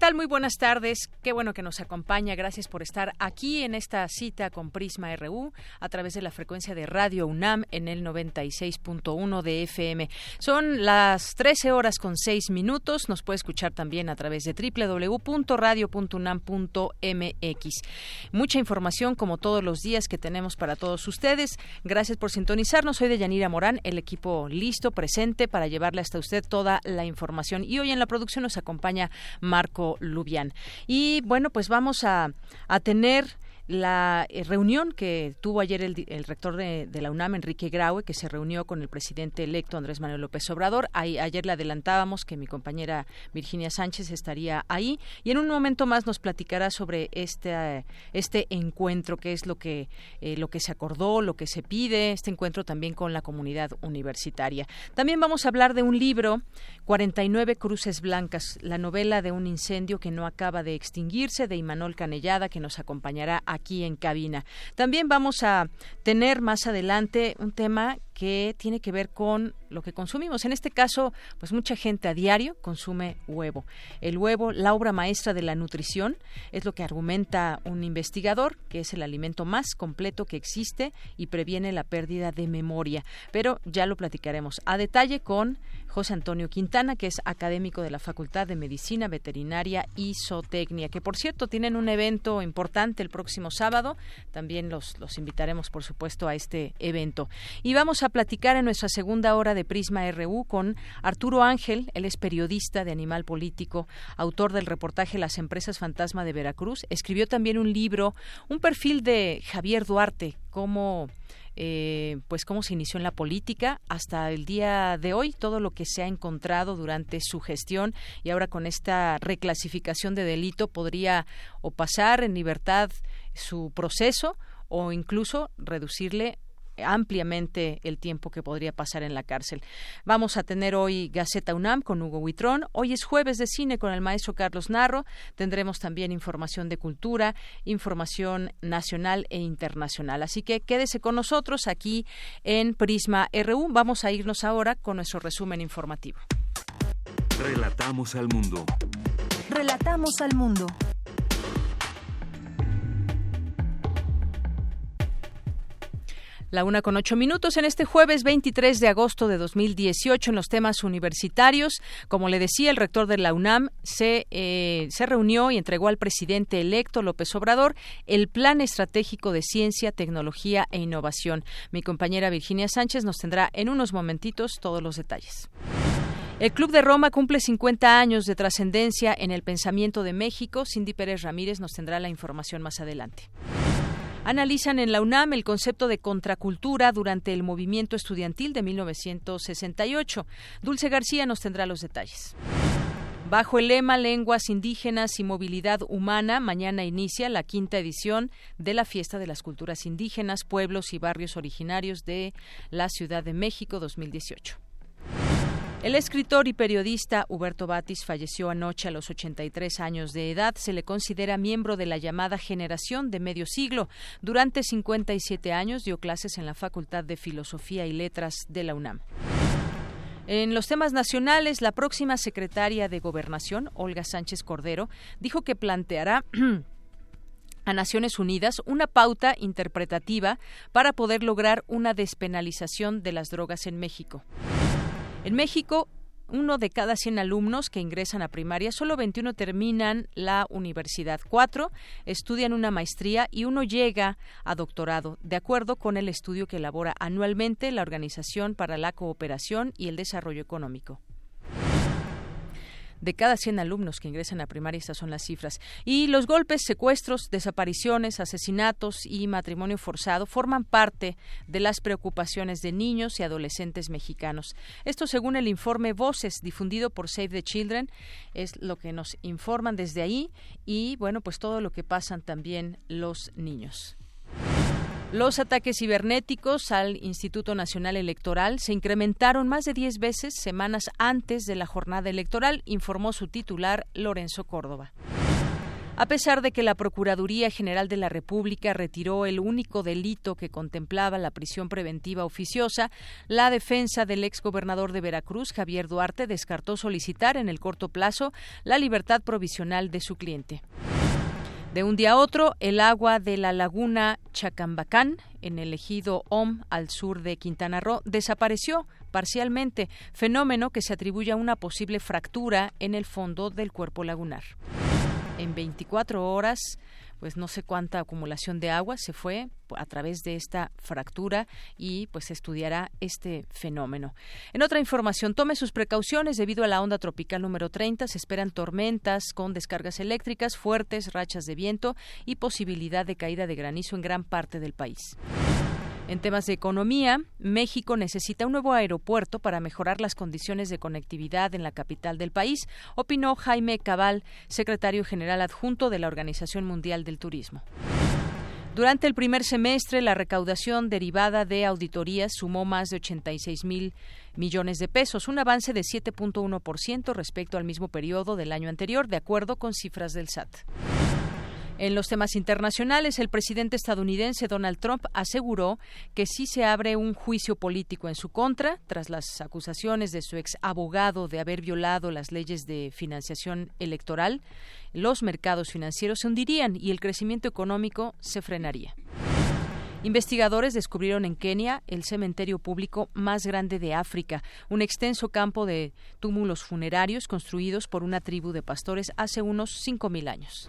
Tal? Muy buenas tardes. Qué bueno que nos acompaña. Gracias por estar aquí en esta cita con Prisma RU a través de la frecuencia de Radio UNAM en el 96.1 de FM. Son las 13 horas con 6 minutos. Nos puede escuchar también a través de www.radio.unam.mx. Mucha información como todos los días que tenemos para todos ustedes. Gracias por sintonizarnos. Soy de Yanira Morán, el equipo listo, presente para llevarle hasta usted toda la información. Y hoy en la producción nos acompaña Marco Lubián. Y bueno, pues vamos a, a tener la eh, reunión que tuvo ayer el, rector de, la UNAM, Enrique Graue, que se reunió con el presidente electo Andrés Manuel López Obrador. ayer le adelantábamos que mi compañera Virginia Sánchez estaría ahí y en un momento más nos platicará sobre este, este encuentro, qué es lo que, eh, lo que se acordó, lo que se pide, este encuentro también con la comunidad universitaria. También vamos a hablar de un libro, 49 Cruces Blancas, la novela de un incendio que no acaba de extinguirse, de Imanol Canellada, que nos acompañará a aquí en cabina. También vamos a tener más adelante un tema que tiene que ver con lo que consumimos. En este caso, pues mucha gente a diario consume huevo. El huevo, la obra maestra de la nutrición, es lo que argumenta un investigador, que es el alimento más completo que existe y previene la pérdida de memoria. Pero ya lo platicaremos a detalle con José Antonio Quintana, que es académico de la Facultad de Medicina Veterinaria y Zootecnia, que por cierto tienen un evento importante el próximo sábado. También los, los invitaremos, por supuesto, a este evento. Y vamos a platicar en nuestra segunda hora de Prisma RU con Arturo Ángel, él es periodista de Animal Político, autor del reportaje Las empresas fantasma de Veracruz. Escribió también un libro, un perfil de Javier Duarte, cómo eh, pues cómo se inició en la política hasta el día de hoy, todo lo que se ha encontrado durante su gestión y ahora con esta reclasificación de delito podría o pasar en libertad su proceso o incluso reducirle ampliamente el tiempo que podría pasar en la cárcel. Vamos a tener hoy Gaceta UNAM con Hugo Huitrón. Hoy es jueves de cine con el maestro Carlos Narro. Tendremos también información de cultura, información nacional e internacional. Así que quédese con nosotros aquí en Prisma RU. Vamos a irnos ahora con nuestro resumen informativo. Relatamos al mundo. Relatamos al mundo. La una con ocho minutos en este jueves 23 de agosto de 2018 en los temas universitarios. Como le decía, el rector de la UNAM se, eh, se reunió y entregó al presidente electo López Obrador el Plan Estratégico de Ciencia, Tecnología e Innovación. Mi compañera Virginia Sánchez nos tendrá en unos momentitos todos los detalles. El Club de Roma cumple 50 años de trascendencia en el pensamiento de México. Cindy Pérez Ramírez nos tendrá la información más adelante. Analizan en la UNAM el concepto de contracultura durante el movimiento estudiantil de 1968. Dulce García nos tendrá los detalles. Bajo el lema Lenguas indígenas y movilidad humana, mañana inicia la quinta edición de la Fiesta de las Culturas Indígenas, Pueblos y Barrios Originarios de la Ciudad de México 2018. El escritor y periodista Huberto Batis falleció anoche a los 83 años de edad. Se le considera miembro de la llamada generación de medio siglo. Durante 57 años dio clases en la Facultad de Filosofía y Letras de la UNAM. En los temas nacionales, la próxima secretaria de Gobernación, Olga Sánchez Cordero, dijo que planteará a Naciones Unidas una pauta interpretativa para poder lograr una despenalización de las drogas en México. En México, uno de cada 100 alumnos que ingresan a primaria, solo 21 terminan la universidad. Cuatro estudian una maestría y uno llega a doctorado, de acuerdo con el estudio que elabora anualmente la Organización para la Cooperación y el Desarrollo Económico. De cada 100 alumnos que ingresan a primaria, estas son las cifras. Y los golpes, secuestros, desapariciones, asesinatos y matrimonio forzado forman parte de las preocupaciones de niños y adolescentes mexicanos. Esto según el informe Voces difundido por Save the Children, es lo que nos informan desde ahí y bueno, pues todo lo que pasan también los niños. Los ataques cibernéticos al Instituto Nacional Electoral se incrementaron más de 10 veces semanas antes de la jornada electoral, informó su titular Lorenzo Córdoba. A pesar de que la Procuraduría General de la República retiró el único delito que contemplaba la prisión preventiva oficiosa, la defensa del exgobernador de Veracruz, Javier Duarte, descartó solicitar en el corto plazo la libertad provisional de su cliente. De un día a otro, el agua de la laguna Chacambacán, en el ejido OM al sur de Quintana Roo, desapareció parcialmente, fenómeno que se atribuye a una posible fractura en el fondo del cuerpo lagunar. En 24 horas, pues no sé cuánta acumulación de agua se fue a través de esta fractura y pues estudiará este fenómeno. En otra información, tome sus precauciones debido a la onda tropical número 30. Se esperan tormentas con descargas eléctricas, fuertes rachas de viento y posibilidad de caída de granizo en gran parte del país. En temas de economía, México necesita un nuevo aeropuerto para mejorar las condiciones de conectividad en la capital del país, opinó Jaime Cabal, secretario general adjunto de la Organización Mundial del Turismo. Durante el primer semestre, la recaudación derivada de auditorías sumó más de 86 mil millones de pesos, un avance de 7.1% respecto al mismo periodo del año anterior, de acuerdo con cifras del SAT. En los temas internacionales, el presidente estadounidense Donald Trump aseguró que si se abre un juicio político en su contra, tras las acusaciones de su ex abogado de haber violado las leyes de financiación electoral, los mercados financieros se hundirían y el crecimiento económico se frenaría. Investigadores descubrieron en Kenia el cementerio público más grande de África, un extenso campo de túmulos funerarios construidos por una tribu de pastores hace unos 5.000 años.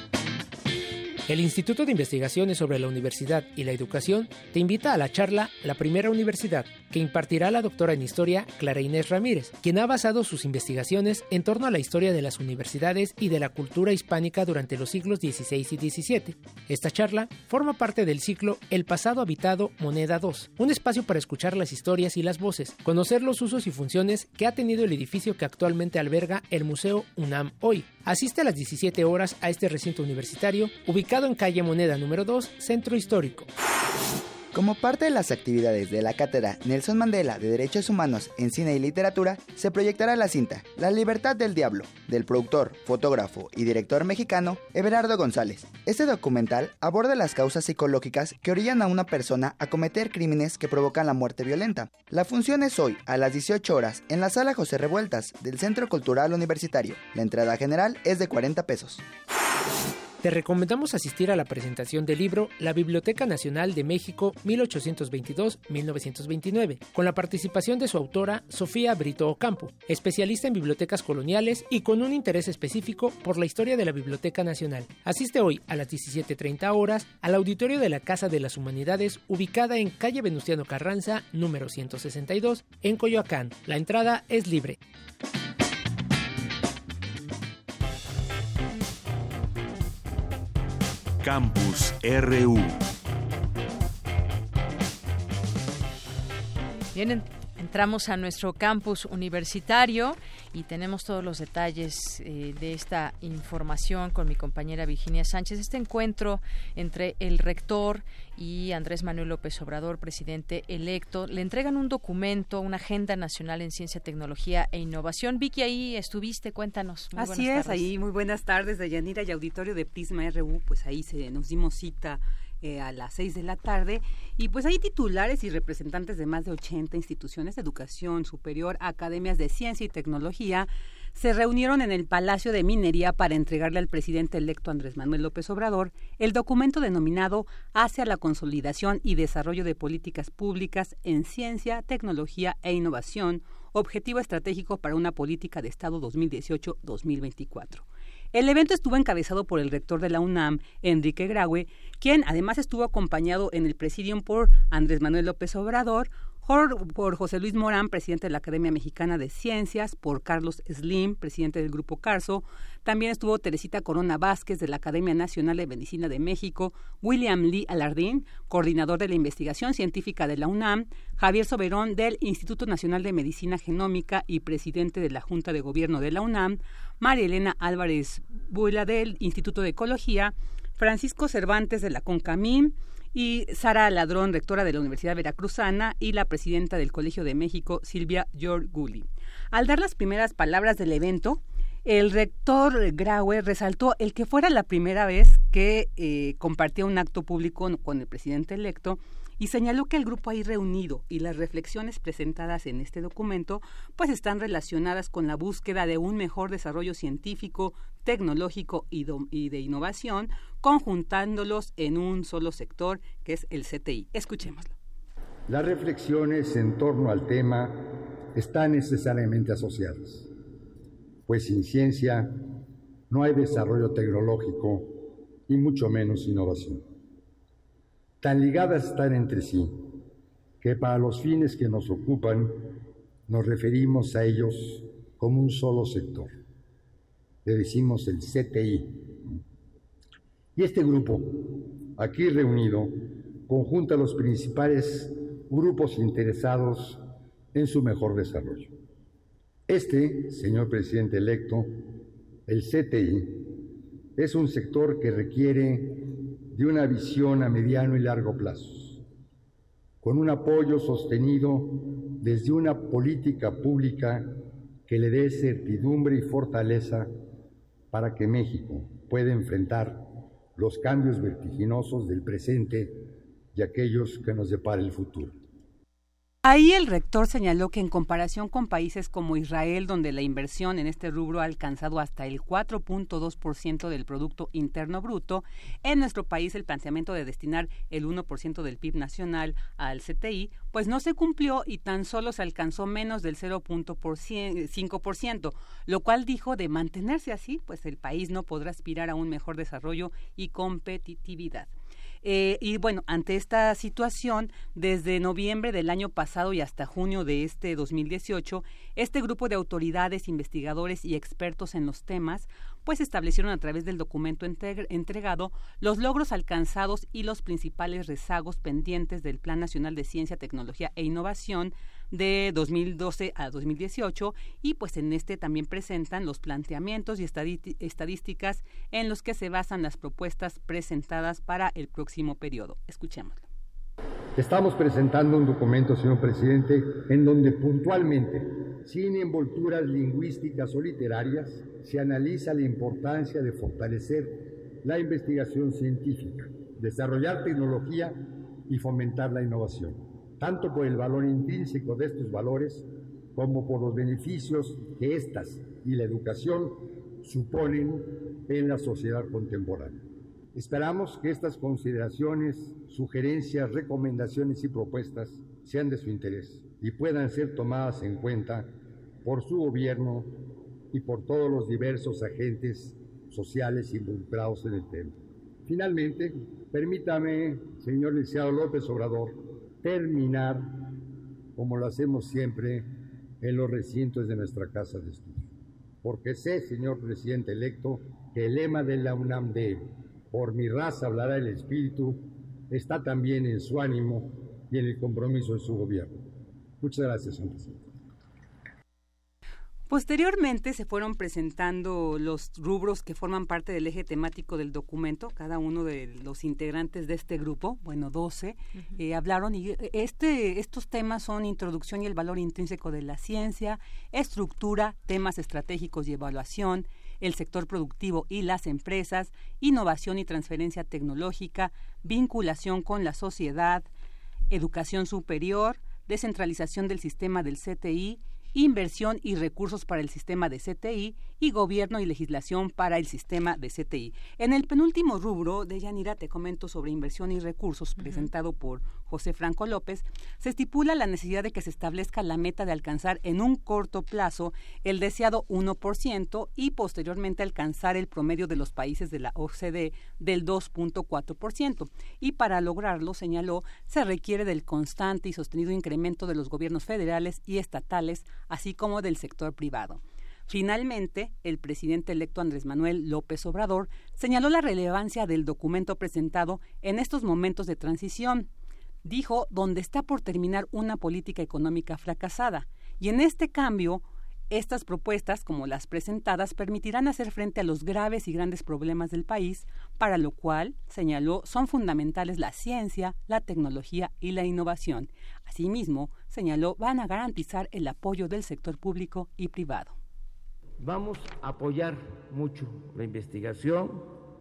El Instituto de Investigaciones sobre la Universidad y la Educación te invita a la charla La Primera Universidad, que impartirá la doctora en Historia Clara Inés Ramírez, quien ha basado sus investigaciones en torno a la historia de las universidades y de la cultura hispánica durante los siglos XVI y XVII. Esta charla forma parte del ciclo El pasado habitado Moneda 2, un espacio para escuchar las historias y las voces, conocer los usos y funciones que ha tenido el edificio que actualmente alberga el Museo UNAM hoy. Asiste a las 17 horas a este recinto universitario ubicado en calle Moneda número 2, Centro Histórico. Como parte de las actividades de la cátedra Nelson Mandela de Derechos Humanos en Cine y Literatura, se proyectará la cinta La Libertad del Diablo, del productor, fotógrafo y director mexicano Everardo González. Este documental aborda las causas psicológicas que orillan a una persona a cometer crímenes que provocan la muerte violenta. La función es hoy, a las 18 horas, en la sala José Revueltas del Centro Cultural Universitario. La entrada general es de 40 pesos. Te recomendamos asistir a la presentación del libro La Biblioteca Nacional de México 1822-1929, con la participación de su autora Sofía Brito Ocampo, especialista en bibliotecas coloniales y con un interés específico por la historia de la Biblioteca Nacional. Asiste hoy a las 17.30 horas al auditorio de la Casa de las Humanidades, ubicada en calle Venustiano Carranza, número 162, en Coyoacán. La entrada es libre. Campus RU. Bien, entramos a nuestro campus universitario y tenemos todos los detalles eh, de esta información con mi compañera Virginia Sánchez. Este encuentro entre el rector y Andrés Manuel López Obrador, presidente electo, le entregan un documento, una agenda nacional en ciencia, tecnología e innovación. Vicky, ahí estuviste, cuéntanos. Así es, ahí muy buenas tardes, Dayanira y auditorio de Prisma RU, pues ahí se nos dimos cita eh, a las seis de la tarde. Y pues hay titulares y representantes de más de 80 instituciones de educación superior, academias de ciencia y tecnología, se reunieron en el Palacio de Minería para entregarle al presidente electo Andrés Manuel López Obrador el documento denominado Hacia la consolidación y desarrollo de políticas públicas en ciencia, tecnología e innovación, objetivo estratégico para una política de Estado 2018-2024. El evento estuvo encabezado por el rector de la UNAM, Enrique Graue, quien además estuvo acompañado en el presidium por Andrés Manuel López Obrador, por, José Luis Morán, presidente de la Academia Mexicana de Ciencias, por Carlos Slim, presidente del Grupo Carso. También estuvo Teresita Corona Vázquez de la Academia Nacional de Medicina de México, William Lee Alardín, coordinador de la investigación científica de la UNAM, Javier Soberón del Instituto Nacional de Medicina Genómica y presidente de la Junta de Gobierno de la UNAM, María Elena Álvarez Buila del Instituto de Ecología, Francisco Cervantes de la CONCAMIM, y Sara Ladrón, rectora de la Universidad Veracruzana, y la presidenta del Colegio de México, Silvia Gulli. Al dar las primeras palabras del evento, el rector Graue resaltó el que fuera la primera vez que eh, compartía un acto público con el presidente electo y señaló que el grupo ahí reunido y las reflexiones presentadas en este documento pues están relacionadas con la búsqueda de un mejor desarrollo científico, tecnológico y, y de innovación, conjuntándolos en un solo sector que es el CTI. Escuchémoslo. Las reflexiones en torno al tema están necesariamente asociadas, pues sin ciencia no hay desarrollo tecnológico y mucho menos innovación tan ligadas están entre sí, que para los fines que nos ocupan nos referimos a ellos como un solo sector. Le decimos el CTI. Y este grupo, aquí reunido, conjunta los principales grupos interesados en su mejor desarrollo. Este, señor presidente electo, el CTI, es un sector que requiere de una visión a mediano y largo plazo, con un apoyo sostenido desde una política pública que le dé certidumbre y fortaleza para que México pueda enfrentar los cambios vertiginosos del presente y aquellos que nos depara el futuro. Ahí el rector señaló que en comparación con países como Israel, donde la inversión en este rubro ha alcanzado hasta el 4.2% del Producto Interno Bruto, en nuestro país el planteamiento de destinar el 1% del PIB nacional al CTI, pues no se cumplió y tan solo se alcanzó menos del 0.5%, lo cual dijo de mantenerse así, pues el país no podrá aspirar a un mejor desarrollo y competitividad. Eh, y bueno, ante esta situación, desde noviembre del año pasado y hasta junio de este 2018, este grupo de autoridades, investigadores y expertos en los temas, pues establecieron a través del documento entregado los logros alcanzados y los principales rezagos pendientes del Plan Nacional de Ciencia, Tecnología e Innovación de 2012 a 2018 y pues en este también presentan los planteamientos y estadísticas en los que se basan las propuestas presentadas para el próximo periodo. Escuchémoslo. Estamos presentando un documento, señor presidente, en donde puntualmente, sin envolturas lingüísticas o literarias, se analiza la importancia de fortalecer la investigación científica, desarrollar tecnología y fomentar la innovación tanto por el valor intrínseco de estos valores como por los beneficios que éstas y la educación suponen en la sociedad contemporánea. Esperamos que estas consideraciones, sugerencias, recomendaciones y propuestas sean de su interés y puedan ser tomadas en cuenta por su gobierno y por todos los diversos agentes sociales involucrados en el tema. Finalmente, permítame, señor licenciado López Obrador, terminar, como lo hacemos siempre, en los recintos de nuestra casa de estudio. Porque sé, señor presidente electo, que el lema de la UNAM de por mi raza hablará el espíritu está también en su ánimo y en el compromiso de su gobierno. Muchas gracias, señor presidente. Posteriormente se fueron presentando los rubros que forman parte del eje temático del documento. Cada uno de los integrantes de este grupo, bueno, 12, eh, hablaron y eh, este, estos temas son introducción y el valor intrínseco de la ciencia, estructura, temas estratégicos y evaluación, el sector productivo y las empresas, innovación y transferencia tecnológica, vinculación con la sociedad, educación superior, descentralización del sistema del CTI, inversión y recursos para el sistema de CTI y gobierno y legislación para el sistema de CTI. En el penúltimo rubro de Yanira te comento sobre inversión y recursos presentado por José Franco López, se estipula la necesidad de que se establezca la meta de alcanzar en un corto plazo el deseado 1% y posteriormente alcanzar el promedio de los países de la OCDE del 2.4%. Y para lograrlo, señaló, se requiere del constante y sostenido incremento de los gobiernos federales y estatales, así como del sector privado. Finalmente, el presidente electo Andrés Manuel López Obrador señaló la relevancia del documento presentado en estos momentos de transición dijo, donde está por terminar una política económica fracasada. Y en este cambio, estas propuestas, como las presentadas, permitirán hacer frente a los graves y grandes problemas del país, para lo cual, señaló, son fundamentales la ciencia, la tecnología y la innovación. Asimismo, señaló, van a garantizar el apoyo del sector público y privado. Vamos a apoyar mucho la investigación,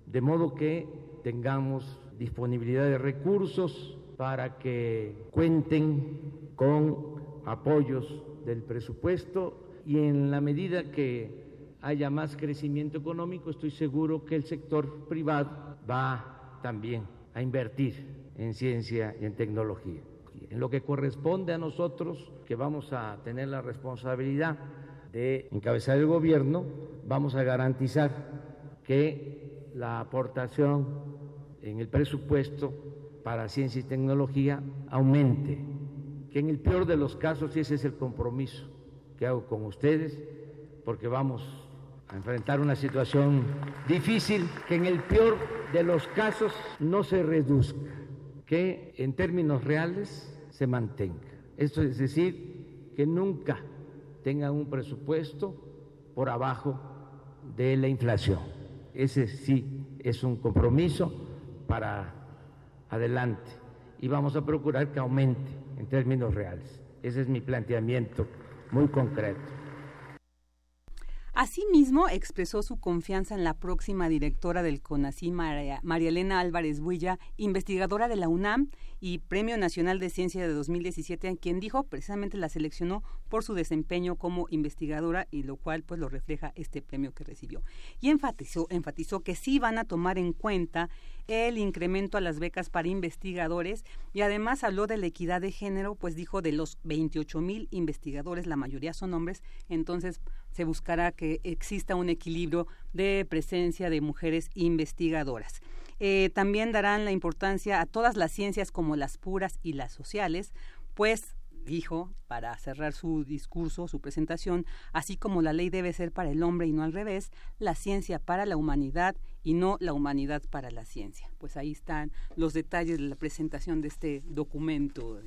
de modo que tengamos disponibilidad de recursos para que cuenten con apoyos del presupuesto y en la medida que haya más crecimiento económico, estoy seguro que el sector privado va también a invertir en ciencia y en tecnología. En lo que corresponde a nosotros, que vamos a tener la responsabilidad de encabezar el gobierno, vamos a garantizar que la aportación en el presupuesto para ciencia y tecnología aumente, que en el peor de los casos, ese es el compromiso que hago con ustedes, porque vamos a enfrentar una situación difícil, que en el peor de los casos no se reduzca, que en términos reales se mantenga. Esto es decir, que nunca tengan un presupuesto por abajo de la inflación. Ese sí es un compromiso para adelante y vamos a procurar que aumente en términos reales. Ese es mi planteamiento muy concreto. Asimismo, expresó su confianza en la próxima directora del CONACI, María, Elena Álvarez Builla, investigadora de la UNAM y Premio Nacional de Ciencia de 2017, en quien dijo precisamente la seleccionó por su desempeño como investigadora y lo cual pues lo refleja este premio que recibió. Y enfatizó, enfatizó que sí van a tomar en cuenta el incremento a las becas para investigadores y además habló de la equidad de género, pues dijo de los 28 mil investigadores, la mayoría son hombres, entonces se buscará que exista un equilibrio de presencia de mujeres investigadoras. Eh, también darán la importancia a todas las ciencias como las puras y las sociales, pues dijo, para cerrar su discurso, su presentación, así como la ley debe ser para el hombre y no al revés, la ciencia para la humanidad y no la humanidad para la ciencia. Pues ahí están los detalles de la presentación de este documento.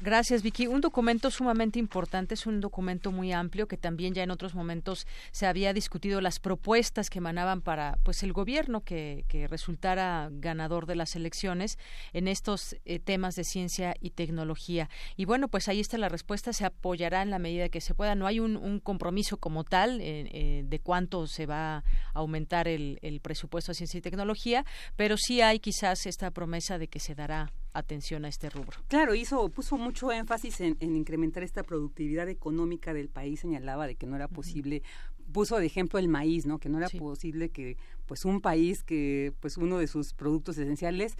Gracias, Vicky. Un documento sumamente importante, es un documento muy amplio que también ya en otros momentos se había discutido las propuestas que emanaban para pues el gobierno que, que resultara ganador de las elecciones en estos eh, temas de ciencia y tecnología. Y bueno, pues ahí está la respuesta, se apoyará en la medida que se pueda. No hay un, compromiso como tal eh, eh, de cuánto se va a aumentar el, el presupuesto supuesto a ciencia y tecnología, pero sí hay quizás esta promesa de que se dará atención a este rubro. Claro, hizo, puso mucho énfasis en, incrementar esta productividad económica del país, señalaba de que no era posible puso de ejemplo el maíz, ¿no? Que no era posible que pues un país que pues uno de sus productos esenciales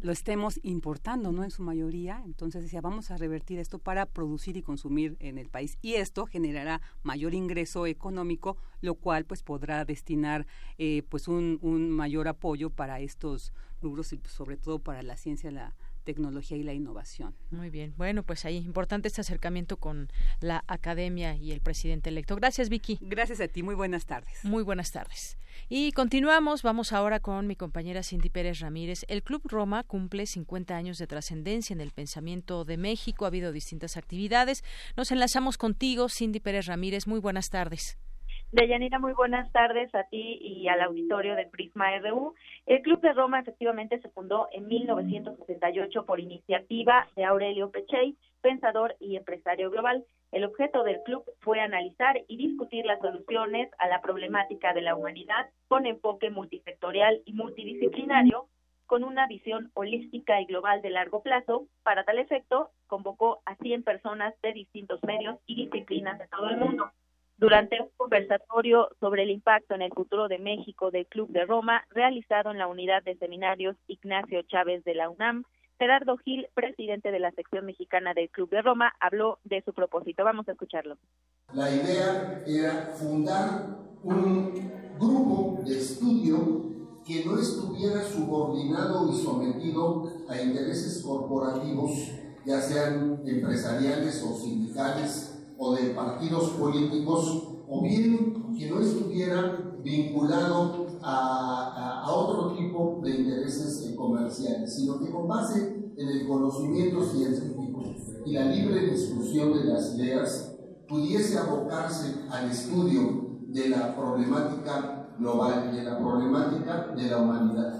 lo estemos importando, ¿no? En su mayoría. Entonces decía, vamos a revertir esto para producir y consumir en el país y esto generará mayor ingreso económico, lo cual pues podrá destinar eh, pues un, un mayor apoyo para estos rubros y pues, sobre todo para la ciencia, la tecnología y la innovación. Muy bien. Bueno, pues ahí importante este acercamiento con la academia y el presidente electo. Gracias, Vicky. Gracias a ti. Muy buenas tardes. Muy buenas tardes. Y continuamos. Vamos ahora con mi compañera Cindy Pérez Ramírez. El Club Roma cumple 50 años de trascendencia en el pensamiento de México. Ha habido distintas actividades. Nos enlazamos contigo, Cindy Pérez Ramírez. Muy buenas tardes. Deyanira, muy buenas tardes a ti y al auditorio del Prisma RU. El Club de Roma efectivamente se fundó en 1978 por iniciativa de Aurelio Pechey, pensador y empresario global. El objeto del club fue analizar y discutir las soluciones a la problemática de la humanidad con enfoque multisectorial y multidisciplinario con una visión holística y global de largo plazo. Para tal efecto, convocó a 100 personas de distintos medios y disciplinas de todo el mundo. Durante un conversatorio sobre el impacto en el futuro de México del Club de Roma, realizado en la unidad de seminarios Ignacio Chávez de la UNAM, Gerardo Gil, presidente de la sección mexicana del Club de Roma, habló de su propósito. Vamos a escucharlo. La idea era fundar un grupo de estudio que no estuviera subordinado y sometido a intereses corporativos, ya sean empresariales o sindicales o de partidos políticos, o bien que no estuviera vinculado a, otro tipo de intereses comerciales, sino que con base en el conocimiento científico y la libre discusión de las ideas, pudiese abocarse al estudio de la problemática global, de la problemática de la humanidad.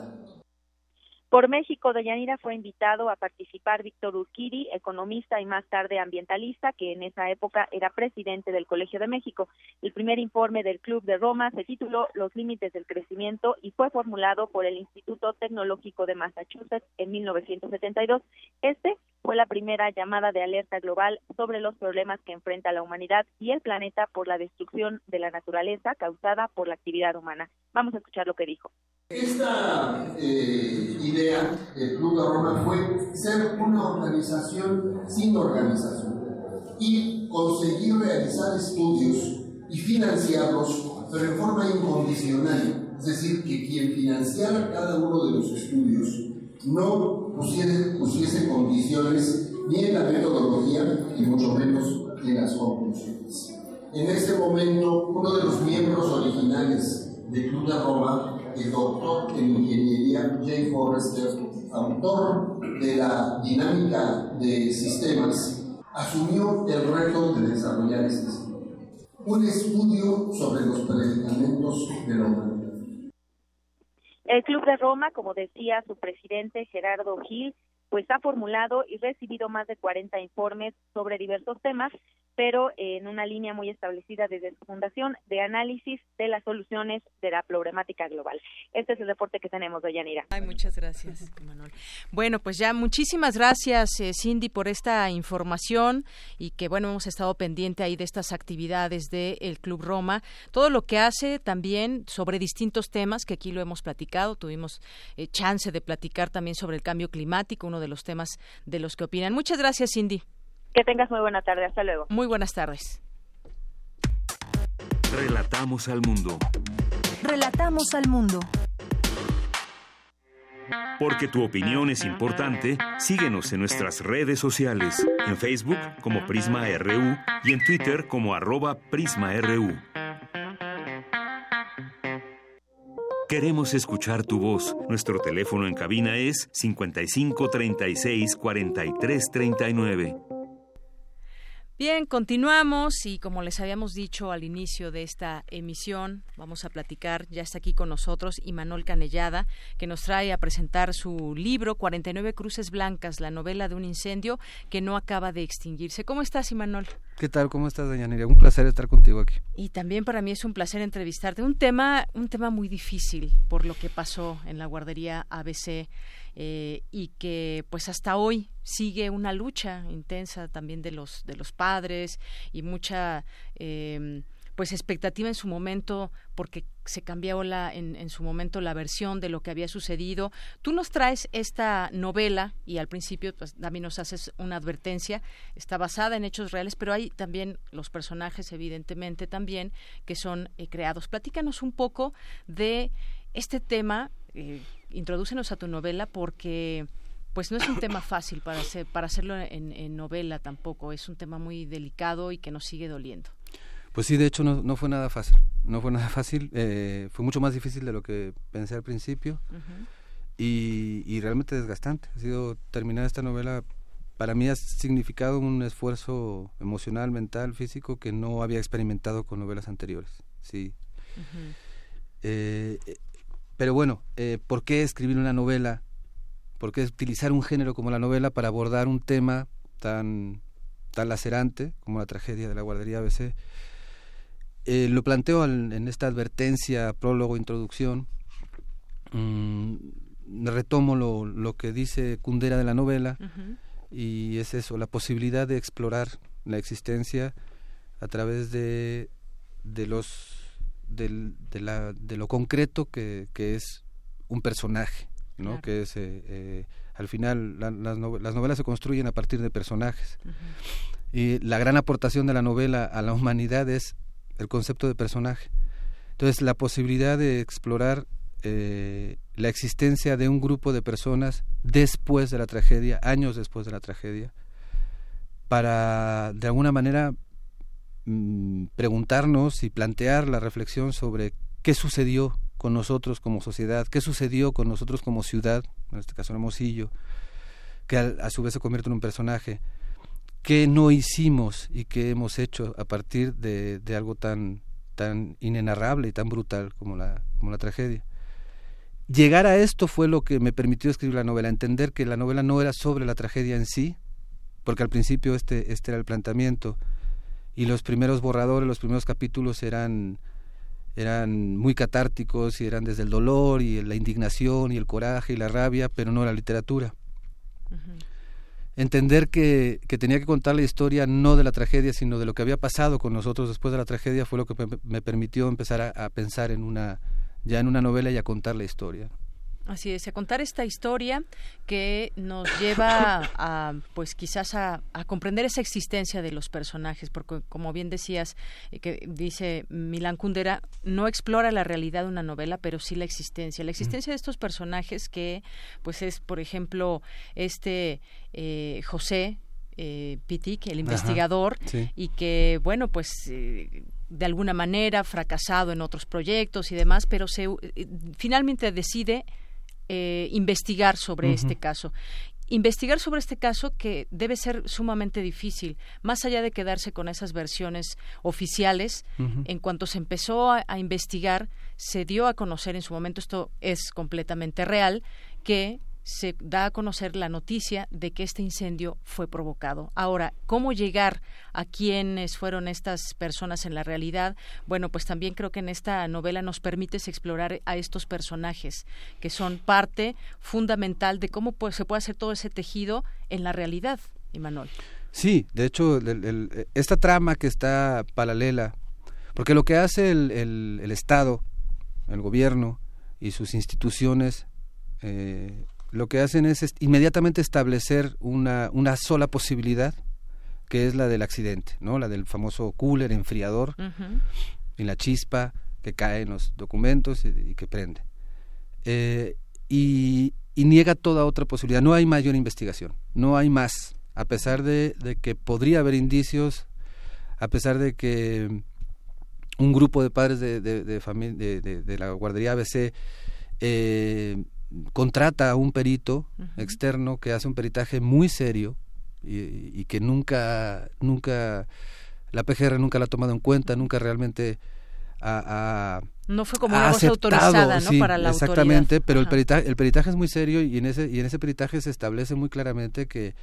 Por México, Deyanira fue invitado a participar Víctor Urquiri, economista y más tarde ambientalista, que en esa época era presidente del Colegio de México. El primer informe del Club de Roma se tituló Los límites del crecimiento y fue formulado por el Instituto Tecnológico de Massachusetts en 1972. Este fue la primera llamada de alerta global sobre los problemas que enfrenta la humanidad y el planeta por la destrucción de la naturaleza causada por la actividad humana. Vamos a escuchar lo que dijo. Esta eh, idea de Roma fue ser una organización sin organización y conseguir realizar estudios y financiarlos, pero en forma incondicional. Es decir, que quien financiara cada uno de los estudios no pusiese, condiciones ni en la metodología y mucho menos en las conclusiones. En este momento, uno de los miembros originales del Club de Roma el doctor en ingeniería Jay Forrester, autor de la dinámica de sistemas, asumió el reto de desarrollar este estudio. Un estudio sobre los predicamentos de humanidad. El Club de Roma, como decía su presidente Gerardo Gil, pues ha formulado y recibido más de 40 informes sobre diversos temas, pero en una línea muy establecida desde su fundación de análisis de las soluciones de la problemática global. Este es el reporte que tenemos, de Yanira. Ay, muchas gracias, Manuel. Bueno, pues ya muchísimas gracias, eh, Cindy, por esta información y que, bueno, hemos estado pendiente ahí de estas actividades del Club Roma. Todo lo que hace también sobre distintos temas, que aquí lo hemos platicado, tuvimos eh, chance de platicar también sobre el cambio climático, uno de los temas de los que opinan. Muchas gracias, Cindy. Que tengas muy buena tarde. Hasta luego. Muy buenas tardes. Relatamos al mundo. Relatamos al mundo. Porque tu opinión es importante, síguenos en nuestras redes sociales, en Facebook como Prisma RU y en Twitter como arroba PrismaRU. Queremos escuchar tu voz. Nuestro teléfono en cabina es 55 36 43 39. Bien, continuamos y como les habíamos dicho al inicio de esta emisión, vamos a platicar, ya está aquí con nosotros Imanol Canellada, que nos trae a presentar su libro 49 Cruces Blancas, la novela de un incendio que no acaba de extinguirse. ¿Cómo estás, Imanol? ¿Qué tal? ¿Cómo estás, doña Nerea? Un placer estar contigo aquí. Y también para mí es un placer entrevistarte. Un tema, un tema muy difícil por lo que pasó en la guardería ABC eh, y que pues hasta hoy sigue una lucha intensa también de los de los padres y mucha eh, pues expectativa en su momento porque se cambió la, en, en, su momento la versión de lo que había sucedido. Tú nos traes esta novela y al principio pues, también nos haces una advertencia. Está basada en hechos reales, pero hay también los personajes, evidentemente, también que son eh, creados. Platícanos un poco de este tema eh, introdúcenos a tu novela porque pues no es un tema fácil para hacer, para hacerlo en, novela tampoco, es un tema muy delicado y que nos sigue doliendo. Pues sí, de hecho no, no fue nada fácil, no fue nada fácil, eh, fue mucho más difícil de lo que pensé al principio y, y, realmente desgastante. Ha sido terminar esta novela, para mí ha significado un esfuerzo emocional, mental, físico que no había experimentado con novelas anteriores. Sí. Pero bueno, eh, ¿por qué escribir una novela? ¿Por qué utilizar un género como la novela para abordar un tema tan, tan lacerante como la tragedia de la guardería ABC? Eh, lo planteo en esta advertencia, prólogo, introducción. Mm, retomo lo, lo que dice Kundera de la novela y es eso, la posibilidad de explorar la existencia a través de, de los de, la, de lo concreto que, que es un personaje, ¿no? Que es eh, eh, al final las, novelas se construyen a partir de personajes y la gran aportación de la novela a la humanidad es el concepto de personaje. Entonces la posibilidad de explorar eh, la existencia de un grupo de personas después de la tragedia, años después de la tragedia, para de alguna manera mm, preguntarnos y plantear la reflexión sobre qué sucedió con nosotros como sociedad, qué sucedió con nosotros como ciudad, en este caso Hermosillo, que a, su vez se convierte en un personaje, qué no hicimos y qué hemos hecho a partir de, de algo tan, tan inenarrable y tan brutal como la, como la tragedia llegar a esto fue lo que me permitió escribir la novela, entender que la novela no era sobre la tragedia en sí, porque al principio este, este era el planteamiento, y los primeros borradores, los primeros capítulos eran, eran muy catárticos y eran desde el dolor y la indignación y el coraje y la rabia, pero no la literatura. Entender que, que, tenía que contar la historia no de la tragedia, sino de lo que había pasado con nosotros después de la tragedia fue lo que me, permitió empezar a pensar en una, ya en una novela y a contar la historia. Así es, a contar esta historia que nos lleva a, pues quizás a, comprender esa existencia de los personajes, porque como bien decías, eh, que dice Milán Kundera, no explora la realidad de una novela, pero sí la existencia, la existencia de estos personajes que, pues es, por ejemplo, este eh, José eh, Pitik, el investigador, y que, bueno, pues eh, de alguna manera fracasado en otros proyectos y demás, pero se eh, finalmente decide eh, investigar sobre este caso investigar sobre este caso que debe ser sumamente difícil, más allá de quedarse con esas versiones oficiales. En cuanto se empezó a, investigar, se dio a conocer en su momento, esto es completamente real, que se da a conocer la noticia de que este incendio fue provocado. Ahora, ¿cómo llegar a quiénes fueron estas personas en la realidad? Bueno, pues también creo que en esta novela nos permite explorar a estos personajes que son parte fundamental de cómo se puede hacer todo ese tejido en la realidad, Imanol. Sí, de hecho, esta trama que está paralela, porque lo que hace el, Estado, el gobierno y sus instituciones eh, lo que hacen es inmediatamente establecer una, una sola posibilidad, que es la del accidente, ¿no? La del famoso cooler, enfriador, y la chispa que cae en los documentos y, que prende. Eh, y, niega toda otra posibilidad. No hay mayor investigación, no hay más, a pesar de, que podría haber indicios, a pesar de que un grupo de padres de, de, de, de la guardería ABC eh, contrata a un perito externo que hace un peritaje muy serio y, que nunca, nunca, la PGR nunca la ha tomado en cuenta, nunca realmente ha, no fue como una voz autorizada ¿no? para la exactamente pero el peritaje, el peritaje es muy serio y en ese y en ese peritaje se establece muy claramente que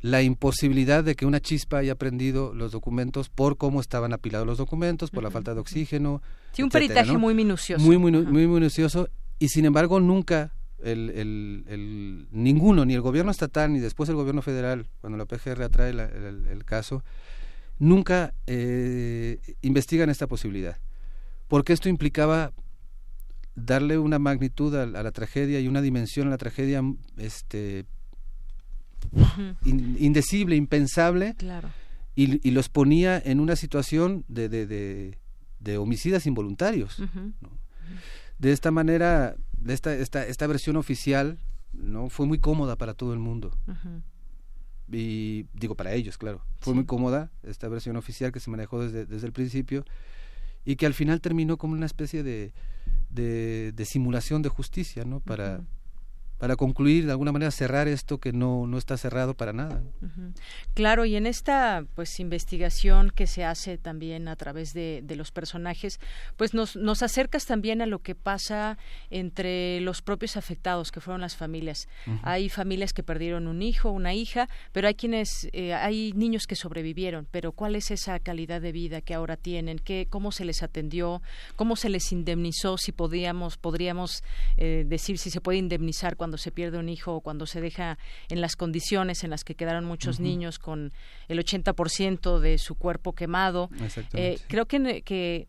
la imposibilidad de que una chispa haya prendido los documentos por cómo estaban apilados los documentos, por la falta de oxígeno. Sí, un peritaje muy minucioso. Muy, muy, muy minucioso y sin embargo nunca el, el, ninguno, ni el gobierno estatal ni después el gobierno federal, cuando la PGR atrae el, caso, nunca eh, investigan esta posibilidad, porque esto implicaba darle una magnitud a, la tragedia y una dimensión a la tragedia este indecible, impensable, y, los ponía en una situación de, de, de, homicidas involuntarios de esta manera, esta, esta, esta versión oficial no fue muy cómoda para todo el mundo. Y digo para ellos, claro. Fue muy cómoda esta versión oficial que se manejó desde, desde el principio y que al final terminó como una especie de, de, simulación de justicia, ¿no? Para, para concluir, de alguna manera cerrar esto que no, no está cerrado para nada. Claro, y en esta pues investigación que se hace también a través de, de los personajes, pues nos, nos acercas también a lo que pasa entre los propios afectados, que fueron las familias. Hay familias que perdieron un hijo, una hija, pero hay quienes, eh, hay niños que sobrevivieron, pero ¿cuál es esa calidad de vida que ahora tienen? ¿Qué, ¿Cómo se les atendió? ¿Cómo se les indemnizó? Si podíamos, podríamos eh, decir si se puede indemnizar cuando se pierde un hijo o cuando se deja en las condiciones en las que quedaron muchos niños con el 80% de su cuerpo quemado. Eh, creo que, que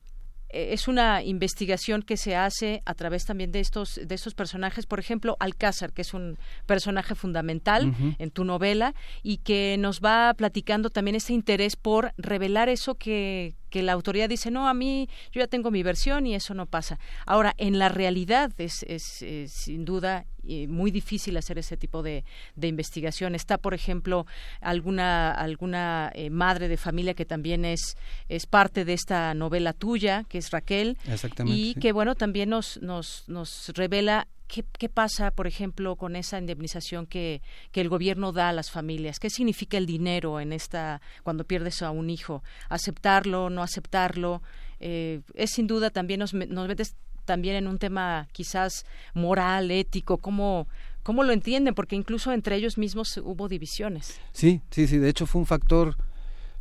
eh, es una investigación que se hace a través también de estos de estos personajes. Por ejemplo Alcázar que es un personaje fundamental en tu novela y que nos va platicando también ese interés por revelar eso que que la autoridad dice, no, a mí yo ya tengo mi versión y eso no pasa. Ahora, en la realidad es, es, sin duda muy difícil hacer ese tipo de, de, investigación. Está, por ejemplo, alguna, alguna eh, madre de familia que también es, es parte de esta novela tuya, que es Raquel, y que, bueno, también nos, nos, nos revela ¿Qué, ¿Qué, pasa, por ejemplo, con esa indemnización que, que, el gobierno da a las familias? ¿Qué significa el dinero en esta cuando pierdes a un hijo? ¿Aceptarlo, no aceptarlo? Eh, es sin duda también nos, nos metes también en un tema quizás moral, ético, ¿cómo, cómo lo entienden? Porque incluso entre ellos mismos hubo divisiones. Sí, sí, sí. De hecho, fue un factor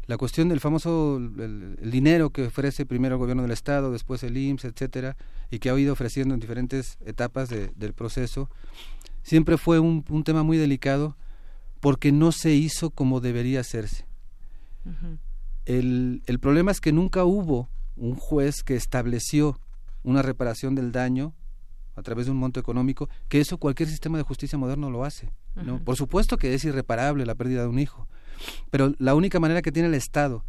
la cuestión del famoso el, dinero que ofrece primero el gobierno del estado, después el IMSS, etcétera, y que ha ido ofreciendo en diferentes etapas del proceso, siempre fue un, tema muy delicado porque no se hizo como debería hacerse. el, el problema es que nunca hubo un juez que estableció una reparación del daño a través de un monto económico, que eso cualquier sistema de justicia moderno lo hace. ¿no? Por supuesto que es irreparable la pérdida de un hijo, pero la única manera que tiene el Estado,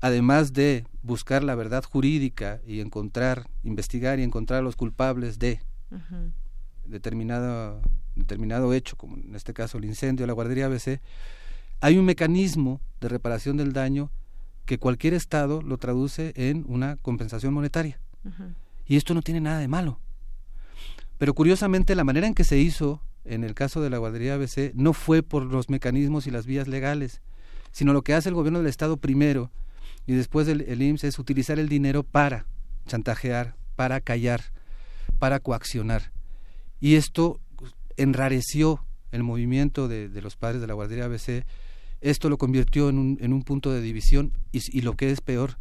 además de buscar la verdad jurídica y encontrar, investigar y encontrar a los culpables de determinado, determinado hecho, como en este caso el incendio, la guardería ABC, hay un mecanismo de reparación del daño que cualquier Estado lo traduce en una compensación monetaria. Y esto no tiene nada de malo. Pero curiosamente la manera en que se hizo en el caso de la guardería ABC no fue por los mecanismos y las vías legales, sino lo que hace el gobierno del Estado primero y después el, el IMSS es utilizar el dinero para chantajear, para callar, para coaccionar. Y esto enrareció el movimiento de, los padres de la guardería ABC, esto lo convirtió en un, en un punto de división y, lo que es peor,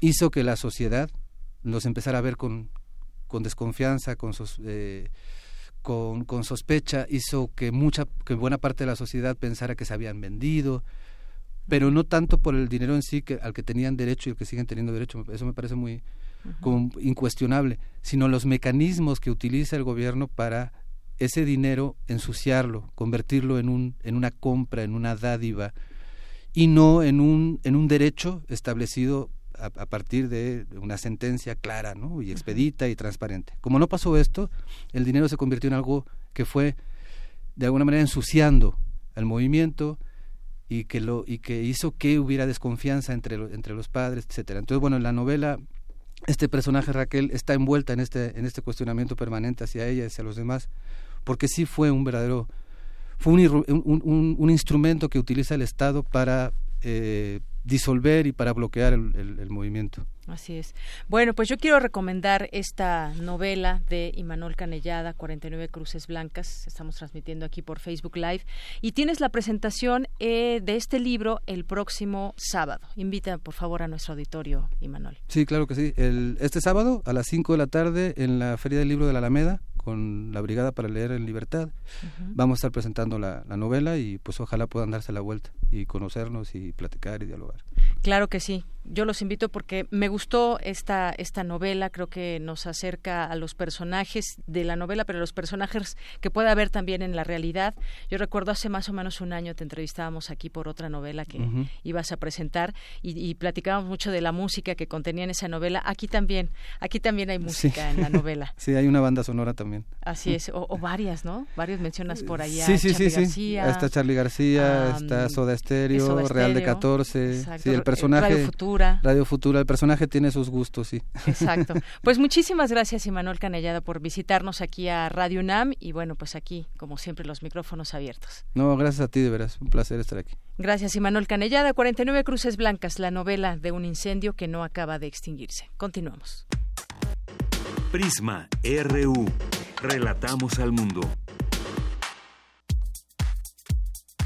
hizo que la sociedad los empezara a ver con, con desconfianza, con sus, eh, con, con, sospecha hizo que mucha que buena parte de la sociedad pensara que se habían vendido pero no tanto por el dinero en sí que al que tenían derecho y al que siguen teniendo derecho eso me parece muy incuestionable sino los mecanismos que utiliza el gobierno para ese dinero ensuciarlo convertirlo en un en una compra en una dádiva y no en un en un derecho establecido a, partir de una sentencia clara ¿no? y expedita y transparente. Como no pasó esto, el dinero se convirtió en algo que fue de alguna manera ensuciando al movimiento y que lo y que hizo que hubiera desconfianza entre entre los padres, etcétera. Entonces, bueno, en la novela este personaje Raquel está envuelta en este en este cuestionamiento permanente hacia ella y hacia los demás, porque sí fue un verdadero fue un, un, un instrumento que utiliza el Estado para eh, disolver y para bloquear el, movimiento. Así es. Bueno, pues yo quiero recomendar esta novela de Imanol Canellada, 49 Cruces Blancas. Estamos transmitiendo aquí por Facebook Live. Y tienes la presentación eh, de este libro el próximo sábado. Invita, por favor, a nuestro auditorio, Imanol. Sí, claro que sí. El, este sábado a las 5 de la tarde en la Feria del Libro de la Alameda, con la Brigada para Leer en Libertad. Vamos a estar presentando la, novela y pues ojalá puedan darse la vuelta y conocernos y platicar y dialogar. Claro que sí. Yo los invito porque me gustó esta, esta novela, creo que nos acerca a los personajes de la novela, pero los personajes que puede haber también en la realidad. Yo recuerdo hace más o menos un año te entrevistábamos aquí por otra novela que ibas a presentar y, y, platicábamos mucho de la música que contenía en esa novela. Aquí también, aquí también hay música en la novela. sí, hay una banda sonora también. Así es, o, varias, ¿no? Varias mencionas por ahí sí, sí, sí, García. Sí. Está Charlie García, está Soda Estéreo, Real de 14, sí, el personaje Radio Futura. Radio Futura, el personaje tiene sus gustos, sí. Exacto. Pues muchísimas gracias Imanuel Canellada por visitarnos aquí a Radio UNAM y bueno, pues aquí como siempre los micrófonos abiertos. No, gracias a ti de veras, un placer estar aquí. Gracias Imanuel Canellada, 49 Cruces Blancas, la novela de un incendio que no acaba de extinguirse. Continuamos. Prisma RU. Relatamos al mundo.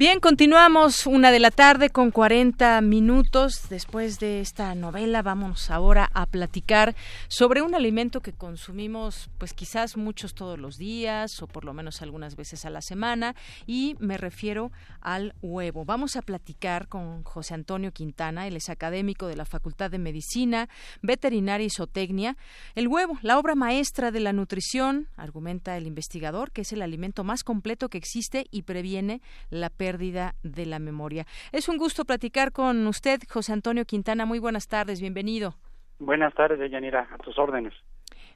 Bien, continuamos una de la tarde con 40 minutos. Después de esta novela, vamos ahora a platicar sobre un alimento que consumimos, pues quizás muchos todos los días o por lo menos algunas veces a la semana, y me refiero al huevo. Vamos a platicar con José Antonio Quintana, él es académico de la Facultad de Medicina, Veterinaria y Zootecnia. El huevo, la obra maestra de la nutrición, argumenta el investigador, que es el alimento más completo que existe y previene la pérdida pérdida de la memoria. Es un gusto platicar con usted, José Antonio Quintana. Muy buenas tardes, bienvenido. Buenas tardes, Yanira, a tus órdenes.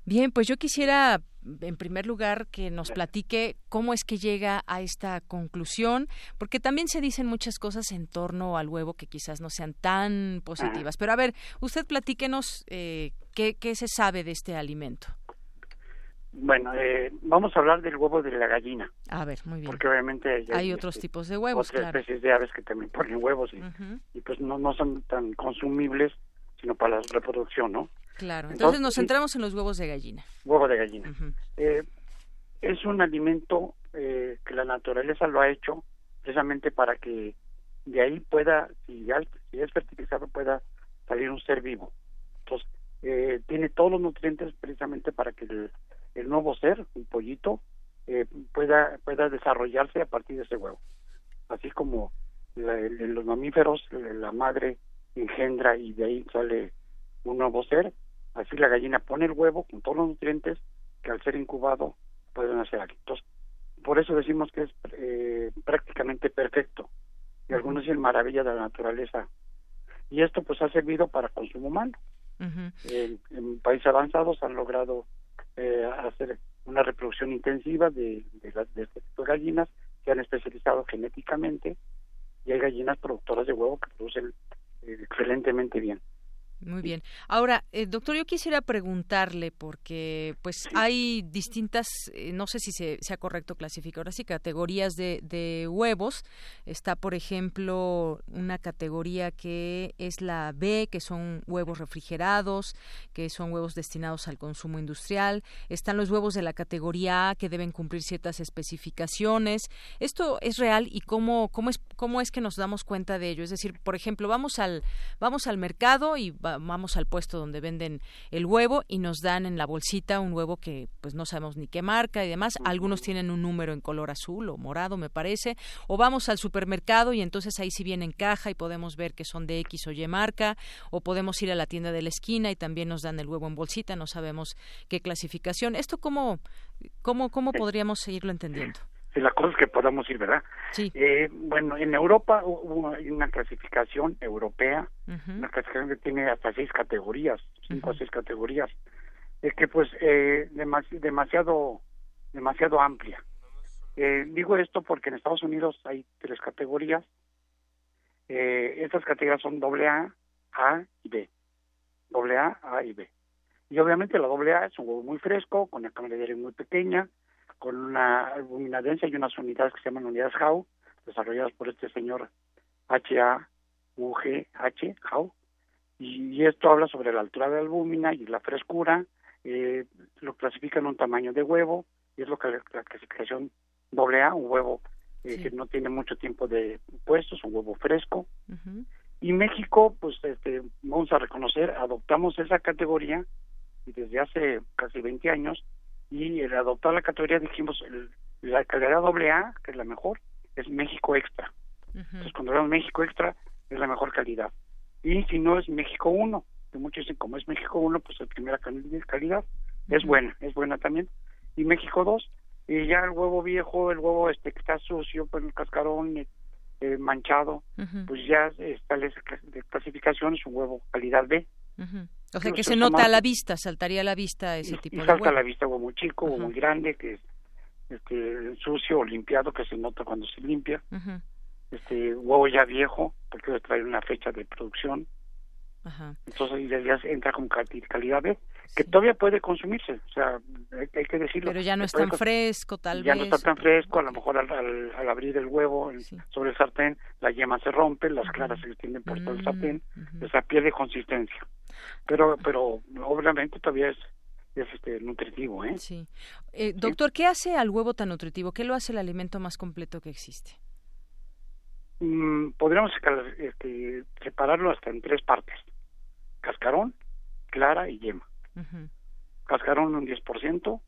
Bien, pues yo quisiera, en primer lugar, que nos platique cómo es que llega a esta conclusión, porque también se dicen muchas cosas en torno al huevo que quizás no sean tan positivas. Pero a ver, usted platíquenos eh, qué, qué se sabe de este alimento. Bueno, eh, vamos a hablar del huevo de la gallina. A ver, muy bien. Porque obviamente hay, otros este, tipos de huevos, otras especies de aves que también ponen huevos y, pues no, no son tan consumibles, sino para la reproducción, ¿no? Claro. Entonces, nos centramos en los huevos de gallina. Huevo de gallina. eh, es un alimento eh, que la naturaleza lo ha hecho precisamente para que de ahí pueda, si, si es fertilizado, pueda salir un ser vivo. Entonces, eh, tiene todos los nutrientes precisamente para que el, el nuevo ser, un pollito, eh, pueda, pueda desarrollarse a partir de ese huevo. Así como en los mamíferos, la madre engendra y de ahí sale un nuevo ser, así la gallina pone el huevo con todos los nutrientes que al ser incubado pueden hacer aquí. Entonces, por eso decimos que es eh, prácticamente perfecto. Y algunos dicen maravilla de la naturaleza. Y esto pues ha servido para consumo humano. en países avanzados han logrado eh, hacer una reproducción intensiva de, de, de este tipo de gallinas que han especializado genéticamente y hay gallinas productoras de huevo que producen eh, excelentemente bien. Muy bien. Ahora, eh, doctor, yo quisiera preguntarle, porque pues hay distintas, eh, no sé si se, sea correcto clasificar ahora sí, categorías de, de, huevos. Está, por ejemplo, una categoría que es la B, que son huevos refrigerados, que son huevos destinados al consumo industrial. Están los huevos de la categoría A, que deben cumplir ciertas especificaciones. ¿Esto es real y cómo, cómo, es, cómo es que nos damos cuenta de ello? Es decir, por ejemplo, vamos al, vamos al mercado y vamos al puesto donde venden el huevo y nos dan en la bolsita un huevo que pues no sabemos ni qué marca y demás. Algunos tienen un número en color azul o morado, me parece. O vamos al supermercado y entonces ahí sí viene en caja y podemos ver que son de X o Y marca. O podemos ir a la tienda de la esquina y también nos dan el huevo en bolsita, no sabemos qué clasificación. ¿Esto cómo, cómo, cómo podríamos seguirlo entendiendo? De las cosas que podamos ir, ¿verdad? Sí. Eh, bueno, en Europa hubo una clasificación europea, una clasificación que tiene hasta seis categorías, cinco o seis categorías, es que pues eh, demasiado, demasiado amplia. Eh, digo esto porque en Estados Unidos hay tres categorías. Eh, estas categorías son doble A, A y B. Doble A, A y B. Y obviamente la doble A es un huevo muy fresco, con una cámara de aire muy pequeña, con una albuminadencia y unas unidades que se llaman unidades HAU, desarrolladas por este señor H-A-U-G-H, HAU. Y esto habla sobre la altura de la albúmina y la frescura, eh, lo clasifican un tamaño de huevo, y es lo que la clasificación doble A, un huevo eh, que no tiene mucho tiempo de puestos, un huevo fresco. Uh. Y México, pues este, vamos a reconocer, adoptamos esa categoría desde hace casi 20 años y al adoptar la categoría dijimos la calidad doble A, que es la mejor, es México Extra. Entonces cuando vemos México Extra es la mejor calidad. Y si no es México 1, que muchos dicen como es México 1, pues la primera calidad es buena, es buena también. Y México 2, y ya el huevo viejo, el huevo este que está sucio, pues el cascarón eh, manchado, pues ya está la clasificación, es un huevo calidad B. O sea, que se nota a la vista, saltaría a la vista ese tipo y de salta a la vista huevo muy chico, huevo muy grande, que es este, sucio o limpiado, que se nota cuando se limpia. Este huevo ya viejo, porque traer una fecha de producción. Entonces ya entra con calidad B, que todavía puede consumirse, o sea, hay, que decirlo. Pero ya no es tan fresco, tal vez. Ya no está tan fresco, a lo mejor al, al, abrir el huevo sobre el sartén, la yema se rompe, las claras se extienden por todo el mm, sartén, o sea, pierde consistencia. Pero, pero obviamente todavía es, es este, nutritivo, ¿eh? Sí. Eh, doctor, ¿qué hace al huevo tan nutritivo? ¿Qué lo hace el alimento más completo que existe? Mm, podríamos este, separarlo hasta en tres partes cascarón, clara y yema. Cascarón un 10%,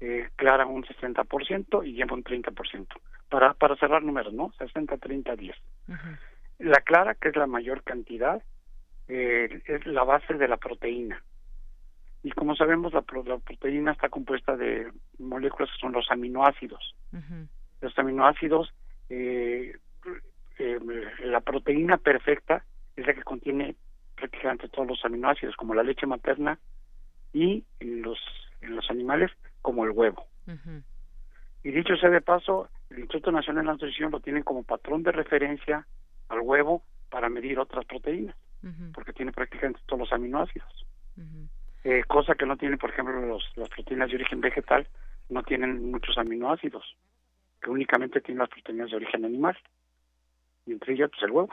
eh, clara un 60% y yema un 30%. Para, para cerrar números, ¿no? 60, 30, 10. La clara, que es la mayor cantidad, eh, es la base de la proteína. Y como sabemos, la, proteína está compuesta de moléculas que son los aminoácidos. Los aminoácidos, eh, eh, la proteína perfecta es la que contiene prácticamente todos los aminoácidos, como la leche materna y en los, en los animales como el huevo. Y dicho sea de paso, el Instituto Nacional de Nutrición lo tiene como patrón de referencia al huevo para medir otras proteínas, porque tiene prácticamente todos los aminoácidos. eh, cosa que no tiene, por ejemplo, los, las proteínas de origen vegetal, no tienen muchos aminoácidos, que únicamente tienen las proteínas de origen animal, y entre ellas pues, el huevo.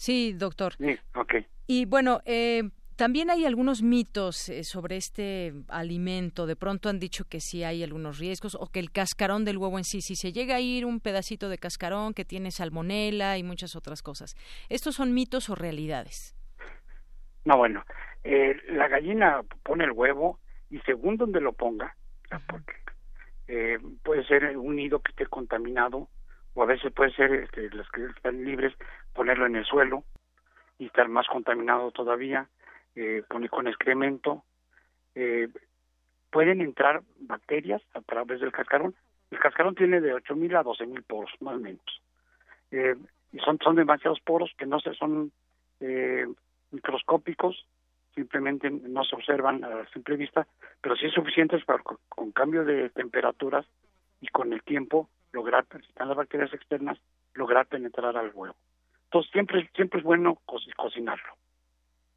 Sí, doctor. Sí, ok. Y bueno, eh, también hay algunos mitos eh, sobre este alimento. De pronto han dicho que sí hay algunos riesgos o que el cascarón del huevo en sí, si se llega a ir un pedacito de cascarón que tiene salmonela y muchas otras cosas. ¿Estos son mitos o realidades? No, bueno, eh, la gallina pone el huevo y según donde lo ponga, porque puede ser un nido que esté contaminado o a veces puede ser este, los que están libres ponerlo en el suelo y estar más contaminado todavía, eh, poner con excremento. Eh, pueden entrar bacterias a través del cascarón. El cascarón tiene de 8.000 a 12.000 poros, más o menos. Eh, y son, son demasiados poros que no se son eh, microscópicos, simplemente no se observan a simple vista, pero sí es suficientes para con cambio de temperaturas y con el tiempo lograr, si están las bacterias externas, lograr penetrar al huevo. Entonces siempre, siempre es bueno cocinarlo.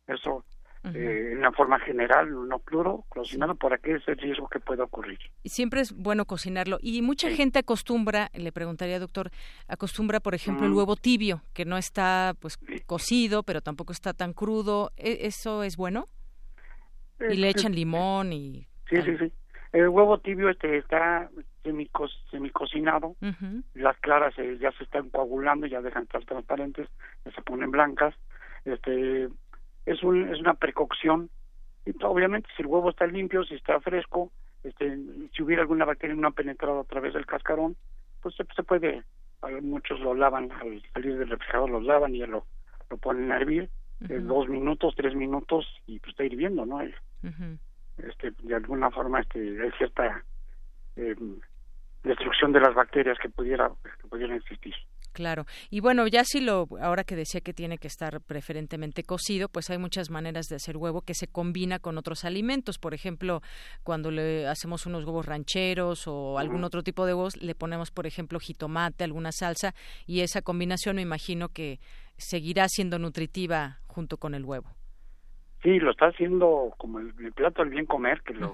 Eso eh, en una forma general, no pluro, cocinarlo para que ese riesgo que pueda ocurrir. Y siempre es bueno cocinarlo. Y mucha gente acostumbra, le preguntaría, doctor, acostumbra, por ejemplo, el huevo tibio, que no está pues cocido, pero tampoco está tan crudo. ¿E-, ¿Eso es bueno? y le echan limón y... Sí, sí, sí. El huevo tibio este está semicos, semicocinado, las claras eh, ya se están coagulando, ya dejan estar transparentes, ya se ponen blancas. Este es un es una precocción y obviamente si el huevo está limpio, si está fresco, este si hubiera alguna bacteria no ha penetrado a través del cascarón, pues se, puede muchos lo lavan al salir del refrigerador lo lavan y ya lo lo ponen a hervir eh, dos minutos, tres minutos y pues está hirviendo, ¿no? este de alguna forma este hay cierta eh, destrucción de las bacterias que pudiera que pudieran existir Claro. Y bueno, ya si lo, ahora que decía que tiene que estar preferentemente cocido, pues hay muchas maneras de hacer huevo que se combina con otros alimentos. Por ejemplo, cuando le hacemos unos huevos rancheros o algún otro tipo de huevos, le ponemos, por ejemplo, jitomate, alguna salsa, y esa combinación me imagino que seguirá siendo nutritiva junto con el huevo. Sí, lo está haciendo como el, plato del bien comer, que lo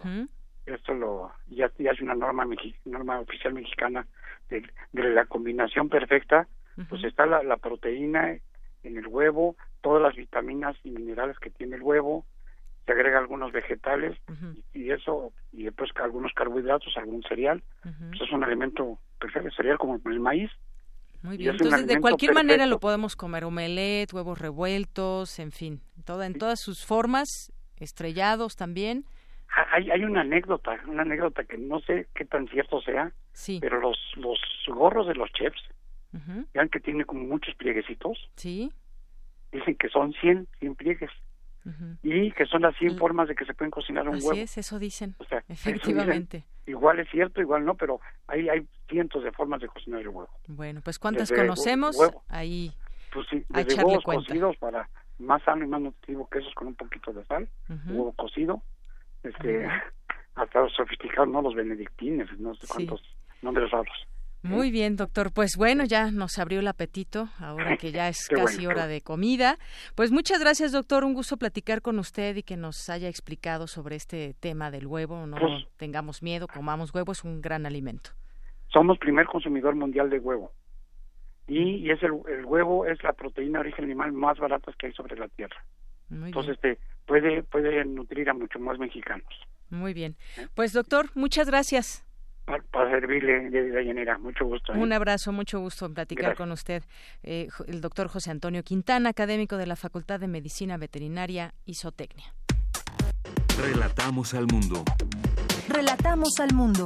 esto lo ya, ya es una norma norma oficial mexicana de, la combinación perfecta, pues está la, la proteína en el huevo, todas las vitaminas y minerales que tiene el huevo, se agrega algunos vegetales y, eso y después algunos carbohidratos, algún cereal, pues es un alimento perfecto, cereal como el maíz, Muy bien. Entonces, de cualquier manera lo podemos comer, omelette, huevos revueltos, en fin, toda, en todas sus formas, estrellados también. Hay, hay una anécdota, una anécdota que no sé qué tan cierto sea, sí. pero los, los gorros de los chefs, vean que tiene como muchos plieguecitos, sí. dicen que son 100, 100 pliegues. Y que son las 100 formas de que se pueden cocinar un huevo. Así es, eso dicen. efectivamente. igual es cierto, igual no, pero hay, hay cientos de formas de cocinar el huevo. Bueno, pues ¿cuántas conocemos? Ahí pues sí, desde huevos cocidos para más sano y más nutritivo que esos con un poquito de sal, huevo cocido, este, hasta los sofisticados, ¿no? Los benedictines, no sé cuántos nombres raros. Muy bien, doctor. Pues bueno, ya nos abrió el apetito, ahora que ya es casi hora de comida. Pues muchas gracias, doctor. Un gusto platicar con usted y que nos haya explicado sobre este tema del huevo. No pues tengamos miedo, comamos huevo, es un gran alimento. Somos primer consumidor mundial de huevo. Y, es el, huevo es la proteína de origen animal más barata que hay sobre la tierra. Entonces, este, puede, puede nutrir a muchos más mexicanos. Muy bien. ¿Eh? Pues doctor, muchas gracias para, servirle de llanera. Mucho gusto. ¿eh? Un abrazo, mucho gusto en platicar con usted. Eh, el doctor José Antonio Quintana, académico de la Facultad de Medicina Veterinaria y Zootecnia. Relatamos al mundo. Relatamos al mundo.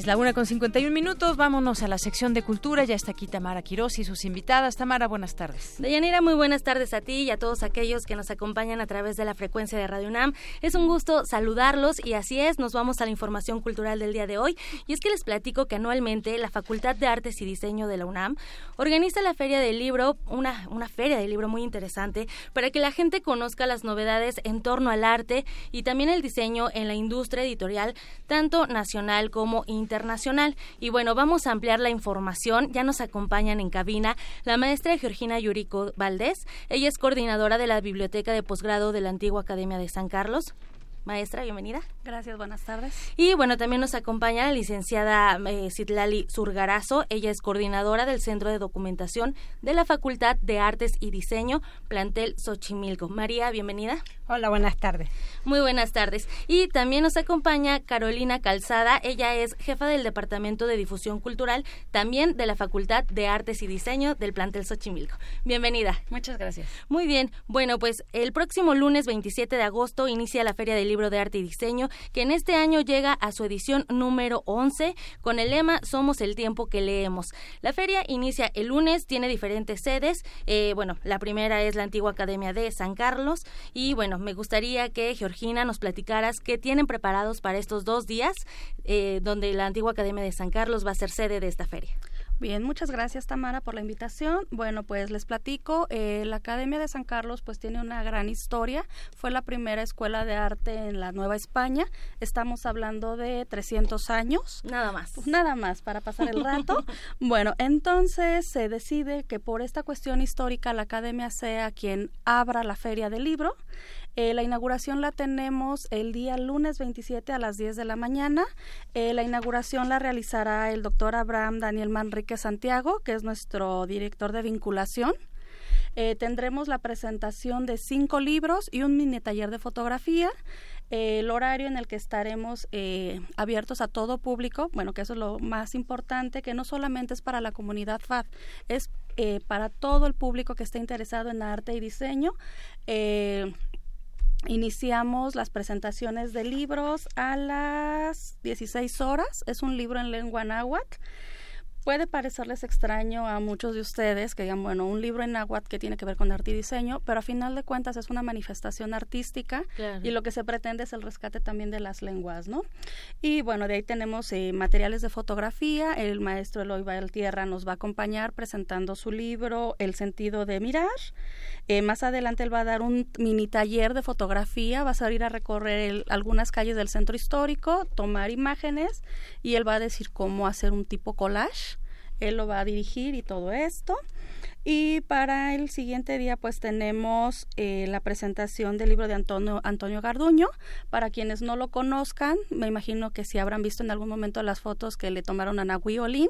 Es la una con 51 minutos. Vámonos a la sección de cultura. Ya está aquí Tamara Quiroz y sus invitadas. Tamara, buenas tardes. Deyanira, muy buenas tardes a ti y a todos aquellos que nos acompañan a través de la frecuencia de Radio UNAM. Es un gusto saludarlos y así es, nos vamos a la información cultural del día de hoy. Y es que les platico que anualmente la Facultad de Artes y Diseño de la UNAM organiza la Feria del Libro, una, una feria del libro muy interesante, para que la gente conozca las novedades en torno al arte y también el diseño en la industria editorial, tanto nacional como internacional internacional. Y bueno, vamos a ampliar la información. Ya nos acompañan en cabina la maestra Georgina Yurico Valdés. Ella es coordinadora de la Biblioteca de Posgrado de la Antigua Academia de San Carlos. Maestra, bienvenida. Gracias, buenas tardes. Y bueno, también nos acompaña la licenciada eh, Citlali Surgarazo. Ella es coordinadora del Centro de Documentación de la Facultad de Artes y Diseño, plantel Xochimilco. María, bienvenida. Hola, buenas tardes. Muy buenas tardes. Y también nos acompaña Carolina Calzada. Ella es jefa del Departamento de Difusión Cultural, también de la Facultad de Artes y Diseño del plantel Xochimilco. Bienvenida. Muchas gracias. Muy bien. Bueno, pues el próximo lunes 27 de agosto inicia la Feria del Libro de Arte y Diseño, que en este año llega a su edición número 11 con el lema Somos el tiempo que leemos. La feria inicia el lunes, tiene diferentes sedes. Eh, bueno, la primera es la antigua Academia de San Carlos y bueno, me gustaría que Georgina nos platicaras qué tienen preparados para estos dos días, eh, donde la antigua Academia de San Carlos va a ser sede de esta feria. Bien, muchas gracias Tamara por la invitación. Bueno, pues les platico, eh, la Academia de San Carlos pues tiene una gran historia. Fue la primera escuela de arte en la Nueva España. Estamos hablando de 300 años. Nada más. Pues nada más para pasar el rato. bueno, entonces se decide que por esta cuestión histórica la Academia sea quien abra la feria del libro. Eh, la inauguración la tenemos el día lunes 27 a las 10 de la mañana. Eh, la inauguración la realizará el doctor Abraham Daniel Manrique Santiago, que es nuestro director de vinculación. Eh, tendremos la presentación de cinco libros y un mini taller de fotografía. el horario en el que estaremos abiertos a todo público, bueno, que eso es lo más importante, que no solamente es para la comunidad FAD, es para todo el público que esté interesado en arte y diseño. Iniciamos las presentaciones de libros a las 16 horas. Es un libro en lengua náhuatl. Puede parecerles extraño a muchos de ustedes que digan, bueno, un libro en náhuatl que tiene que ver con arte y diseño, pero a final de cuentas es una manifestación artística y lo que se pretende es el rescate también de las lenguas, ¿no? Y bueno, de ahí tenemos eh, materiales de fotografía, el maestro Eloy Valtierra nos va a acompañar presentando su libro El sentido de mirar. Eh, más adelante él va a dar un mini taller de fotografía, va a salir a recorrer algunas calles del centro histórico, tomar imágenes y él va a decir cómo hacer un tipo collage él lo va a dirigir y todo esto. Y para el siguiente día pues tenemos eh, la presentación del libro de Antonio, Antonio Garduño. Para quienes no lo conozcan, me imagino que si habrán visto en algún momento las fotos que le tomaron a Nahui Olin.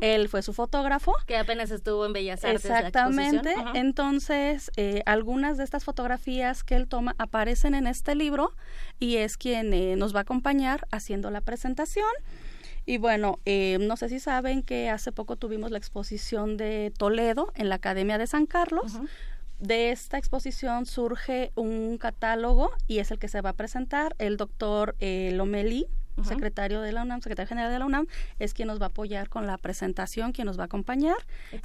Él fue su fotógrafo. Que apenas estuvo en Bellas Artes. Exactamente. Entonces, eh, algunas de estas fotografías que él toma aparecen en este libro y es quien eh, nos va a acompañar haciendo la presentación. Y bueno, eh, no sé si saben que hace poco tuvimos la exposición de Toledo en la Academia de San Carlos. De esta exposición surge un catálogo y es el que se va a presentar. El doctor eh, Lomeli secretario de la UNAM, secretario general de la UNAM, es quien nos va a apoyar con la presentación, quien nos va a acompañar.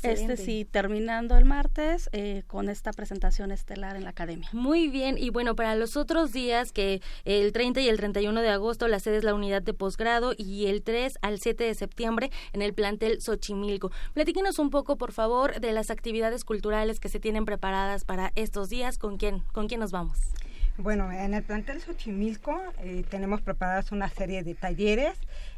Este sí, terminando el martes eh, con esta presentación estelar en la academia. Muy bien, y bueno, para los otros días, que el 30 y el 31 de agosto, la sede es la unidad de posgrado y el 3 al 7 de septiembre en el plantel Xochimilco. Platíquenos un poco, por favor, de las actividades culturales que se tienen preparadas para estos días. ¿Con quién, con quién nos vamos? Bueno, en el plantel Xochimilco eh, tenemos preparadas una serie de talleres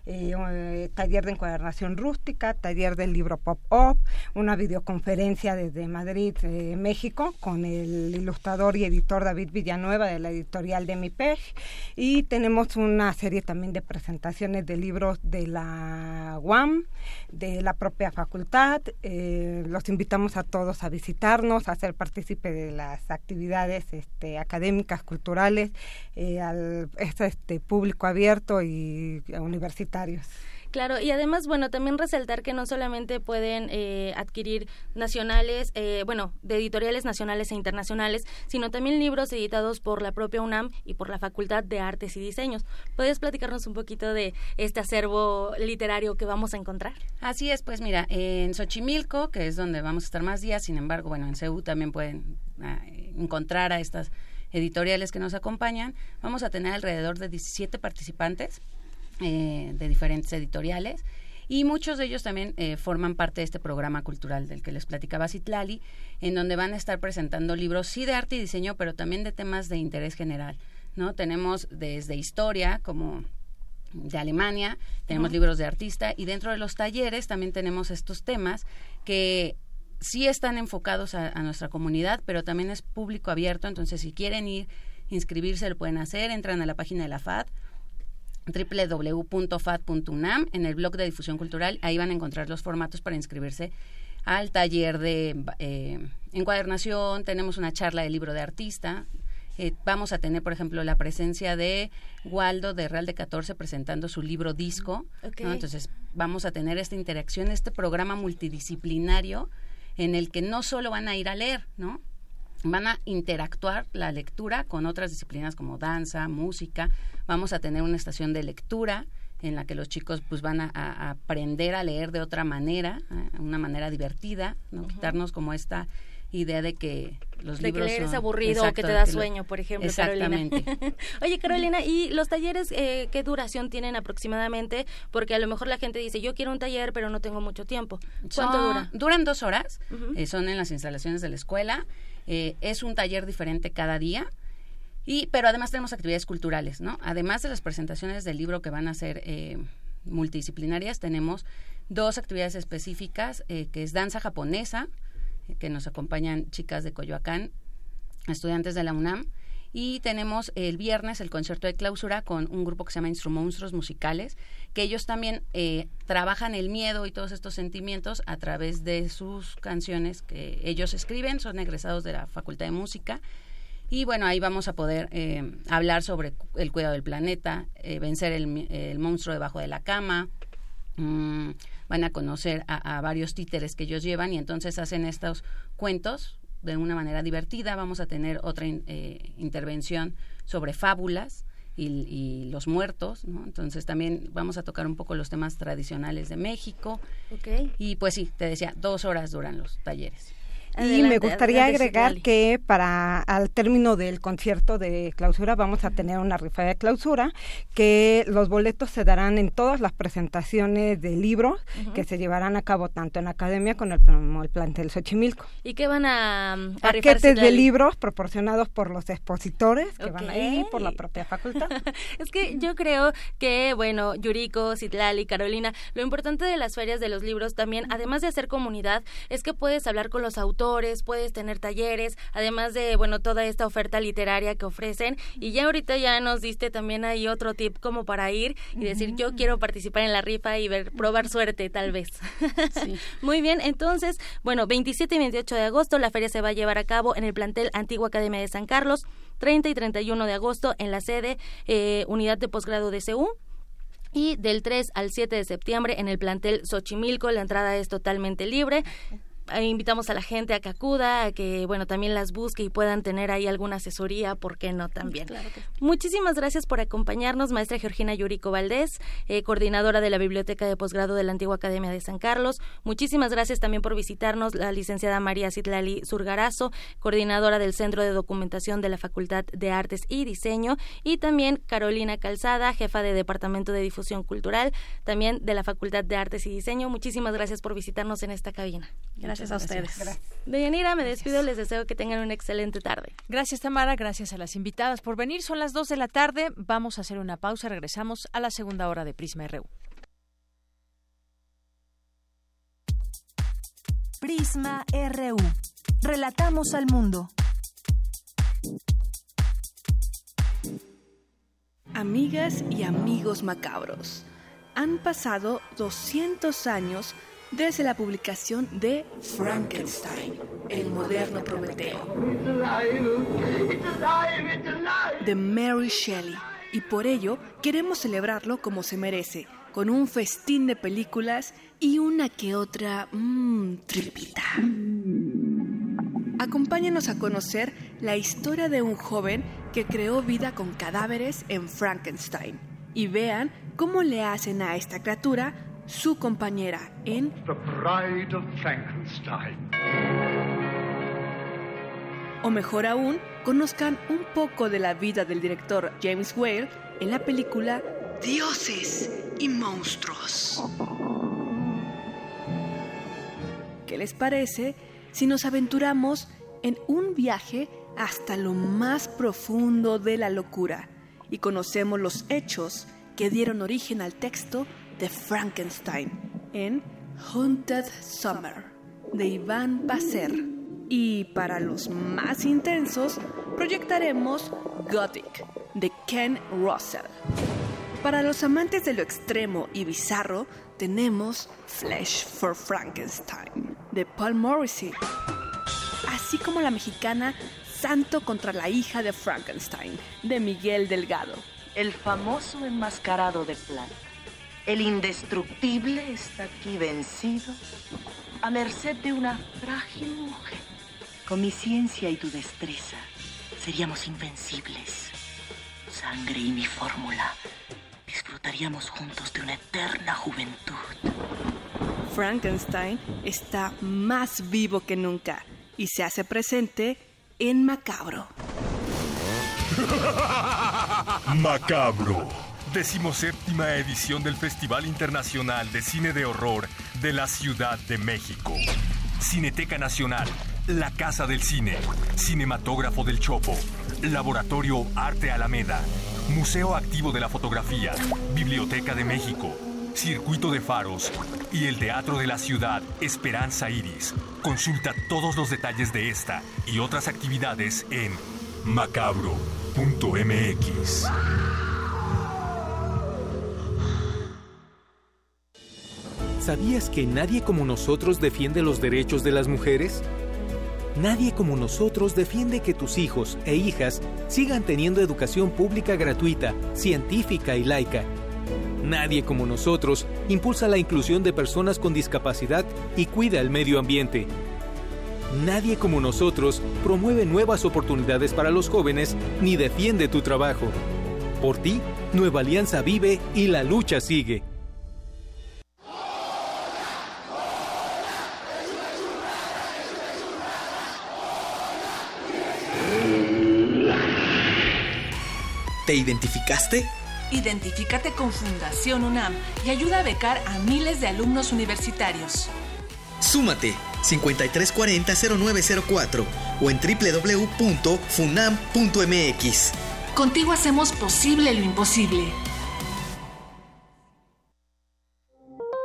eh, taller de encuadernación rústica, taller del libro pop-up, una videoconferencia desde Madrid, eh, México, con el ilustrador y editor David Villanueva de la editorial de Mi Pej. Y tenemos una serie también de presentaciones de libros de la UAM, de la propia facultad. Eh, los invitamos a todos a visitarnos, a ser partícipe de las actividades este, académicas, culturales, al este, público abierto y universitario Claro, y además, bueno, también resaltar que no solamente pueden eh, adquirir nacionales, eh, bueno, de editoriales nacionales e internacionales, sino también libros editados por la propia UNAM y por la Facultad de Artes y Diseños. ¿Puedes platicarnos un poquito de este acervo literario que vamos a encontrar? Así es, pues mira, en Xochimilco, que es donde vamos a estar más días, sin embargo, bueno, en CEU también pueden ah, encontrar a estas editoriales que nos acompañan. Vamos a tener alrededor de 17 participantes eh, de diferentes editoriales y muchos de ellos también eh, forman parte de este programa cultural del que les platicaba Citlali, en donde van a estar presentando libros sí de arte y diseño, pero también de temas de interés general. ¿no? Tenemos desde historia, como de Alemania, tenemos libros de artista y dentro de los talleres también tenemos estos temas que sí están enfocados a, a nuestra comunidad, pero también es público abierto, entonces si quieren ir, inscribirse, lo pueden hacer, entran a la página de la FAD www.fat.unam en el blog de difusión cultural. Ahí van a encontrar los formatos para inscribirse al taller de eh, encuadernación. Tenemos una charla de libro de artista. Eh, vamos a tener, por ejemplo, la presencia de Waldo de Real de 14 presentando su libro disco. Entonces, vamos a tener esta interacción, este programa multidisciplinario en el que no solo van a ir a leer, ¿no? van a interactuar la lectura con otras disciplinas como danza, música. Vamos a tener una estación de lectura en la que los chicos pues van a, aprender a leer de otra manera, una manera divertida, no quitarnos como esta idea de que los de libros que leer es aburrido o que te da sueño, por ejemplo, Exactamente. Oye, Carolina, ¿y los talleres eh, qué duración tienen aproximadamente? Porque a lo mejor la gente dice, yo quiero un taller, pero no tengo mucho tiempo. ¿Cuánto dura? Duran dos horas, eh, son en las instalaciones de la escuela. Eh, es un taller diferente cada día. Y, pero además tenemos actividades culturales, ¿no? Además de las presentaciones del libro que van a ser eh, multidisciplinarias, tenemos dos actividades específicas, eh, que es danza japonesa, que nos acompañan chicas de Coyoacán, estudiantes de la UNAM, y tenemos el viernes el concierto de clausura con un grupo que se llama Instrumonstruos Musicales, que ellos también eh, trabajan el miedo y todos estos sentimientos a través de sus canciones que ellos escriben, son egresados de la Facultad de Música. Y bueno, ahí vamos a poder eh, hablar sobre el cuidado del planeta, eh, vencer el, monstruo debajo de la cama. Mm, van a conocer a, a varios títeres que ellos llevan y entonces hacen estos cuentos de una manera divertida. Vamos a tener otra eh, intervención sobre fábulas y, los muertos, ¿no? Entonces también vamos a tocar un poco los temas tradicionales de México. Okay. Y pues sí, te decía, dos horas duran los talleres y me gustaría agregar que para al término del concierto de clausura vamos a tener una rifa de clausura que los boletos se darán en todas las presentaciones de libros que se llevarán a cabo tanto en la academia como el, como el plantel Xochimilco. ¿Y qué van a, a paquetes de libros proporcionados por los expositores que van ahí por la propia facultad? es que yo creo que bueno, Yuriko, Citlali, Carolina, lo importante de las ferias de los libros también además de hacer comunidad es que puedes hablar con los autores puedes tener talleres, además de, bueno, toda esta oferta literaria que ofrecen. Y ya ahorita ya nos diste también ahí otro tip como para ir y decir, yo quiero participar en la rifa y ver, probar suerte tal vez. Muy bien, entonces, bueno, 27 y 28 de agosto la feria se va a llevar a cabo en el plantel Antigua Academia de San Carlos. 30 y 31 de agosto en la sede eh, Unidad de Posgrado de CEU y del 3 al 7 de septiembre en el plantel Xochimilco. La entrada es totalmente libre invitamos a la gente a que acuda, a que, bueno, también las busque y puedan tener ahí alguna asesoría, ¿por qué no también? Muchísimas gracias por acompañarnos, maestra Georgina Yurico Valdés, eh, coordinadora de la Biblioteca de Posgrado de la Antigua Academia de San Carlos. Muchísimas gracias también por visitarnos, la licenciada María Citlali Surgarazo, coordinadora del Centro de Documentación de la Facultad de Artes y Diseño, y también Carolina Calzada, jefa de Departamento de Difusión Cultural, también de la Facultad de Artes y Diseño. Muchísimas gracias por visitarnos en esta cabina. Gracias. Gracias a ustedes. Gracias. Deyanira, me despido, les deseo que tengan una excelente tarde. Gracias Tamara, gracias a las invitadas por venir. Son las 2 de la tarde, vamos a hacer una pausa, regresamos a la segunda hora de Prisma RU. Prisma RU. Relatamos al mundo. Amigas y amigos macabros, han pasado 200 años desde la publicación de Frankenstein, el moderno Prometeo, de Mary Shelley, y por ello queremos celebrarlo como se merece, con un festín de películas y una que otra mmm, tripita. Acompáñanos a conocer la historia de un joven que creó vida con cadáveres en Frankenstein. Y vean cómo le hacen a esta criatura su compañera en The Bride of Frankenstein. O mejor aún, conozcan un poco de la vida del director James Whale en la película Dioses y Monstruos. ¿Qué les parece si nos aventuramos en un viaje hasta lo más profundo de la locura y conocemos los hechos que dieron origen al texto de Frankenstein en Haunted Summer de Iván Bacer. Y para los más intensos, proyectaremos Gothic de Ken Russell. Para los amantes de lo extremo y bizarro, tenemos Flesh for Frankenstein de Paul Morrissey. Así como la mexicana Santo contra la hija de Frankenstein de Miguel Delgado. El famoso enmascarado de plata el indestructible está aquí vencido a merced de una frágil mujer. Con mi ciencia y tu destreza seríamos invencibles. Sangre y mi fórmula disfrutaríamos juntos de una eterna juventud. Frankenstein está más vivo que nunca y se hace presente en Macabro. Macabro decimoséptima edición del Festival Internacional de Cine de Horror de la Ciudad de México. Cineteca Nacional, la Casa del Cine, Cinematógrafo del Chopo, Laboratorio Arte Alameda, Museo Activo de la Fotografía, Biblioteca de México, Circuito de Faros y el Teatro de la Ciudad Esperanza Iris. Consulta todos los detalles de esta y otras actividades en macabro.mx. ¿Sabías que nadie como nosotros defiende los derechos de las mujeres? Nadie como nosotros defiende que tus hijos e hijas sigan teniendo educación pública gratuita, científica y laica. Nadie como nosotros impulsa la inclusión de personas con discapacidad y cuida el medio ambiente. Nadie como nosotros promueve nuevas oportunidades para los jóvenes ni defiende tu trabajo. Por ti, Nueva Alianza vive y la lucha sigue. ¿Te identificaste? Identifícate con Fundación UNAM y ayuda a becar a miles de alumnos universitarios. Súmate 5340-0904 o en www.funam.mx. Contigo hacemos posible lo imposible.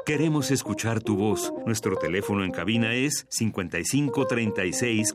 Queremos escuchar tu voz. Nuestro teléfono en cabina es 55 36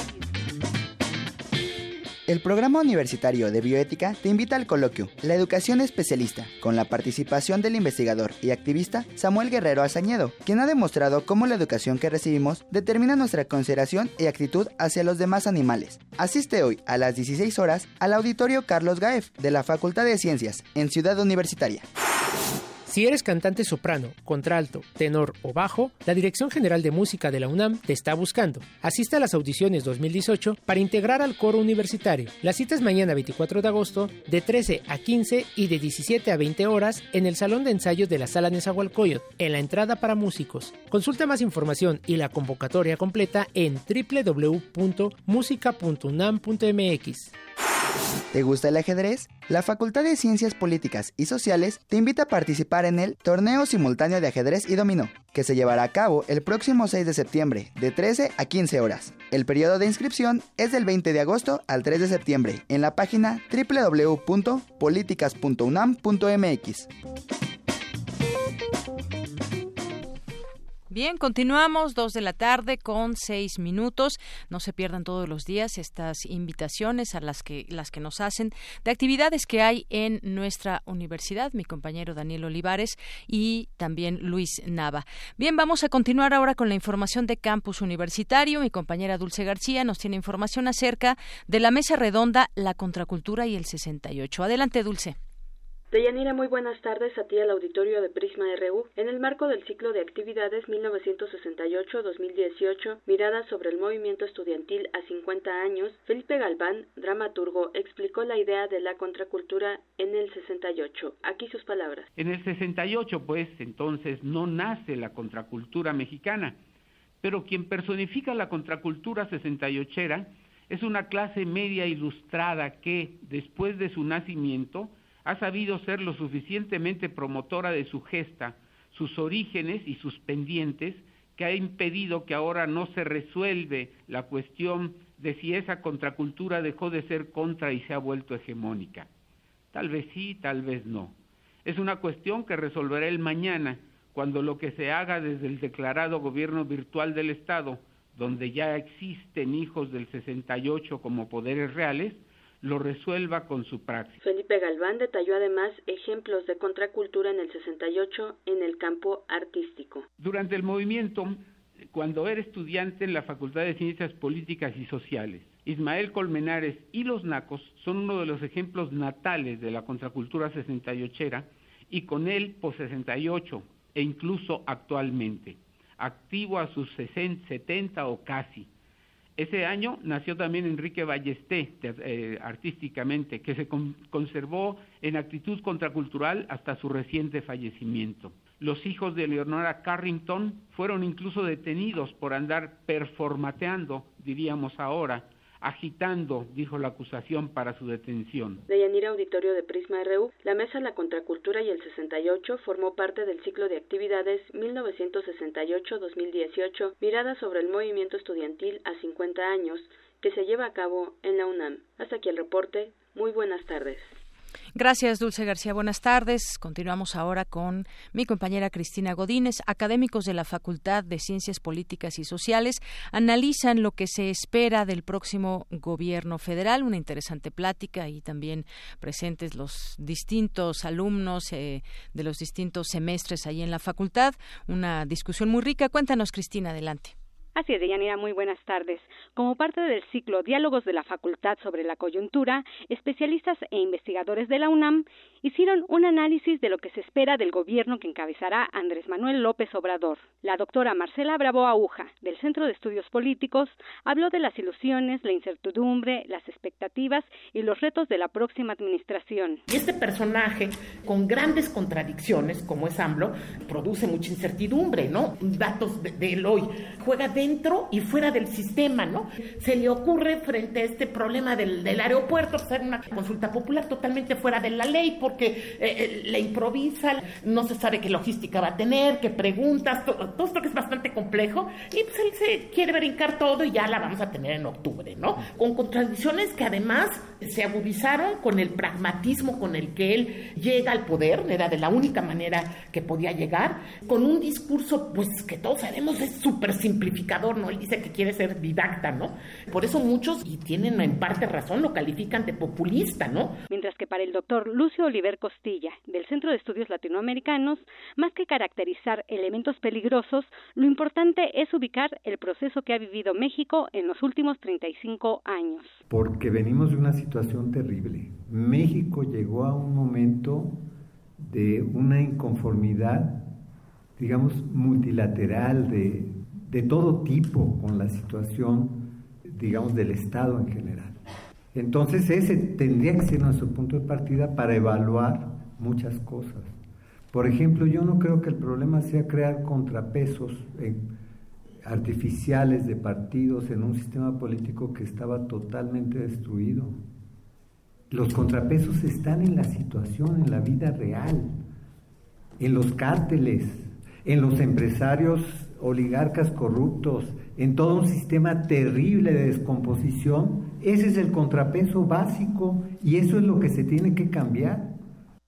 El programa universitario de bioética te invita al coloquio La educación especialista, con la participación del investigador y activista Samuel Guerrero Azañedo, quien ha demostrado cómo la educación que recibimos determina nuestra consideración y actitud hacia los demás animales. Asiste hoy a las 16 horas al auditorio Carlos Gaef de la Facultad de Ciencias en Ciudad Universitaria. Si eres cantante soprano, contralto, tenor o bajo, la Dirección General de Música de la UNAM te está buscando. Asiste a las audiciones 2018 para integrar al coro universitario. La cita es mañana 24 de agosto de 13 a 15 y de 17 a 20 horas en el Salón de Ensayos de la Sala Nezahualcóyotl, en la entrada para músicos. Consulta más información y la convocatoria completa en www.musica.unam.mx. ¿Te gusta el ajedrez? La Facultad de Ciencias Políticas y Sociales te invita a participar en el Torneo Simultáneo de Ajedrez y Dominó, que se llevará a cabo el próximo 6 de septiembre, de 13 a 15 horas. El periodo de inscripción es del 20 de agosto al 3 de septiembre en la página www.políticas.unam.mx. Bien, continuamos dos de la tarde con seis minutos. No se pierdan todos los días estas invitaciones a las que las que nos hacen de actividades que hay en nuestra universidad. Mi compañero Daniel Olivares y también Luis Nava. Bien, vamos a continuar ahora con la información de campus universitario. Mi compañera Dulce García nos tiene información acerca de la mesa redonda La contracultura y el 68. Adelante, Dulce. Deyanira, muy buenas tardes a ti al auditorio de Prisma RU. En el marco del ciclo de actividades 1968-2018, Miradas sobre el movimiento estudiantil a 50 años, Felipe Galván, dramaturgo, explicó la idea de la contracultura en el 68. Aquí sus palabras. En el 68, pues, entonces no nace la contracultura mexicana, pero quien personifica la contracultura 68era es una clase media ilustrada que, después de su nacimiento, ha sabido ser lo suficientemente promotora de su gesta, sus orígenes y sus pendientes, que ha impedido que ahora no se resuelve la cuestión de si esa contracultura dejó de ser contra y se ha vuelto hegemónica. Tal vez sí, tal vez no. Es una cuestión que resolverá el mañana, cuando lo que se haga desde el declarado gobierno virtual del Estado, donde ya existen hijos del 68 como poderes reales, lo resuelva con su praxis. Felipe Galván detalló además ejemplos de contracultura en el 68 en el campo artístico. Durante el movimiento, cuando era estudiante en la Facultad de Ciencias Políticas y Sociales, Ismael Colmenares y los Nacos son uno de los ejemplos natales de la contracultura 68era y con él por 68 e incluso actualmente, activo a sus 60, 70 o casi. Ese año nació también Enrique Ballesté, eh, artísticamente, que se conservó en actitud contracultural hasta su reciente fallecimiento. Los hijos de Leonora Carrington fueron incluso detenidos por andar performateando, diríamos ahora, agitando, dijo la acusación, para su detención. De Yanira Auditorio de Prisma RU, la Mesa La Contracultura y el 68 formó parte del ciclo de actividades 1968-2018, mirada sobre el movimiento estudiantil a 50 años, que se lleva a cabo en la UNAM. Hasta aquí el reporte. Muy buenas tardes. Gracias, Dulce García. Buenas tardes. Continuamos ahora con mi compañera Cristina Godínez. Académicos de la Facultad de Ciencias Políticas y Sociales analizan lo que se espera del próximo gobierno federal. Una interesante plática y también presentes los distintos alumnos eh, de los distintos semestres ahí en la facultad. Una discusión muy rica. Cuéntanos, Cristina, adelante. Así es, Deyanira, muy buenas tardes. Como parte del ciclo Diálogos de la Facultad sobre la Coyuntura, especialistas e investigadores de la UNAM hicieron un análisis de lo que se espera del gobierno que encabezará Andrés Manuel López Obrador. La doctora Marcela Bravo Aguja, del Centro de Estudios Políticos, habló de las ilusiones, la incertidumbre, las expectativas y los retos de la próxima administración. Y este personaje, con grandes contradicciones, como es AMLO, produce mucha incertidumbre, ¿no? Datos de, de hoy. Juega de dentro y fuera del sistema, ¿no? Se le ocurre frente a este problema del, aeropuerto hacer una consulta popular totalmente fuera de la ley porque eh, eh, le improvisa, no se sabe qué logística va a tener, qué preguntas, todo, esto que es bastante complejo y pues él se quiere brincar todo y ya la vamos a tener en octubre, ¿no? Con contradicciones que además se agudizaron con el pragmatismo con el que él llega al poder, era de la única manera que podía llegar, con un discurso pues que todos sabemos es súper simplificado ¿no? Él dice que quiere ser didacta, ¿no? Por eso muchos, y tienen en parte razón, lo califican de populista, ¿no? Mientras que para el doctor Lucio Oliver Costilla, del Centro de Estudios Latinoamericanos, más que caracterizar elementos peligrosos, lo importante es ubicar el proceso que ha vivido México en los últimos 35 años. Porque venimos de una situación terrible. México llegó a un momento de una inconformidad, digamos, multilateral, de, de todo tipo con la situación, digamos, del Estado en general. Entonces ese tendría que ser nuestro punto de partida para evaluar muchas cosas. Por ejemplo, yo no creo que el problema sea crear contrapesos eh, artificiales de partidos en un sistema político que estaba totalmente destruido. Los contrapesos están en la situación, en la vida real, en los cárteles, en los empresarios oligarcas corruptos, en todo un sistema terrible de descomposición, ese es el contrapeso básico y eso es lo que se tiene que cambiar.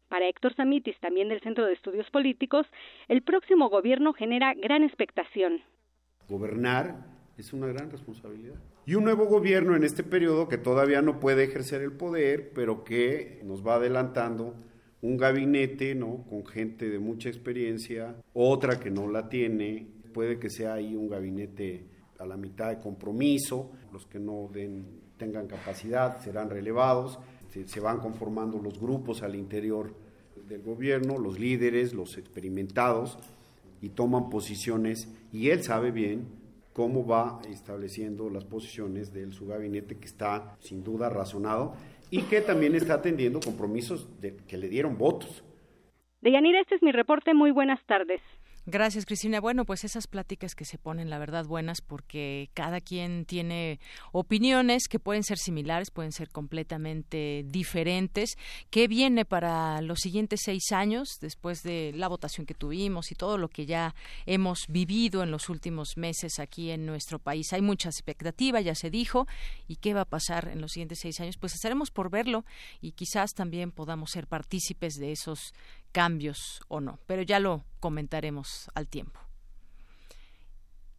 Para Héctor Samitis, también del Centro de Estudios Políticos, el próximo gobierno genera gran expectación. Gobernar es una gran responsabilidad. Y un nuevo gobierno en este periodo que todavía no puede ejercer el poder, pero que nos va adelantando un gabinete, ¿no? Con gente de mucha experiencia, otra que no la tiene, puede que sea ahí un gabinete a la mitad de compromiso, los que no den, tengan capacidad serán relevados, se, van conformando los grupos al interior del gobierno, los líderes, los experimentados, y toman posiciones, y él sabe bien cómo va estableciendo las posiciones de su gabinete, que está sin duda razonado, y que también está atendiendo compromisos de, que le dieron votos. Deyanira, este es mi reporte. Muy buenas tardes. Gracias, Cristina. Bueno, pues esas pláticas que se ponen, la verdad, buenas porque cada quien tiene opiniones que pueden ser similares, pueden ser completamente diferentes. ¿Qué viene para los siguientes seis años después de la votación que tuvimos y todo lo que ya hemos vivido en los últimos meses aquí en nuestro país? Hay mucha expectativa, ya se dijo. ¿Y qué va a pasar en los siguientes seis años? Pues estaremos por verlo y quizás también podamos ser partícipes de esos cambios o no, pero ya lo comentaremos al tiempo.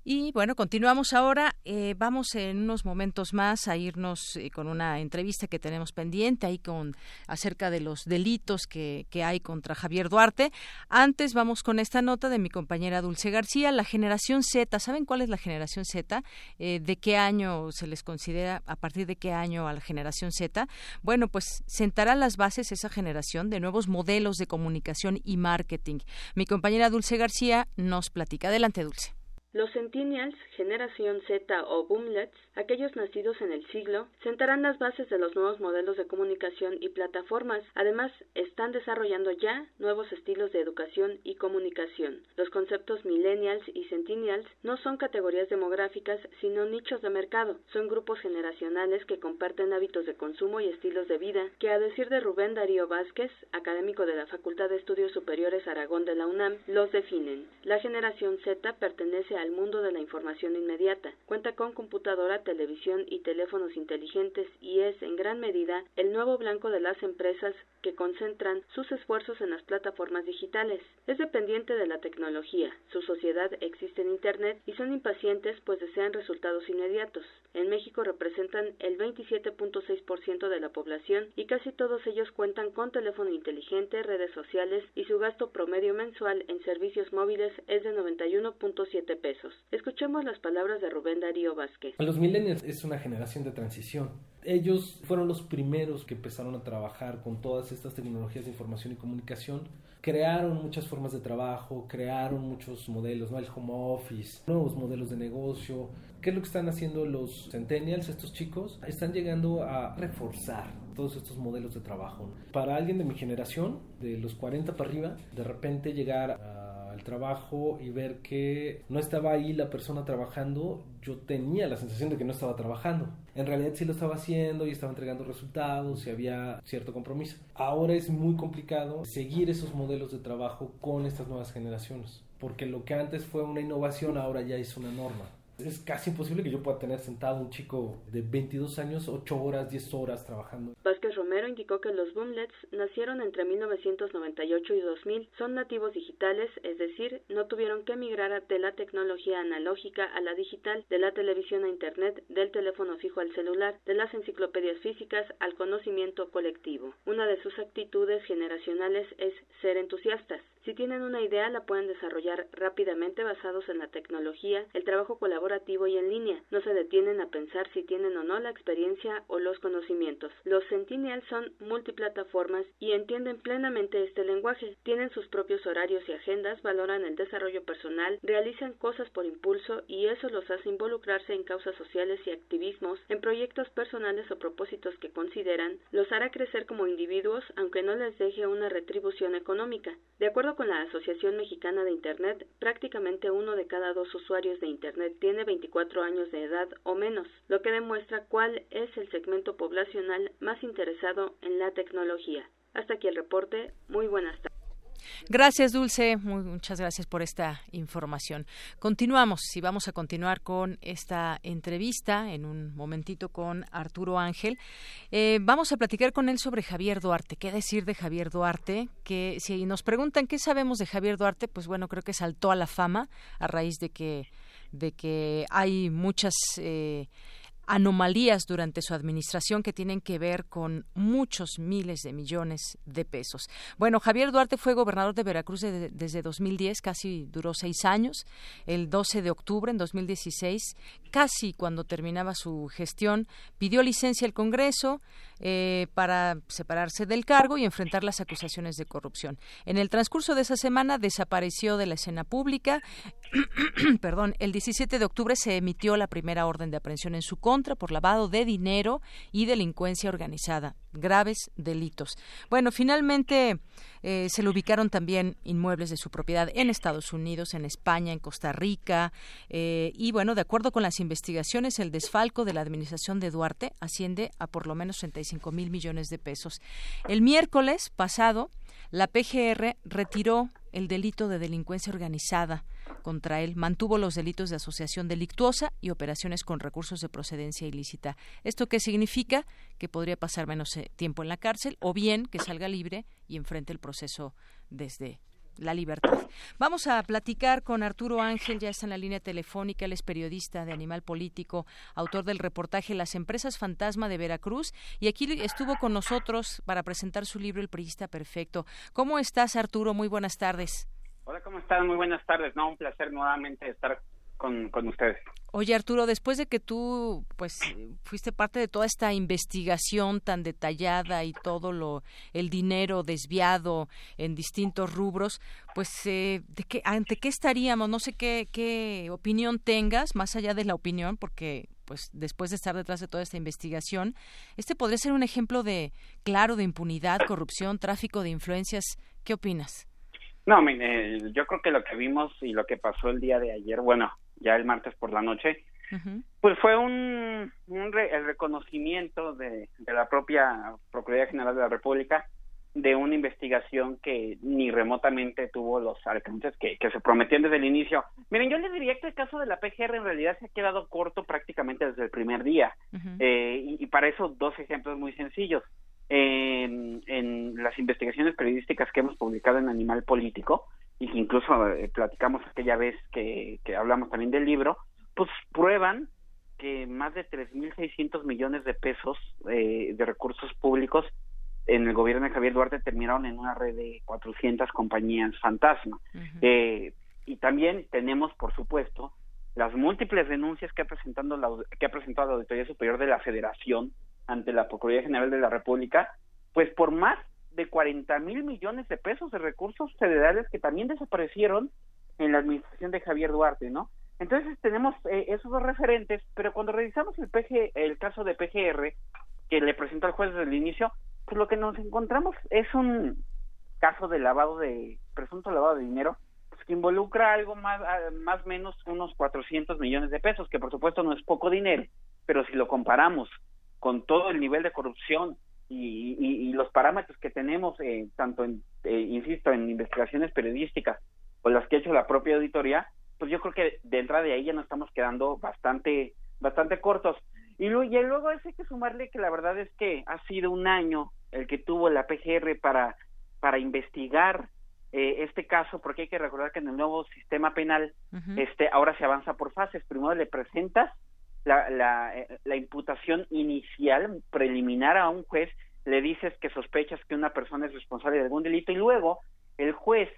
Y bueno, continuamos ahora. Eh, vamos en unos momentos más a irnos eh, con una entrevista que tenemos pendiente ahí con acerca de los delitos que, que, hay contra Javier Duarte. Antes vamos con esta nota de mi compañera Dulce García, la generación Z. ¿Saben cuál es la generación Z? Eh, ¿De qué año se les considera, a partir de qué año a la generación Z? Bueno, pues sentará las bases esa generación de nuevos modelos de comunicación y marketing. Mi compañera Dulce García nos platica. Adelante, Dulce. Los Centennials, generación Z o Boomlets, aquellos nacidos en el siglo, sentarán las bases de los nuevos modelos de comunicación y plataformas. Además, están desarrollando ya nuevos estilos de educación y comunicación. Los conceptos millennials y centennials no son categorías demográficas, sino nichos de mercado. Son grupos generacionales que comparten hábitos de consumo y estilos de vida, que a decir de Rubén Darío Vázquez, académico de la Facultad de Estudios Superiores Aragón de la UNAM, los definen. La generación Z pertenece al mundo de la información inmediata. Cuenta con computadora, televisión y teléfonos inteligentes y es, en gran medida, el nuevo blanco de las empresas que concentran sus esfuerzos en las plataformas digitales. Es dependiente de la tecnología, su sociedad existe en Internet y son impacientes pues desean resultados inmediatos. En México representan el 27.6% de la población y casi todos ellos cuentan con teléfono inteligente, redes sociales y su gasto promedio mensual en servicios móviles es de 91.7 pesos. Escuchemos las palabras de Rubén Darío Vázquez. Los millennials es una generación de transición. Ellos fueron los primeros que empezaron a trabajar con todas estas tecnologías de información y comunicación. Crearon muchas formas de trabajo, crearon muchos modelos, ¿no? El home office, nuevos modelos de negocio. ¿Qué es lo que están haciendo los centennials, estos chicos? Están llegando a reforzar todos estos modelos de trabajo. Para alguien de mi generación, de los 40 para arriba, de repente llegar a al trabajo y ver que no estaba ahí la persona trabajando, yo tenía la sensación de que no estaba trabajando. En realidad sí lo estaba haciendo y estaba entregando resultados y había cierto compromiso. Ahora es muy complicado seguir esos modelos de trabajo con estas nuevas generaciones, porque lo que antes fue una innovación ahora ya es una norma. Es casi imposible que yo pueda tener sentado un chico de 22 años, 8 horas, 10 horas trabajando. Vázquez Romero indicó que los boomlets nacieron entre 1998 y 2000. Son nativos digitales, es decir, no tuvieron que migrar de la tecnología analógica a la digital, de la televisión a Internet, del teléfono fijo al celular, de las enciclopedias físicas al conocimiento colectivo. Una de sus actitudes generacionales es ser entusiastas. Si tienen una idea, la pueden desarrollar rápidamente basados en la tecnología, el trabajo colaborativo y en línea. No se detienen a pensar si tienen o no la experiencia o los conocimientos. Los Centennials son multiplataformas y entienden plenamente este lenguaje. Tienen sus propios horarios y agendas, valoran el desarrollo personal, realizan cosas por impulso y eso los hace involucrarse en causas sociales y activismos, en proyectos personales o propósitos que consideran, los hará crecer como individuos aunque no les deje una retribución económica. De acuerdo con la Asociación Mexicana de Internet, prácticamente uno de cada dos usuarios de Internet tiene 24 años de edad o menos, lo que demuestra cuál es el segmento poblacional más interesado en la tecnología. Hasta aquí el reporte. Muy buenas tardes. Gracias, Dulce. muchas gracias por esta información. Continuamos y vamos a continuar con esta entrevista en un momentito con Arturo Ángel. Eh, vamos a platicar con él sobre Javier Duarte. ¿Qué decir de Javier Duarte? Que si nos preguntan qué sabemos de Javier Duarte, pues bueno, creo que saltó a la fama a raíz de que de que hay muchas eh, anomalías durante su administración que tienen que ver con muchos miles de millones de pesos. Bueno, Javier Duarte fue gobernador de Veracruz desde 2010, casi duró seis años. El 12 de octubre en 2016, casi cuando terminaba su gestión, pidió licencia al Congreso eh, para separarse del cargo y enfrentar las acusaciones de corrupción. En el transcurso de esa semana desapareció de la escena pública. Perdón, el 17 de octubre se emitió la primera orden de aprehensión en su contra por lavado de dinero y delincuencia organizada, graves delitos. Bueno, finalmente eh, se le ubicaron también inmuebles de su propiedad en Estados Unidos, en España, en Costa Rica. Eh, y bueno, de acuerdo con las investigaciones, el desfalco de la administración de Duarte asciende a por lo menos 35 mil millones de pesos. El miércoles pasado, la PGR retiró el delito de delincuencia organizada contra él, mantuvo los delitos de asociación delictuosa y operaciones con recursos de procedencia ilícita. ¿Esto qué significa? Que podría pasar menos eh, tiempo en la cárcel o bien que salga libre y enfrente el proceso desde la libertad. Vamos a platicar con Arturo Ángel, ya está en la línea telefónica, él es periodista de Animal Político, autor del reportaje Las empresas fantasma de Veracruz y aquí estuvo con nosotros para presentar su libro El Priista Perfecto. ¿Cómo estás, Arturo? Muy buenas tardes. Hola, ¿cómo están? Muy buenas tardes. No, un placer nuevamente estar con, con, ustedes. Oye, Arturo, después de que tú, pues, fuiste parte de toda esta investigación tan detallada y todo lo, el dinero desviado en distintos rubros, pues, eh, ¿de qué, ante qué estaríamos? No sé qué, qué opinión tengas, más allá de la opinión, porque, pues, después de estar detrás de toda esta investigación, este podría ser un ejemplo de, claro, de impunidad, corrupción, tráfico de influencias. ¿Qué opinas? No, mire, yo creo que lo que vimos y lo que pasó el día de ayer, bueno, ya el martes por la noche, pues fue un, el reconocimiento de, la propia Procuraduría General de la República de una investigación que ni remotamente tuvo los alcances que, que se prometían desde el inicio. Miren, yo les diría que el caso de la PGR en realidad se ha quedado corto prácticamente desde el primer día. eh, y, y, para eso dos ejemplos muy sencillos. En, en las investigaciones periodísticas que hemos publicado en Animal Político, y que incluso eh, platicamos aquella vez que, que hablamos también del libro, pues prueban que más de 3.600 millones de pesos eh, de recursos públicos en el gobierno de Javier Duarte terminaron en una red de 400 compañías fantasma. eh, y también tenemos, por supuesto, las múltiples denuncias que ha, presentado la, que ha presentado la Auditoría Superior de la Federación ante la Procuraduría General de la República, pues por más de 40 mil millones de pesos de recursos federales que también desaparecieron en la administración de Javier Duarte, ¿no? Entonces tenemos eh, esos dos referentes, pero cuando revisamos el PG, el caso de PGR que le presentó al juez desde el inicio, pues lo que nos encontramos es un caso de lavado de presunto lavado de dinero pues, que involucra algo más más menos unos 400 millones de pesos, que por supuesto no es poco dinero, pero si lo comparamos con todo el nivel de corrupción y, y, y los parámetros que tenemos, eh, tanto en, eh, insisto, en investigaciones periodísticas o las que ha hecho la propia auditoría, pues yo creo que de entrada de ahí ya nos estamos quedando bastante, bastante cortos. Y luego, y luego hay que sumarle que la verdad es que ha sido un año el que tuvo la PGR para, para investigar eh, este caso, porque hay que recordar que en el nuevo sistema penal, uh -huh. este, ahora se avanza por fases. Primero le presentas la, la, eh, la imputación inicial, preliminar a un juez, le dices que sospechas que una persona es responsable de algún delito y luego el juez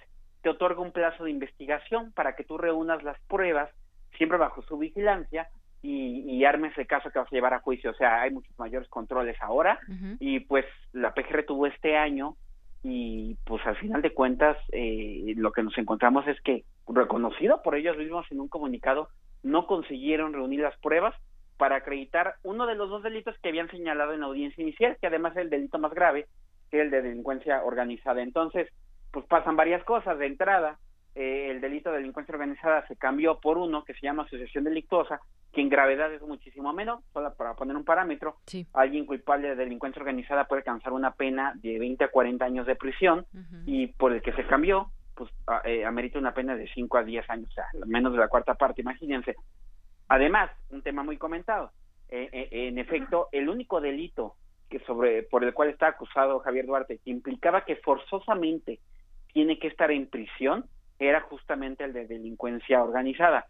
te otorga un plazo de investigación para que tú reúnas las pruebas, siempre bajo su vigilancia, y, y, armes el caso que vas a llevar a juicio. O sea, hay muchos mayores controles ahora uh -huh. y pues la PGR tuvo este año y pues al final de cuentas eh, lo que nos encontramos es que reconocido por ellos mismos en un comunicado no consiguieron reunir las pruebas para acreditar uno de los dos delitos que habían señalado en la audiencia inicial, que además es el delito más grave, que es el de delincuencia organizada. Entonces, pues pasan varias cosas. De entrada, eh, el delito de delincuencia organizada se cambió por uno que se llama asociación delictuosa, que en gravedad es muchísimo menos, solo para poner un parámetro, sí. alguien culpable de delincuencia organizada puede alcanzar una pena de 20 a 40 años de prisión uh -huh. y por el que se cambió, pues eh, amerita una pena de 5 a 10 años, o sea, menos de la cuarta parte, imagínense. Además, un tema muy comentado, eh, eh, en efecto, el único delito que sobre por el cual está acusado Javier Duarte, que implicaba que forzosamente tiene que estar en prisión, era justamente el de delincuencia organizada.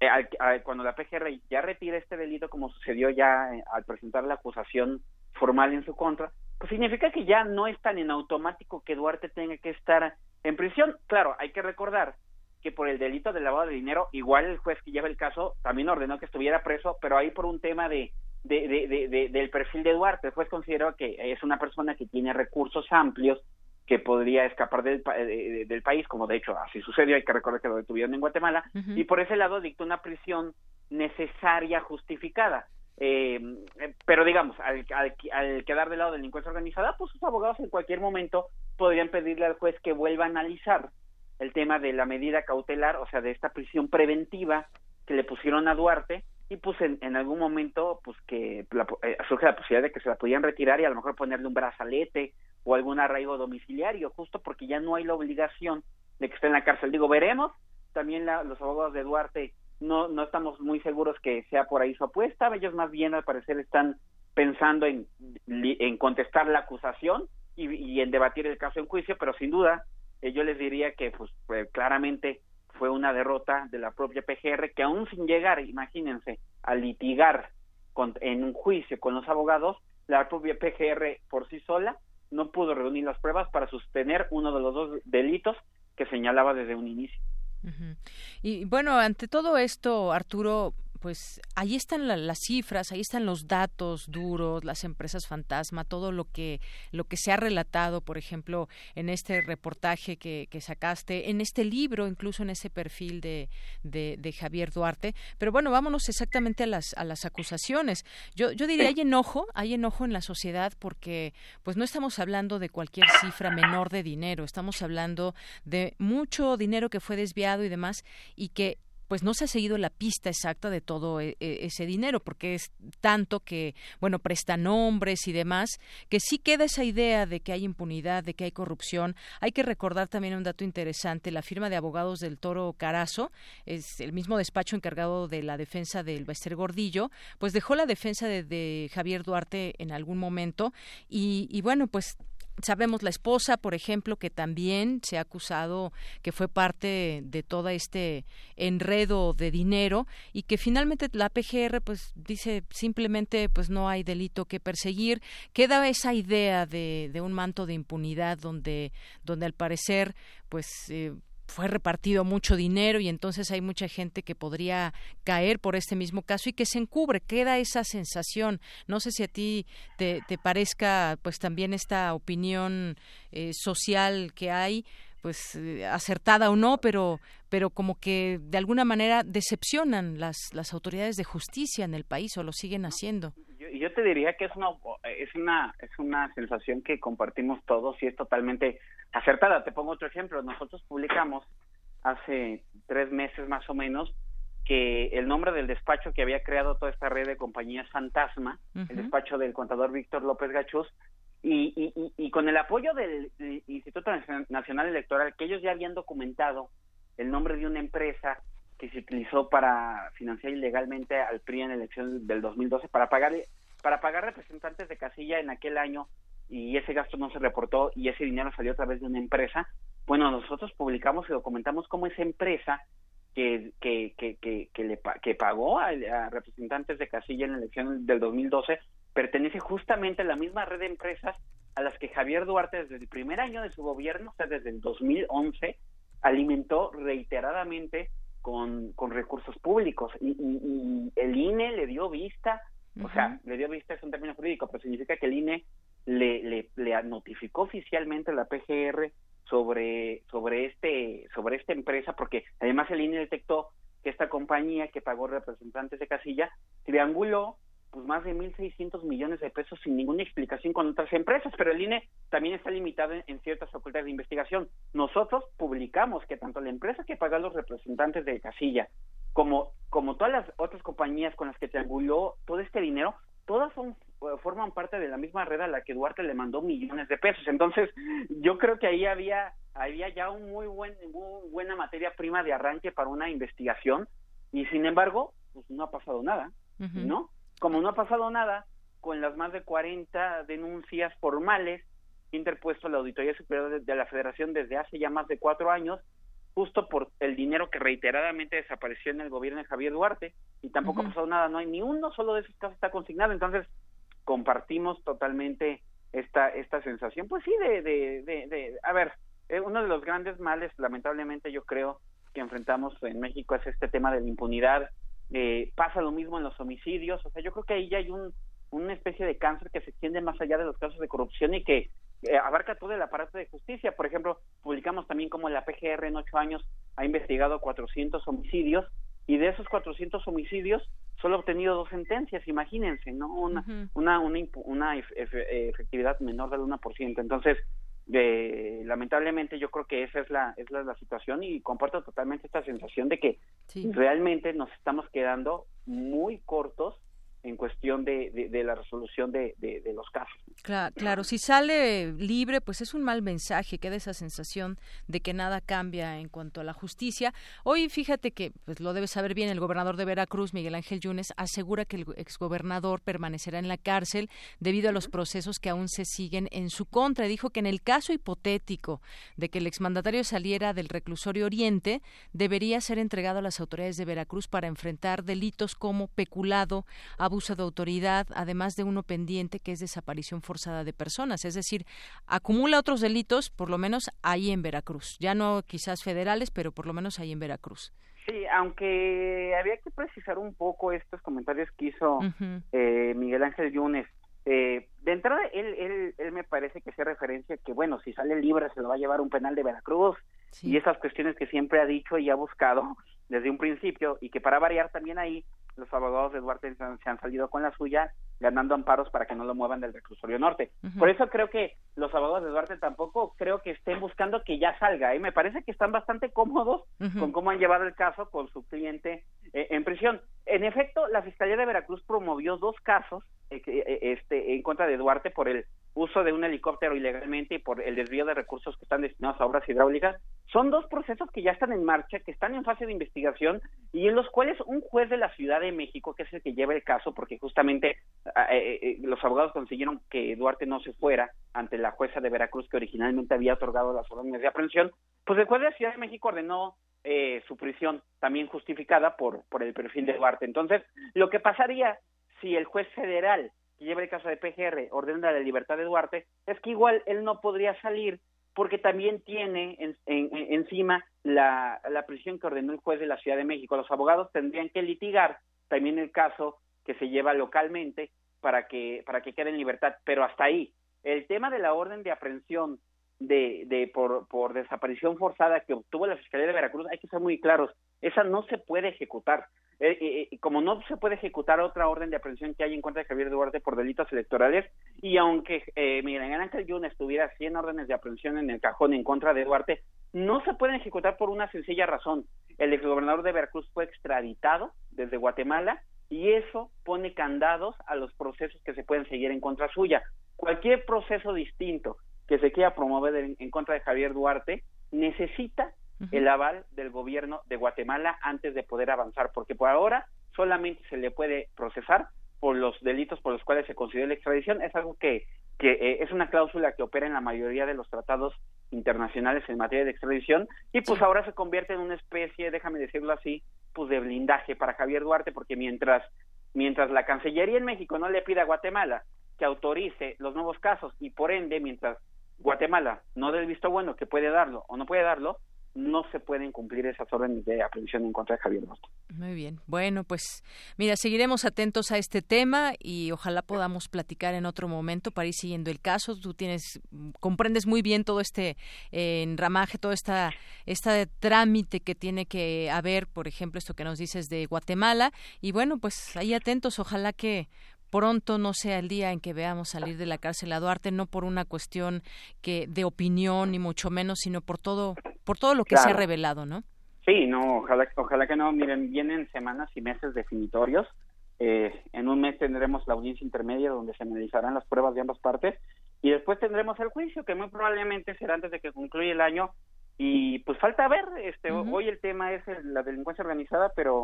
Al, al, cuando la PGR ya retira este delito, como sucedió ya al presentar la acusación formal en su contra, pues significa que ya no es tan en automático que Duarte tenga que estar en prisión. Claro, hay que recordar que por el delito de lavado de dinero, igual el juez que lleva el caso también ordenó que estuviera preso, pero ahí por un tema de, de, de, de, de del perfil de Duarte, el juez consideró que es una persona que tiene recursos amplios, que podría escapar del, de, del país, como de hecho así sucedió, hay que recordar que lo detuvieron en Guatemala, uh -huh. y por ese lado dictó una prisión necesaria, justificada. Eh, pero digamos, al, al, quedar del lado de delincuencia organizada, pues sus abogados en cualquier momento podrían pedirle al juez que vuelva a analizar el tema de la medida cautelar, o sea, de esta prisión preventiva que le pusieron a Duarte, y pues en, en algún momento pues que la, eh, surge la posibilidad de que se la pudieran retirar y a lo mejor ponerle un brazalete o algún arraigo domiciliario, justo porque ya no hay la obligación de que esté en la cárcel. Digo, veremos, también la, los abogados de Duarte no, no estamos muy seguros que sea por ahí su apuesta, ellos más bien al parecer están pensando en, en contestar la acusación y, y en debatir el caso en juicio, pero sin duda eh, yo les diría que pues, pues claramente fue una derrota de la propia PGR que aún sin llegar, imagínense, a litigar con, en un juicio con los abogados, la propia PGR por sí sola no pudo reunir las pruebas para sostener uno de los dos delitos que señalaba desde un inicio. Y bueno, ante todo esto, Arturo, pues ahí están la, las cifras, ahí están los datos duros, las empresas fantasma, todo lo que lo que se ha relatado, por ejemplo, en este reportaje que, que sacaste, en este libro, incluso en ese perfil de, de, de, Javier Duarte. Pero bueno, vámonos exactamente a las a las acusaciones. Yo yo diría hay enojo, hay enojo en la sociedad porque pues no estamos hablando de cualquier cifra menor de dinero, estamos hablando de mucho dinero que fue desviado y demás y que pues no se ha seguido la pista exacta de todo e, e, ese dinero, porque es tanto que, bueno, presta nombres y demás, que sí queda esa idea de que hay impunidad, de que hay corrupción. Hay que recordar también un dato interesante, la firma de abogados del Toro Carazo, es el mismo despacho encargado de la defensa del Bester Gordillo, pues dejó la defensa de, Javier Duarte en algún momento y, y bueno, pues Sabemos la esposa, por ejemplo, que también se ha acusado que fue parte de todo este enredo de dinero y que finalmente la PGR pues dice simplemente pues no hay delito que perseguir. Queda esa idea de, de un manto de impunidad donde, donde al parecer pues eh, fue repartido mucho dinero y entonces hay mucha gente que podría caer por este mismo caso y que se encubre, queda esa sensación. No sé si a ti te, te parezca pues también esta opinión eh, social que hay pues eh, acertada o no, pero pero como que de alguna manera decepcionan las las autoridades de justicia en el país o lo siguen haciendo. Yo, yo te diría que es una es una es una sensación que compartimos todos y es totalmente acertada. Te pongo otro ejemplo. Nosotros publicamos hace tres meses más o menos que el nombre del despacho que había creado toda esta red de compañías fantasma, el despacho del contador Víctor López Gachuz, y, y, con el apoyo del, Instituto Nacional Electoral, que ellos ya habían documentado el nombre de una empresa que se utilizó para financiar ilegalmente al PRI en la elección del 2012 para pagar para pagar representantes de casilla en aquel año y ese gasto no se reportó y ese dinero salió a través de una empresa. Bueno, nosotros publicamos y documentamos cómo esa empresa que que que que, que le que pagó a, a representantes de casilla en la elección del 2012 pertenece justamente a la misma red de empresas a las que Javier Duarte desde el primer año de su gobierno, o sea, desde el 2011, alimentó reiteradamente con, con recursos públicos. Y, y, el INE le dio vista, o sea, le dio vista es un término jurídico, pero significa que el INE le, le, le notificó oficialmente a la PGR sobre sobre este sobre esta empresa porque además el INE detectó que esta compañía que pagó representantes de casilla trianguló pues más de 1.600 millones de pesos sin ninguna explicación con otras empresas, pero el INE también está limitado en, ciertas facultades de investigación. Nosotros publicamos que tanto la empresa que paga a los representantes de Casilla como, como todas las otras compañías con las que trianguló todo este dinero, todas son eh, forman parte de la misma red a la que Duarte le mandó millones de pesos. Entonces, yo creo que ahí había había ya un muy buen muy buena materia prima de arranque para una investigación y sin embargo, pues no ha pasado nada, ¿no? Como no ha pasado nada con las más de 40 denuncias formales interpuesto la Auditoría Superior de, la Federación desde hace ya más de cuatro años, justo por el dinero que reiteradamente desapareció en el gobierno de Javier Duarte, y tampoco ha pasado nada, no hay ni uno solo de esos casos está consignado, entonces compartimos totalmente esta esta sensación, pues sí, de, de, de, a ver, eh, uno de los grandes males, lamentablemente yo creo, que enfrentamos en México es este tema de la impunidad, eh, pasa lo mismo en los homicidios, o sea, yo creo que ahí ya hay un, una especie de cáncer que se extiende más allá de los casos de corrupción y que eh, abarca todo el aparato de justicia. Por ejemplo, publicamos también como la PGR en ocho años ha investigado 400 homicidios y de esos 400 homicidios solo ha obtenido dos sentencias, imagínense, ¿no? Una, una, una, una efectividad menor del 1%. Entonces, lamentablemente yo creo que esa es la es la, situación y comparto totalmente esta sensación de que realmente nos estamos quedando muy cortos en cuestión de, de, la resolución de, de, los casos. Claro, claro, si sale libre, pues es un mal mensaje, queda esa sensación de que nada cambia en cuanto a la justicia. Hoy fíjate que, pues lo debe saber bien, el gobernador de Veracruz, Miguel Ángel Yunes, asegura que el exgobernador permanecerá en la cárcel debido a los procesos que aún se siguen en su contra. Dijo que en el caso hipotético de que el exmandatario saliera del reclusorio Oriente, debería ser entregado a las autoridades de Veracruz para enfrentar delitos como peculado, abuso de autoridad, además de uno pendiente que es desaparición forzada de personas. Es decir, acumula otros delitos, por lo menos ahí en Veracruz. Ya no quizás federales, pero por lo menos ahí en Veracruz. Sí, aunque había que precisar un poco estos comentarios que hizo eh, Miguel Ángel Yunes. Eh, de entrada, él, él, él me parece que hace referencia que, bueno, si sale libre se lo va a llevar un penal de Veracruz y esas cuestiones que siempre ha dicho y ha buscado desde un principio y que para variar también ahí los abogados de Duarte se han salido con la suya ganando amparos para que no lo muevan del reclusorio norte. Por eso creo que los abogados de Duarte tampoco creo que estén buscando que ya salga. y ¿eh? Me parece que están bastante cómodos con cómo han llevado el caso con su cliente eh, en prisión. En efecto, la Fiscalía de Veracruz promovió dos casos este, en contra de Duarte por el uso de un helicóptero ilegalmente y por el desvío de recursos que están destinados a obras hidráulicas, son dos procesos que ya están en marcha, que están en fase de investigación y en los cuales un juez de la Ciudad de México, que es el que lleva el caso, porque justamente ah, eh, eh, los abogados consiguieron que Duarte no se fuera ante la jueza de Veracruz que originalmente había otorgado las órdenes de aprehensión, pues el juez de la Ciudad de México ordenó eh, su prisión también justificada por, por el perfil de Duarte. Entonces, lo que pasaría si el juez federal que lleva el caso de PGR ordena la libertad de Duarte, es que igual él no podría salir porque también tiene en, encima la, la prisión que ordenó el juez de la Ciudad de México. Los abogados tendrían que litigar también el caso que se lleva localmente para que para que quede en libertad, pero hasta ahí. El tema de la orden de aprehensión de, de por, por desaparición forzada que obtuvo la Fiscalía de Veracruz, hay que ser muy claros, esa no se puede ejecutar. Eh, eh, eh, como no se puede ejecutar otra orden de aprehensión que hay en contra de Javier Duarte por delitos electorales, y aunque eh, Miguel Ángel Yun estuviera 100 órdenes de aprehensión en el cajón en contra de Duarte, no se pueden ejecutar por una sencilla razón. El exgobernador de Veracruz fue extraditado desde Guatemala y eso pone candados a los procesos que se pueden seguir en contra suya. Cualquier proceso distinto que se quiera promover en contra de Javier Duarte necesita el aval del gobierno de Guatemala antes de poder avanzar, porque por ahora solamente se le puede procesar por los delitos por los cuales se considera la extradición. Es algo que, que eh, es una cláusula que opera en la mayoría de los tratados internacionales en materia de extradición y pues ahora se convierte en una especie, déjame decirlo así, pues de blindaje para Javier Duarte, porque mientras mientras la Cancillería en México no le pida a Guatemala que autorice los nuevos casos y por ende mientras Guatemala no dé el visto bueno que puede darlo o no puede darlo, no se pueden cumplir esas órdenes de aprehensión en contra de Javier Duarte. Muy bien. Bueno, pues mira, seguiremos atentos a este tema y ojalá podamos platicar en otro momento para ir siguiendo el caso. Tú tienes comprendes muy bien todo este eh, enramaje, todo esta este trámite que tiene que haber, por ejemplo, esto que nos dices de Guatemala y bueno, pues ahí atentos, ojalá que pronto no sea el día en que veamos salir de la cárcel a Duarte, no por una cuestión que de opinión ni mucho menos, sino por todo, por todo lo que se ha revelado, ¿no? Sí, no, ojalá, ojalá que no. Miren, vienen semanas y meses definitorios. Eh, en un mes tendremos la audiencia intermedia donde se analizarán las pruebas de ambas partes y después tendremos el juicio que muy probablemente será antes de que concluya el año y pues falta ver. Este, hoy el tema es la delincuencia organizada, pero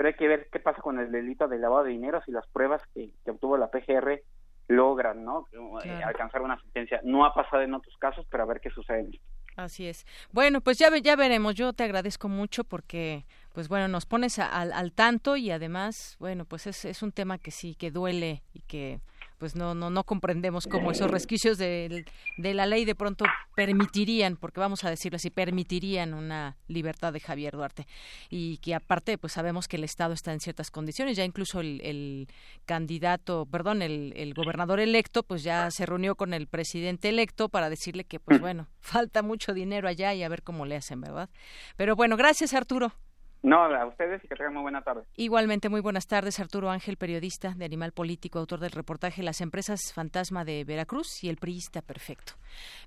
pero hay que ver qué pasa con el delito de lavado de dinero si las pruebas que, obtuvo la PGR logran no eh, alcanzar una sentencia no ha pasado en otros casos pero a ver qué sucede Así es. Bueno, pues ya, ya veremos. Yo te agradezco mucho porque, pues bueno, nos pones al, al tanto y además, bueno, pues es, es un tema que sí, que duele y que pues no, no, no comprendemos cómo esos resquicios de, de, la ley de pronto permitirían, porque vamos a decirlo así, permitirían una libertad de Javier Duarte. Y que aparte, pues sabemos que el Estado está en ciertas condiciones, ya incluso el, el candidato, perdón, el, el, gobernador electo, pues ya se reunió con el presidente electo para decirle que, pues bueno, falta mucho dinero allá y a ver cómo le hacen, ¿verdad? Pero bueno, gracias Arturo. No, a ustedes y que tengan muy buena tarde. Igualmente, muy buenas tardes. Arturo Ángel, periodista de Animal Político, autor del reportaje Las empresas fantasma de Veracruz y el priista perfecto.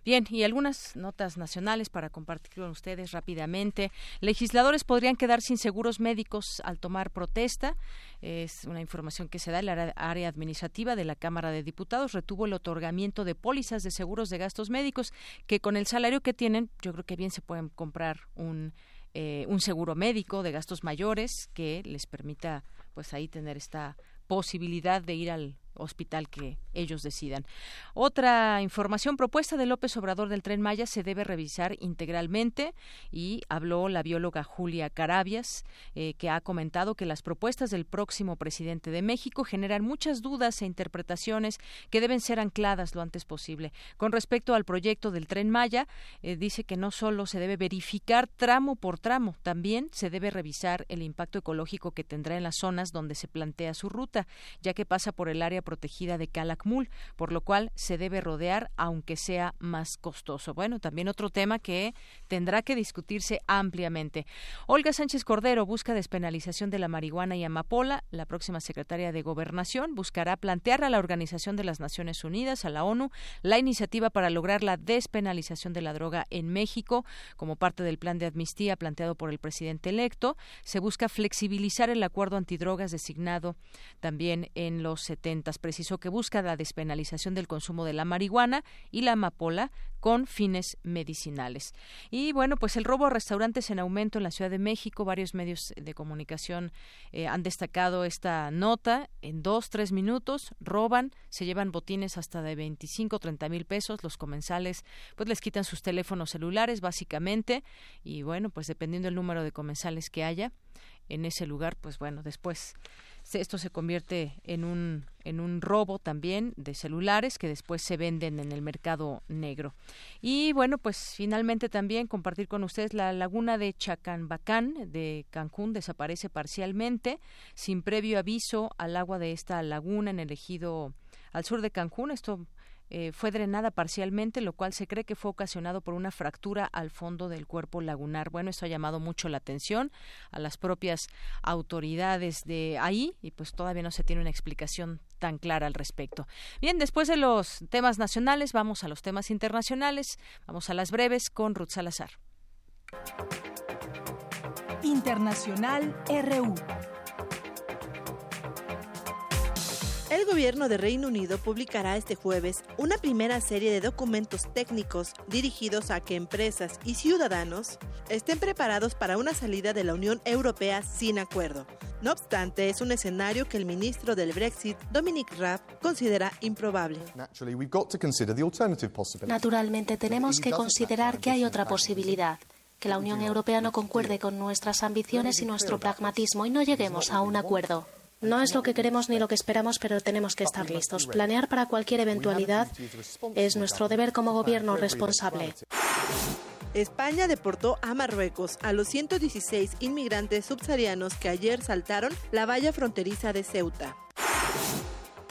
Bien, y algunas notas nacionales para compartir con ustedes rápidamente. Legisladores podrían quedar sin seguros médicos al tomar protesta. Es una información que se da en la área administrativa de la Cámara de Diputados. Retuvo el otorgamiento de pólizas de seguros de gastos médicos que con el salario que tienen, yo creo que bien se pueden comprar un eh, un seguro médico de gastos mayores que les permita pues ahí tener esta posibilidad de ir al hospital que ellos decidan. Otra información propuesta de López Obrador del Tren Maya se debe revisar integralmente y habló la bióloga Julia Carabias, eh, que ha comentado que las propuestas del próximo presidente de México generan muchas dudas e interpretaciones que deben ser ancladas lo antes posible. Con respecto al proyecto del Tren Maya, eh, dice que no solo se debe verificar tramo por tramo, también se debe revisar el impacto ecológico que tendrá en las zonas donde se plantea su ruta, ya que pasa por el área protegida de Calakmul, por lo cual se debe rodear aunque sea más costoso. Bueno, también otro tema que tendrá que discutirse ampliamente. Olga Sánchez Cordero busca despenalización de la marihuana y amapola. La próxima secretaria de Gobernación buscará plantear a la Organización de las Naciones Unidas, a la ONU, la iniciativa para lograr la despenalización de la droga en México como parte del plan de amnistía planteado por el presidente electo. Se busca flexibilizar el acuerdo antidrogas designado también en los 70. Precisó que busca la despenalización del consumo de la marihuana y la amapola con fines medicinales. Y bueno, pues el robo a restaurantes en aumento en la Ciudad de México. Varios medios de comunicación eh, han destacado esta nota. En dos, tres minutos roban, se llevan botines hasta de 25, 30 mil pesos. Los comensales pues les quitan sus teléfonos celulares básicamente. Y bueno, pues dependiendo del número de comensales que haya en ese lugar, pues bueno, después esto se convierte en un, en un robo también de celulares que después se venden en el mercado negro. Y bueno, pues finalmente también compartir con ustedes la laguna de Chacanbacán de Cancún desaparece parcialmente sin previo aviso al agua de esta laguna en el ejido al sur de Cancún. Esto eh, fue drenada parcialmente, lo cual se cree que fue ocasionado por una fractura al fondo del cuerpo lagunar. Bueno, esto ha llamado mucho la atención a las propias autoridades de ahí y pues todavía no se tiene una explicación tan clara al respecto. Bien, después de los temas nacionales, vamos a los temas internacionales. Vamos a las breves con Ruth Salazar. Internacional RU. El gobierno de Reino Unido publicará este jueves una primera serie de documentos técnicos dirigidos a que empresas y ciudadanos estén preparados para una salida de la Unión Europea sin acuerdo. No obstante, es un escenario que el ministro del Brexit, Dominic Raab, considera improbable. Naturalmente, tenemos que considerar que hay otra posibilidad que la Unión Europea no concuerde con nuestras ambiciones y nuestro pragmatismo y no lleguemos a un acuerdo. No es lo que queremos ni lo que esperamos, pero tenemos que estar listos. Planear para cualquier eventualidad es nuestro deber como gobierno responsable. España deportó a Marruecos a los 116 inmigrantes subsaharianos que ayer saltaron la valla fronteriza de Ceuta.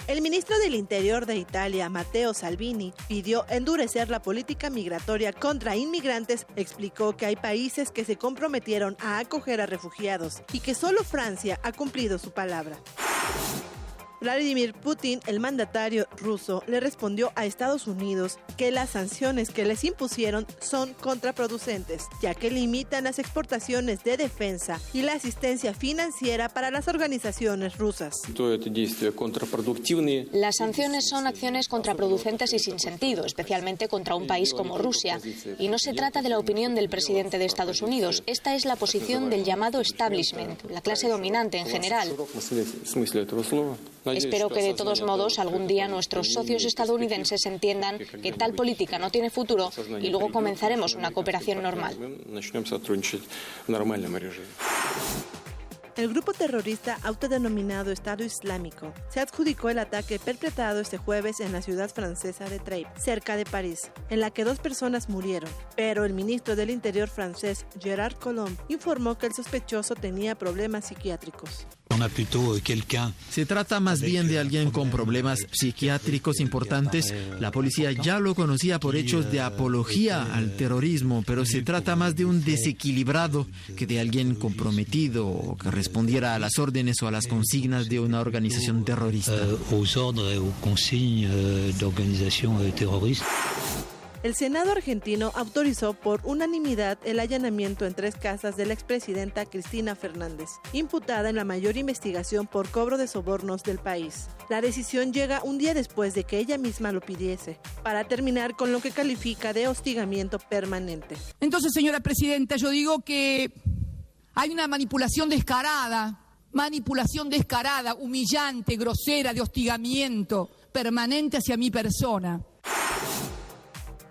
El ministro del Interior de Italia, Matteo Salvini, pidió endurecer la política migratoria contra inmigrantes, explicó que hay países que se comprometieron a acoger a refugiados y que solo Francia ha cumplido su palabra. Vladimir Putin, el mandatario ruso, le respondió a Estados Unidos que las sanciones que les impusieron son contraproducentes, ya que limitan las exportaciones de defensa y la asistencia financiera para las organizaciones rusas. Las sanciones son acciones contraproducentes y sin sentido, especialmente contra un país como Rusia. Y no se trata de la opinión del presidente de Estados Unidos. Esta es la posición del llamado establishment, la clase dominante en general. Espero que de todos modos algún día nuestros socios estadounidenses entiendan que tal política no tiene futuro y luego comenzaremos una cooperación normal. El grupo terrorista autodenominado Estado Islámico se adjudicó el ataque perpetrado este jueves en la ciudad francesa de Treip, cerca de París, en la que dos personas murieron. Pero el ministro del Interior francés, Gerard Collomb, informó que el sospechoso tenía problemas psiquiátricos. Se trata más bien de alguien con problemas psiquiátricos importantes. La policía ya lo conocía por hechos de apología al terrorismo, pero se trata más de un desequilibrado que de alguien comprometido o que respondiera a las órdenes o a las consignas de una organización terrorista. El Senado argentino autorizó por unanimidad el allanamiento en tres casas de la expresidenta Cristina Fernández, imputada en la mayor investigación por cobro de sobornos del país. La decisión llega un día después de que ella misma lo pidiese, para terminar con lo que califica de hostigamiento permanente. Entonces, señora presidenta, yo digo que hay una manipulación descarada, manipulación descarada, humillante, grosera, de hostigamiento permanente hacia mi persona.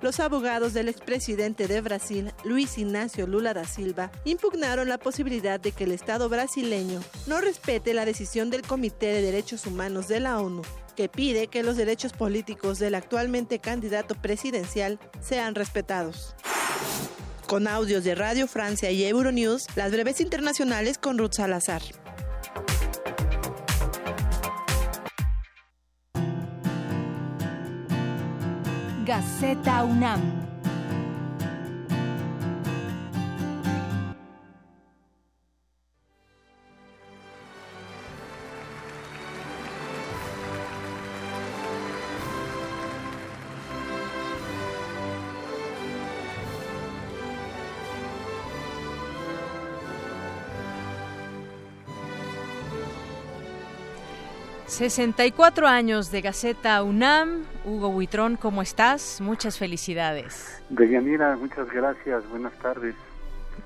Los abogados del expresidente de Brasil, Luis Ignacio Lula da Silva, impugnaron la posibilidad de que el Estado brasileño no respete la decisión del Comité de Derechos Humanos de la ONU, que pide que los derechos políticos del actualmente candidato presidencial sean respetados. Con audios de Radio Francia y Euronews, las breves internacionales con Ruth Salazar. Gaceta UNAM. ...64 años de Gaceta UNAM. Hugo Buitrón, ¿cómo estás? Muchas felicidades. Deyanira, muchas gracias. Buenas tardes.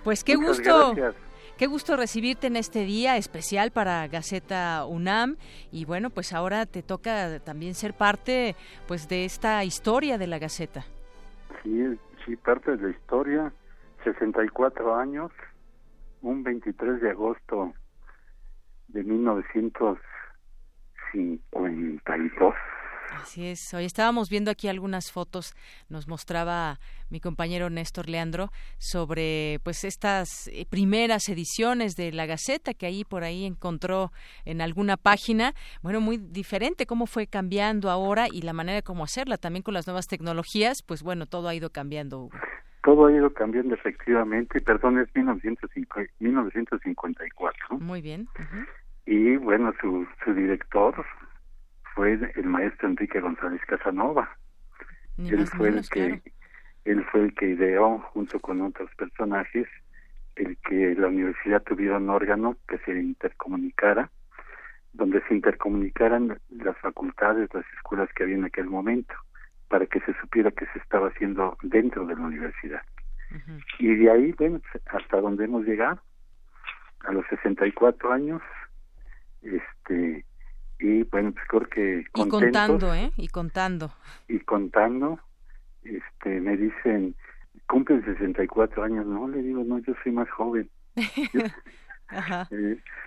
Pues qué Muchas gusto. gracias. Qué gusto recibirte en este día especial para Gaceta UNAM y bueno, pues ahora te toca también ser parte pues de esta historia de la Gaceta. Sí, sí, parte de la historia. 64 años, un 23 de agosto de 1952. Así es. Hoy estábamos viendo aquí algunas fotos, nos mostraba mi compañero Néstor Leandro sobre pues estas eh, primeras ediciones de la Gaceta que ahí por ahí encontró en alguna página. Bueno, muy diferente cómo fue cambiando ahora y la manera como hacerla también con las nuevas tecnologías, pues bueno, todo ha ido cambiando. Hugo. Todo ha ido cambiando efectivamente, perdón, es 1905 1954. Muy bien. ujú. Y bueno, su, su director fue el maestro Enrique González Casanova. Ni él fue el que claro. él fue el que ideó junto con otros personajes el que la universidad tuviera un órgano que se intercomunicara donde se intercomunicaran las facultades las escuelas que había en aquel momento para que se supiera que se estaba haciendo dentro de la universidad y de ahí bueno hasta donde hemos llegado a los 64 años este y bueno pues creo que Y contando, ¿eh? Y contando. y contando, este, me dicen, cumplen 64 años, no, le digo, no, yo soy más joven. Ajá.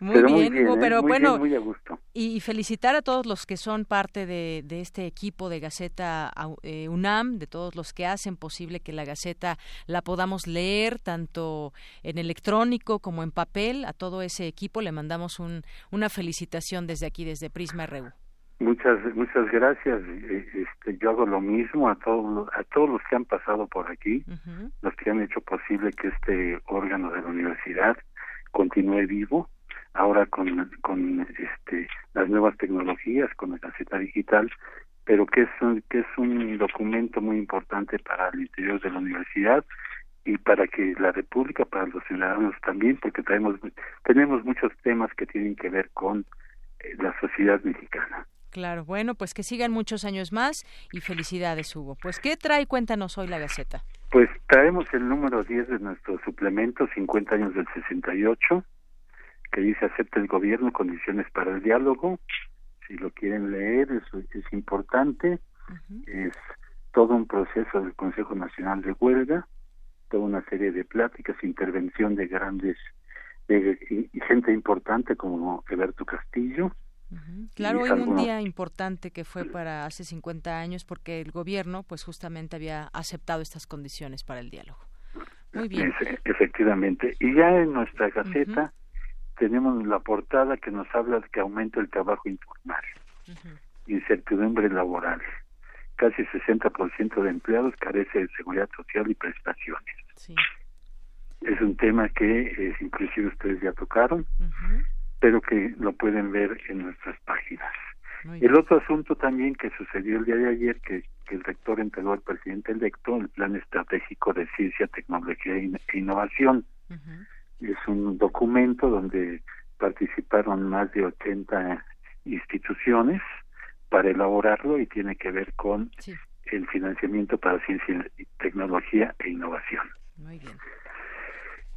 Muy pero bien, Hugo, ¿eh? pero muy bueno, bien, muy a gusto. Y, felicitar a todos los que son parte de, de este equipo de Gaceta eh, UNAM, de todos los que hacen posible que la Gaceta la podamos leer tanto en electrónico como en papel. A todo ese equipo le mandamos un, una felicitación desde aquí, desde Prisma RU. Muchas, muchas gracias. Eh, Este, yo hago lo mismo a todos, a todos los que han pasado por aquí, los que han hecho posible que este órgano de la universidad continúe vivo. Ahora con, con este, las nuevas tecnologías, con la caseta digital, pero que es un, que es un documento muy importante para el interior de la universidad y para que la República, para los ciudadanos también, porque tenemos, tenemos muchos temas que tienen que ver con eh, la sociedad mexicana. Claro, bueno, pues que sigan muchos años más y felicidades, Hugo. Pues, ¿qué trae? Cuéntanos hoy la Gaceta. Pues traemos el número 10 de nuestro suplemento, 50 años del 68, que dice acepta el gobierno condiciones para el diálogo. Si lo quieren leer, es, es importante. Es todo un proceso del Consejo Nacional de Huelga, toda una serie de pláticas, intervención de grandes de, y gente importante como Eberto Castillo. Claro, hoy un día importante que fue para hace 50 años porque el gobierno pues justamente había aceptado estas condiciones para el diálogo. Muy bien. Efe- efectivamente. Y ya en nuestra gaceta tenemos la portada que nos habla de que aumenta el trabajo informal, incertidumbre laboral. Casi 60% de empleados carece de seguridad social y prestaciones. Es un tema que eh, inclusive ustedes ya tocaron, pero que lo pueden ver en nuestras páginas. El otro asunto también que sucedió el día de ayer, que, que el rector entregó al presidente electo, el Plan Estratégico de Ciencia, Tecnología e In- e Innovación. Es un documento donde participaron más de 80 instituciones para elaborarlo y tiene que ver con el financiamiento para ciencia, tecnología e innovación. Muy bien.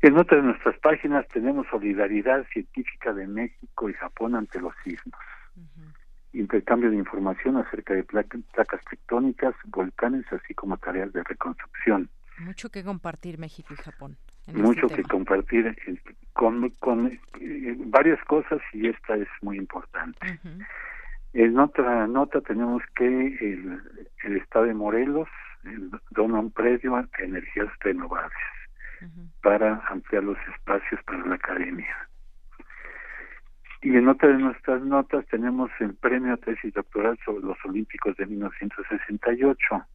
En otra de nuestras páginas tenemos solidaridad científica de México y Japón ante los sismos. Intercambio de información acerca de placa- placas tectónicas, volcanes, así como tareas de reconstrucción. Mucho que compartir México y Japón. este Mucho que compartir eh, con, con eh, varias cosas y esta es muy importante. En otra nota tenemos que el, el Estado de Morelos dona un predio a energías renovables para ampliar los espacios para la academia. Y en otra de nuestras notas tenemos el premio tesis doctoral sobre los Olímpicos de 1968.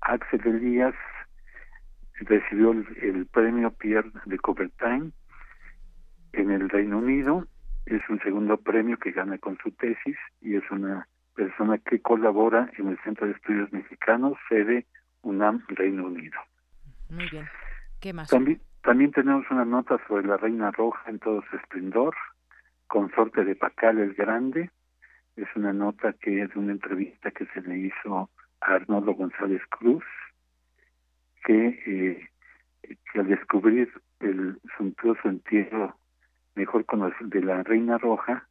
Axel Elías recibió el, premio Pierre de Coubertin en el Reino Unido. Es un segundo premio que gana con su tesis y es una persona que colabora en el Centro de Estudios Mexicanos, sede UNAM Reino Unido. Muy bien. También, también tenemos una nota sobre la Reina Roja en todo su esplendor, consorte de Pacal el Grande. Es una nota que es una entrevista que se le hizo a Arnoldo González Cruz, que, eh, al descubrir el suntuoso entierro mejor conocido de la Reina Roja,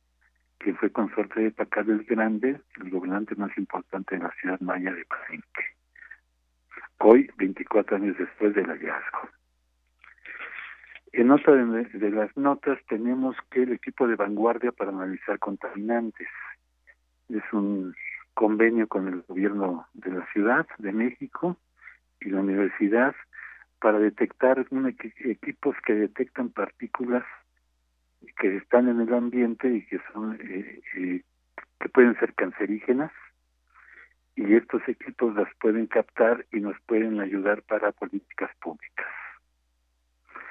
que fue consorte de Pacal el Grande, el gobernante más importante de la ciudad maya de Palenque. Hoy, 24 años después del hallazgo. En otra de, las notas tenemos que el equipo de vanguardia para analizar contaminantes es un convenio con el gobierno de la Ciudad de México y la universidad para detectar equipos que detectan partículas que están en el ambiente y que son eh, eh, que pueden ser cancerígenas y estos equipos las pueden captar y nos pueden ayudar para políticas públicas.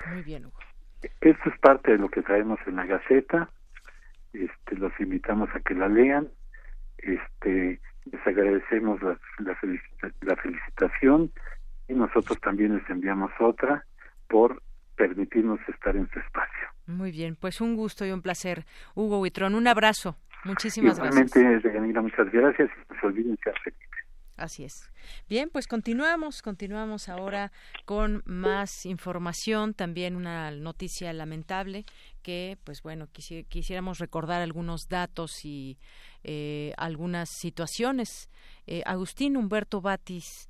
Muy bien, Hugo. Esto es parte de lo que traemos en la Gaceta. Este, los invitamos a que la lean. Este, les agradecemos la, la, felicitación y nosotros también les enviamos otra por permitirnos estar en su espacio. Muy bien, pues un gusto y un placer. Hugo Huitrón, un abrazo. Muchísimas gracias. Igualmente, muchas gracias. No se olviden ser Así es. Bien, pues continuamos, continuamos ahora con más información, también una noticia lamentable que, pues bueno, quisiéramos recordar algunos datos y eh, algunas situaciones. Eh, Agustín Humberto Batis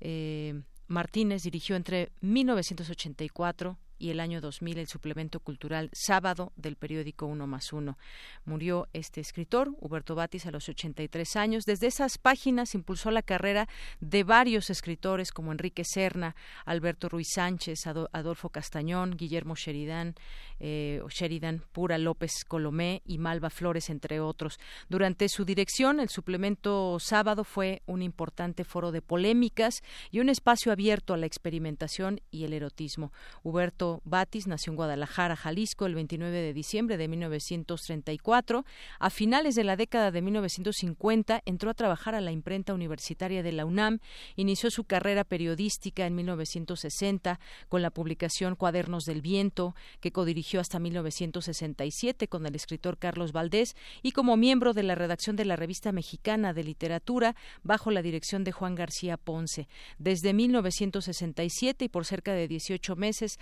eh, Martínez dirigió entre 1984 y el año 2000 el suplemento cultural Sábado del periódico Uno más Uno. Murió este escritor, Huberto Batis, a los 83 años. Desde esas páginas impulsó la carrera de varios escritores como Enrique Serna, Alberto Ruiz Sánchez, Adolfo Castañón, Guillermo Sheridan, eh, Sheridan, Pura López Colomé y Malva Flores, entre otros. Durante su dirección, el suplemento Sábado fue un importante foro de polémicas y un espacio abierto a la experimentación y el erotismo. Huberto Batis nació en Guadalajara, Jalisco, el 29 de diciembre de 1934. A finales de la década de 1950 entró a trabajar a la imprenta universitaria de la UNAM. Inició su carrera periodística en 1960 con la publicación Cuadernos del Viento, que codirigió hasta 1967 con el escritor Carlos Valdés y como miembro de la redacción de la Revista Mexicana de Literatura bajo la dirección de Juan García Ponce. Desde 1967 y por cerca de 18 meses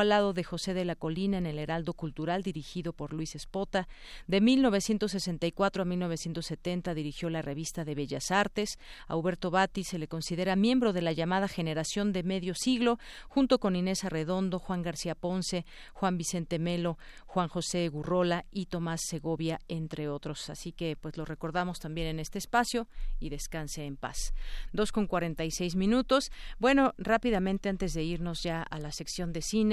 al lado de José de la Colina en el Heraldo Cultural dirigido por Luis Espota. De 1964 a 1970 dirigió la revista de Bellas Artes. A Huberto Batti se le considera miembro de la llamada generación de medio siglo, junto con Inés Arredondo, Juan García Ponce, Juan Vicente Melo, Juan José Gurrola y Tomás Segovia, entre otros. Así que pues lo recordamos también en este espacio y descanse en paz. Dos con cuarenta y seis minutos. Bueno, rápidamente antes de irnos ya a la sección de cine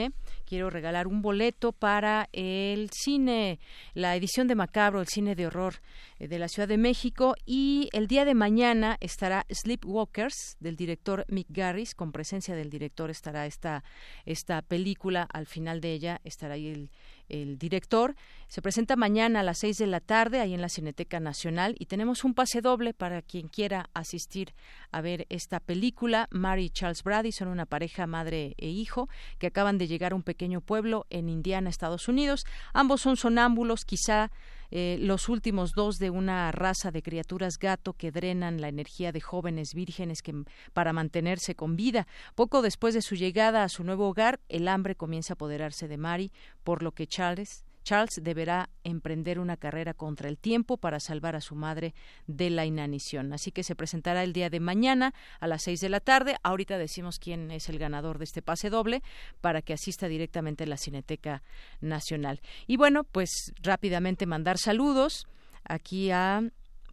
Quiero regalar un boleto para el cine, la edición de Macabro, el cine de horror eh, de la Ciudad de México. Y el día de mañana estará Sleepwalkers del director Mick Garris. Con presencia del director estará esta, esta película. Al final de ella estará ahí el el director. Se presenta mañana a las seis de la tarde ahí en la Cineteca Nacional y tenemos un pase doble para quien quiera asistir a ver esta película. Mary y Charles Brady son una pareja madre e hijo que acaban de llegar a un pequeño pueblo en Indiana, Estados Unidos. Ambos son sonámbulos, quizá eh, los últimos dos de una raza de criaturas gato que drenan la energía de jóvenes vírgenes que, para mantenerse con vida. Poco después de su llegada a su nuevo hogar, el hambre comienza a apoderarse de Mary, por lo que Charles Charles deberá emprender una carrera contra el tiempo para salvar a su madre de la inanición. Así que se presentará el día de mañana a las seis de la tarde. Ahorita decimos quién es el ganador de este pase doble para que asista directamente a la Cineteca Nacional. Y bueno, pues rápidamente mandar saludos aquí a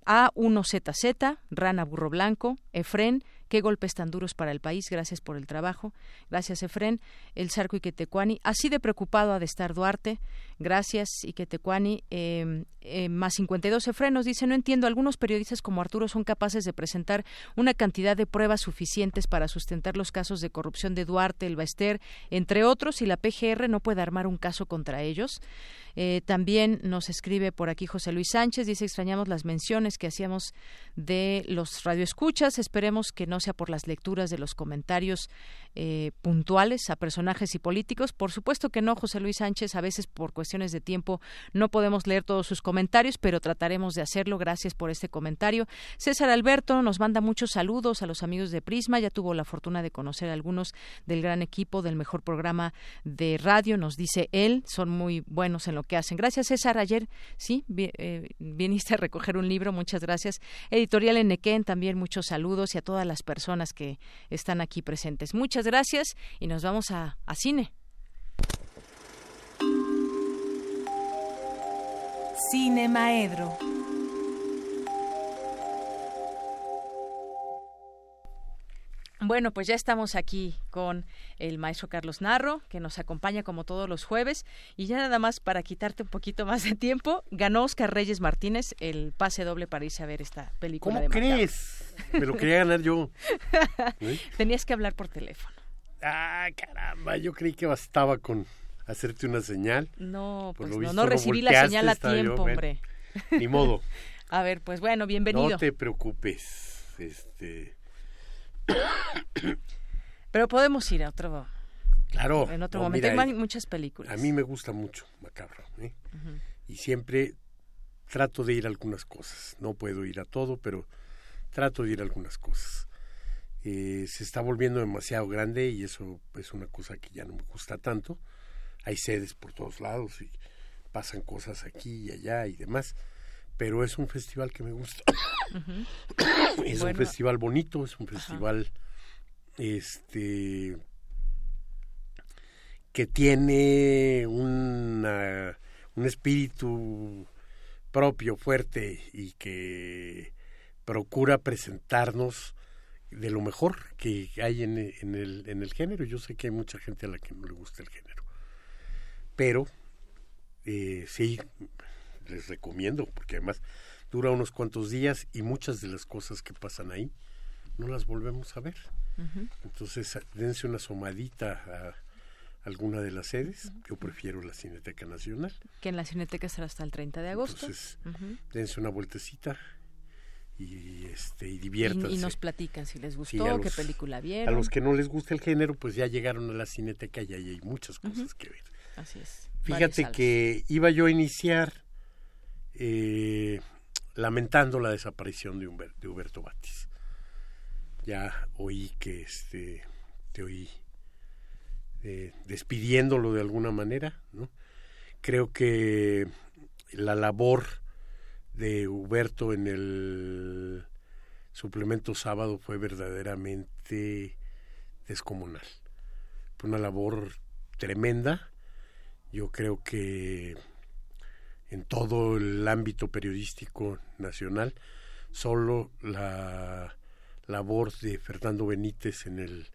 A1ZZ, Rana Burro Blanco, Efren, Qué golpes tan duros para el país. Gracias por el trabajo. Gracias, Efren. El Sarco Iquetecuani. Así de preocupado ha de estar Duarte. Gracias, Iquetecuani. Eh, eh, más 52 Efren nos dice, no entiendo, algunos periodistas como Arturo son capaces de presentar una cantidad de pruebas suficientes para sustentar los casos de corrupción de Duarte, el Baester, entre otros, y la PGR no puede armar un caso contra ellos. Eh, también nos escribe por aquí José Luis Sánchez, dice extrañamos las menciones que hacíamos de los radioescuchas, esperemos que no sea por las lecturas de los comentarios eh, puntuales a personajes y políticos. Por supuesto que no, José Luis Sánchez, a veces por cuestiones de tiempo no podemos leer todos sus comentarios, pero trataremos de hacerlo. Gracias por este comentario. César Alberto nos manda muchos saludos a los amigos de Prisma, ya tuvo la fortuna de conocer a algunos del gran equipo del mejor programa de radio, nos dice él, son muy buenos en lo que hacen. Gracias, César. Ayer, sí, eh, viniste a recoger un libro, muchas gracias. Editorial Enequén, también muchos saludos y a todas las personas que están aquí presentes. Muchas gracias y nos vamos a, a cine. Cine Maedro. Bueno, pues ya estamos aquí con el maestro Carlos Narro, que nos acompaña como todos los jueves. Y ya nada más para quitarte un poquito más de tiempo, ganó Oscar Reyes Martínez el pase doble para irse a ver esta película. ¿Cómo crees? Me lo quería ganar yo. Tenías que hablar por teléfono. Ah, caramba, yo creí que bastaba con hacerte una señal. No, pues no, no recibí la señal a tiempo, hombre. Ni modo. a ver, pues bueno, bienvenido. No te preocupes. Este pero podemos ir a otro. Claro. En otro momento. Hay muchas películas. A mí me gusta mucho Macabro. ¿eh? Y siempre trato de ir a algunas cosas. No puedo ir a todo, pero trato de ir a algunas cosas. Eh, se está volviendo demasiado grande y eso es una cosa que ya no me gusta tanto. Hay sedes por todos lados y pasan cosas aquí y allá y demás pero es un festival que me gusta. es un festival bonito, es un festival este que tiene una, un espíritu propio, fuerte y que procura presentarnos de lo mejor que hay en, en, el, en el género. Yo sé que hay mucha gente a la que no le gusta el género, pero eh, sí, les recomiendo, porque además dura unos cuantos días y muchas de las cosas que pasan ahí no las volvemos a ver. Entonces, dense una somadita a alguna de las sedes. Yo prefiero la Cineteca Nacional. Que en la Cineteca estará hasta el 30 de agosto. Entonces, dense una vueltecita y este y diviértanse. Y, nos platican si les gustó, qué película vieron. A los que no les gusta el género, pues ya llegaron a la Cineteca y ahí hay muchas cosas que ver. Así es. Fíjate que iba yo a iniciar eh, lamentando la desaparición de, de Huberto Batis. Ya oí que este, te oí eh, despidiéndolo de alguna manera. Creo que la labor de Huberto en el suplemento sábado fue verdaderamente descomunal. Fue una labor tremenda. Yo creo que en todo el ámbito periodístico nacional, solo la labor de Fernando Benítez en el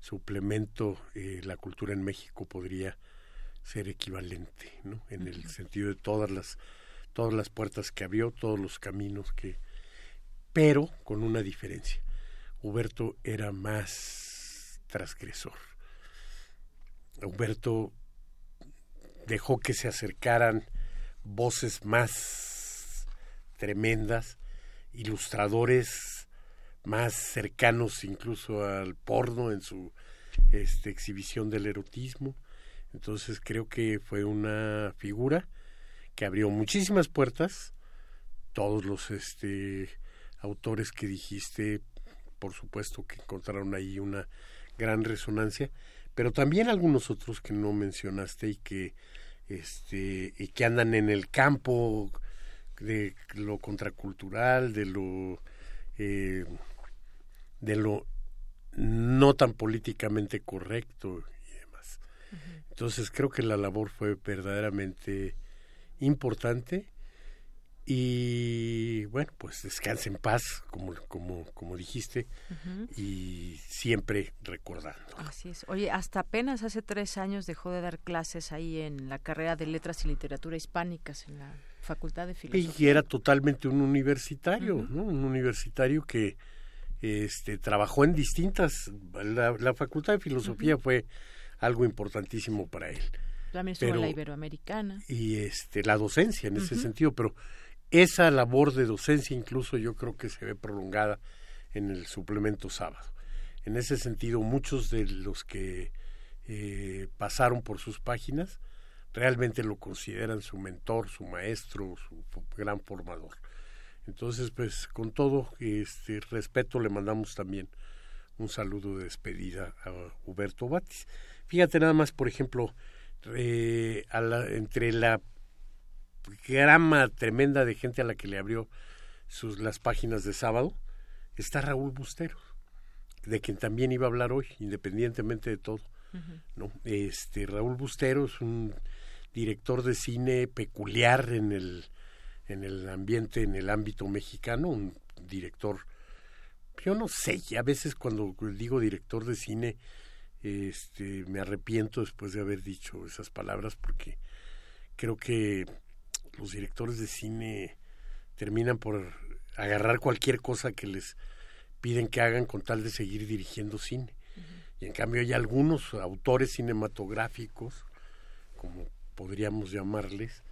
suplemento eh, La cultura en México podría ser equivalente, ¿no? En el sentido de todas las todas las puertas que abrió, todos los caminos que pero con una diferencia. Huberto era más transgresor. Huberto dejó que se acercaran voces más tremendas, ilustradores más cercanos incluso al porno en su este, exhibición del erotismo. Entonces creo que fue una figura que abrió muchísimas puertas. Todos los este, autores que dijiste, por supuesto que encontraron ahí una gran resonancia, pero también algunos otros que no mencionaste y que este, y que andan en el campo de lo contracultural, de lo, eh, de lo no tan políticamente correcto y demás. Entonces creo que la labor fue verdaderamente importante Y bueno, pues descanse en paz, como, como, como dijiste, y siempre recordando. Así es. Oye, hasta apenas hace tres años dejó de dar clases ahí en la carrera de Letras y Literatura Hispánicas en la Facultad de Filosofía. Y era totalmente un universitario, ¿no? Un universitario que este, trabajó en distintas... La, Facultad de Filosofía fue algo importantísimo para él. También estuvo en la Iberoamericana. Y este, la docencia en ese sentido, pero esa labor de docencia incluso yo creo que se ve prolongada en el suplemento sábado. En ese sentido, muchos de los que eh, pasaron por sus páginas realmente lo consideran su mentor, su maestro, su gran formador. Entonces, pues con todo este respeto le mandamos también un saludo de despedida a Huberto Batis. Fíjate nada más, por ejemplo, eh, entre la grama tremenda de gente a la que le abrió sus, las páginas de sábado, está Raúl Bustero, de quien también iba a hablar hoy, independientemente de todo. ¿no? Este, Raúl Bustero es un director de cine peculiar en el, en el ambiente, en el ámbito mexicano, un director, yo no sé, a veces cuando digo director de cine, este, me arrepiento después de haber dicho esas palabras porque creo que los directores de cine terminan por agarrar cualquier cosa que les piden que hagan con tal de seguir dirigiendo cine. Y en cambio hay algunos autores cinematográficos, como podríamos llamarles,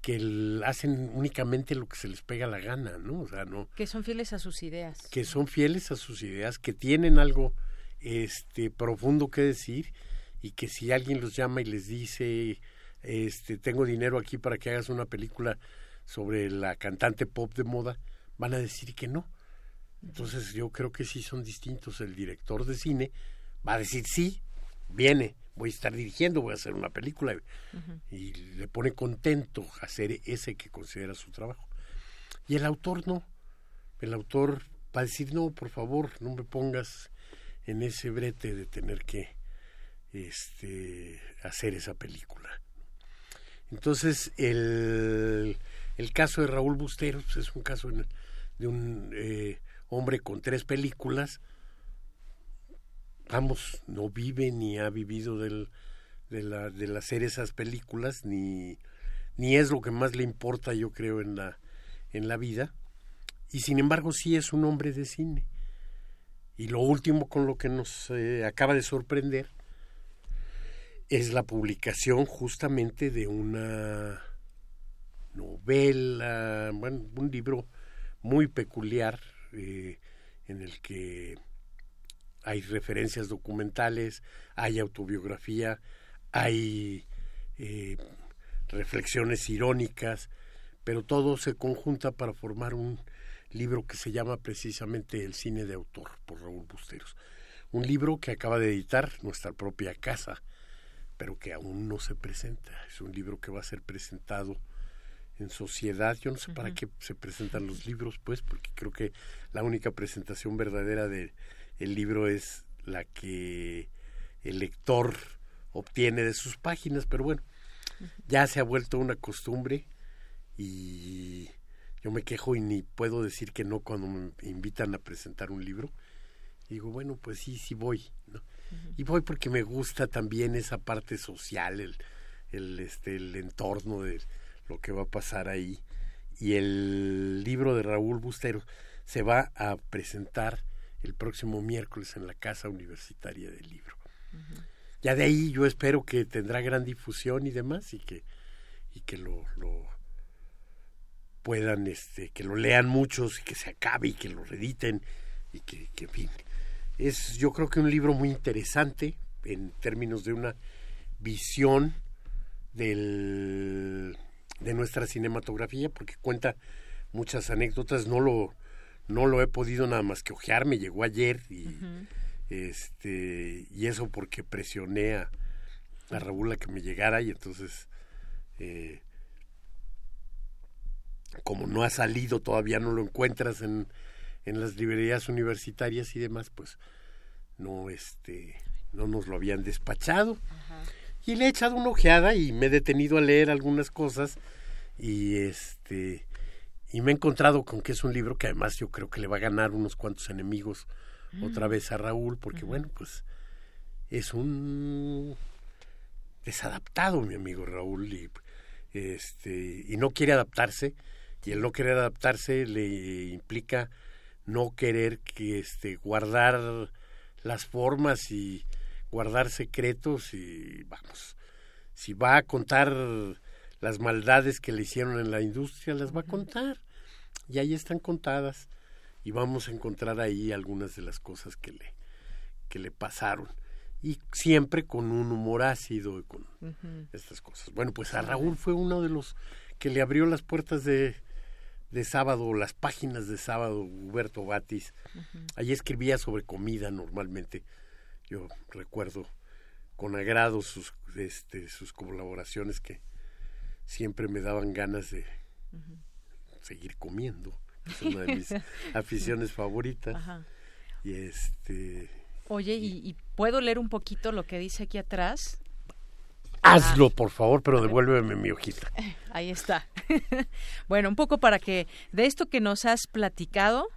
que hacen únicamente lo que se les pega la gana, ¿no? O sea, no que son fieles a sus ideas. Que son fieles a sus ideas, que tienen algo este profundo que decir y que si alguien los llama y les dice este, tengo dinero aquí para que hagas una película sobre la cantante pop de moda, van a decir que no. Entonces yo creo que sí son distintos. El director de cine va a decir sí, viene, voy a estar dirigiendo, voy a hacer una película y le pone contento hacer ese que considera su trabajo. Y el autor no. El autor va a decir no, por favor, no me pongas en ese brete de tener que este, hacer esa película. Entonces, el, el caso de Raúl Busteros pues, es un caso de un eh, hombre con tres películas. Ambos no vive ni ha vivido del, de, la, hacer esas películas, ni, ni es lo que más le importa, yo creo, en la, en la vida. Y sin embargo, sí es un hombre de cine. Y lo último con lo que nos eh, acaba de sorprender es la publicación justamente de una novela, bueno, un libro muy peculiar eh, en el que hay referencias documentales, hay autobiografía, hay eh, reflexiones irónicas, pero todo se conjunta para formar un libro que se llama precisamente El cine de autor por Raúl Busteros. Un libro que acaba de editar nuestra propia casa, pero que aún no se presenta. Es un libro que va a ser presentado en sociedad. Yo no sé para qué se presentan los libros, pues, porque creo que la única presentación verdadera del el libro es la que el lector obtiene de sus páginas, pero bueno, ya se ha vuelto una costumbre y yo me quejo y ni puedo decir que no cuando me invitan a presentar un libro. digo, bueno, pues sí, sí voy, Y voy porque me gusta también esa parte social, el, el, este, el entorno de lo que va a pasar ahí. Y el libro de Raúl Bustero se va a presentar el próximo miércoles en la Casa Universitaria del Libro. Ya de ahí yo espero que tendrá gran difusión y demás y que, y que lo, lo puedan, este, que lo lean muchos y que se acabe y que lo rediten y que, que en fin, es yo creo que un libro muy interesante en términos de una visión del, de nuestra cinematografía porque cuenta muchas anécdotas. No lo no lo he podido nada más que ojear me llegó ayer y este y eso porque presioné a, a Raúl a que me llegara y entonces eh, como no ha salido todavía no lo encuentras en en las librerías universitarias y demás, pues no este no nos lo habían despachado. Y le he echado una ojeada y me he detenido a leer algunas cosas y este y me he encontrado con que es un libro que además yo creo que le va a ganar unos cuantos enemigos otra mm. vez a Raúl, porque bueno, pues es un desadaptado mi amigo Raúl y este y no quiere adaptarse y el no querer adaptarse le implica no querer que este guardar las formas y guardar secretos y vamos si va a contar las maldades que le hicieron en la industria las va a contar. Y ahí están contadas y vamos a encontrar ahí algunas de las cosas que le que le pasaron. Y siempre con un humor ácido y con estas cosas. Bueno, pues a Raúl fue uno de los que le abrió las puertas de, de sábado, las páginas de sábado, Huberto Batis. Allí escribía sobre comida normalmente. Yo recuerdo con agrado sus, este, sus colaboraciones que siempre me daban ganas de seguir comiendo. Es una de mis aficiones favoritas. Y este Oye, ¿y, puedo leer un poquito lo que dice aquí atrás? Hazlo, ah. por favor, pero devuélveme mi hojita. Ahí está. bueno, un poco para que de esto que nos has platicado,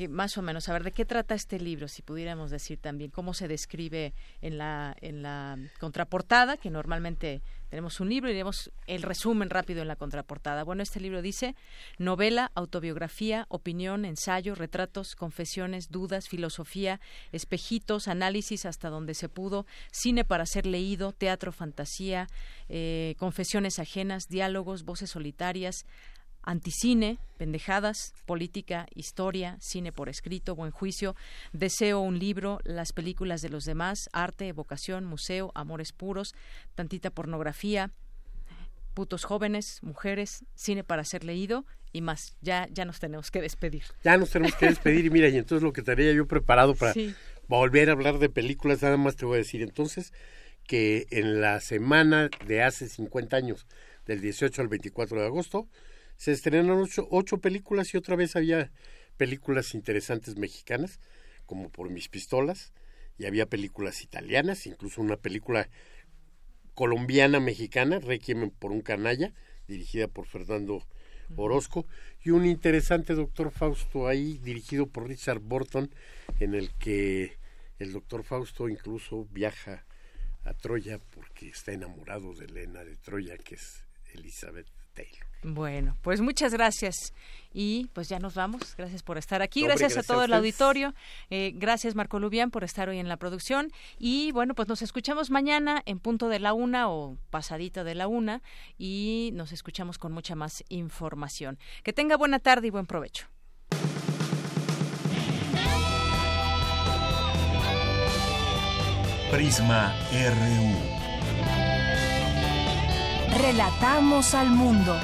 que más o menos, a ver, ¿de qué trata este libro? Si pudiéramos decir también cómo se describe en la, en la contraportada, que normalmente tenemos un libro y tenemos el resumen rápido en la contraportada. Bueno, este libro dice novela, autobiografía, opinión, ensayo, retratos, confesiones, dudas, filosofía, espejitos, análisis hasta donde se pudo, cine para ser leído, teatro, fantasía, eh, confesiones ajenas, diálogos, voces solitarias, anticine, pendejadas, política, historia, cine por escrito, buen juicio, deseo un libro, las películas de los demás, arte, evocación, museo, amores puros, tantita pornografía, putos jóvenes, mujeres, cine para ser leído y más. Ya, ya nos tenemos que despedir. Ya nos tenemos que despedir y mira, y entonces lo que estaría yo preparado para volver a hablar de películas, nada más te voy a decir entonces que en la semana de hace 50 años, del 18 al 24 de agosto, se estrenaron ocho, películas y otra vez había películas interesantes mexicanas, como por mis pistolas, y había películas italianas, incluso una película colombiana mexicana, Requiem por un canalla, dirigida por Fernando Orozco, y un interesante Doctor Fausto ahí, dirigido por Richard Burton, en el que el Doctor Fausto incluso viaja a Troya porque está enamorado de Elena de Troya, que es Elizabeth Taylor. Bueno, pues muchas gracias y pues ya nos vamos. Gracias por estar aquí. gracias, a todo el auditorio. Eh, gracias Marco Lubián por estar hoy en la producción y bueno, pues nos escuchamos mañana en punto de la una o pasadita de la una y nos escuchamos con mucha más información. Que tenga buena tarde y buen provecho. Prisma RU. Relatamos al mundo.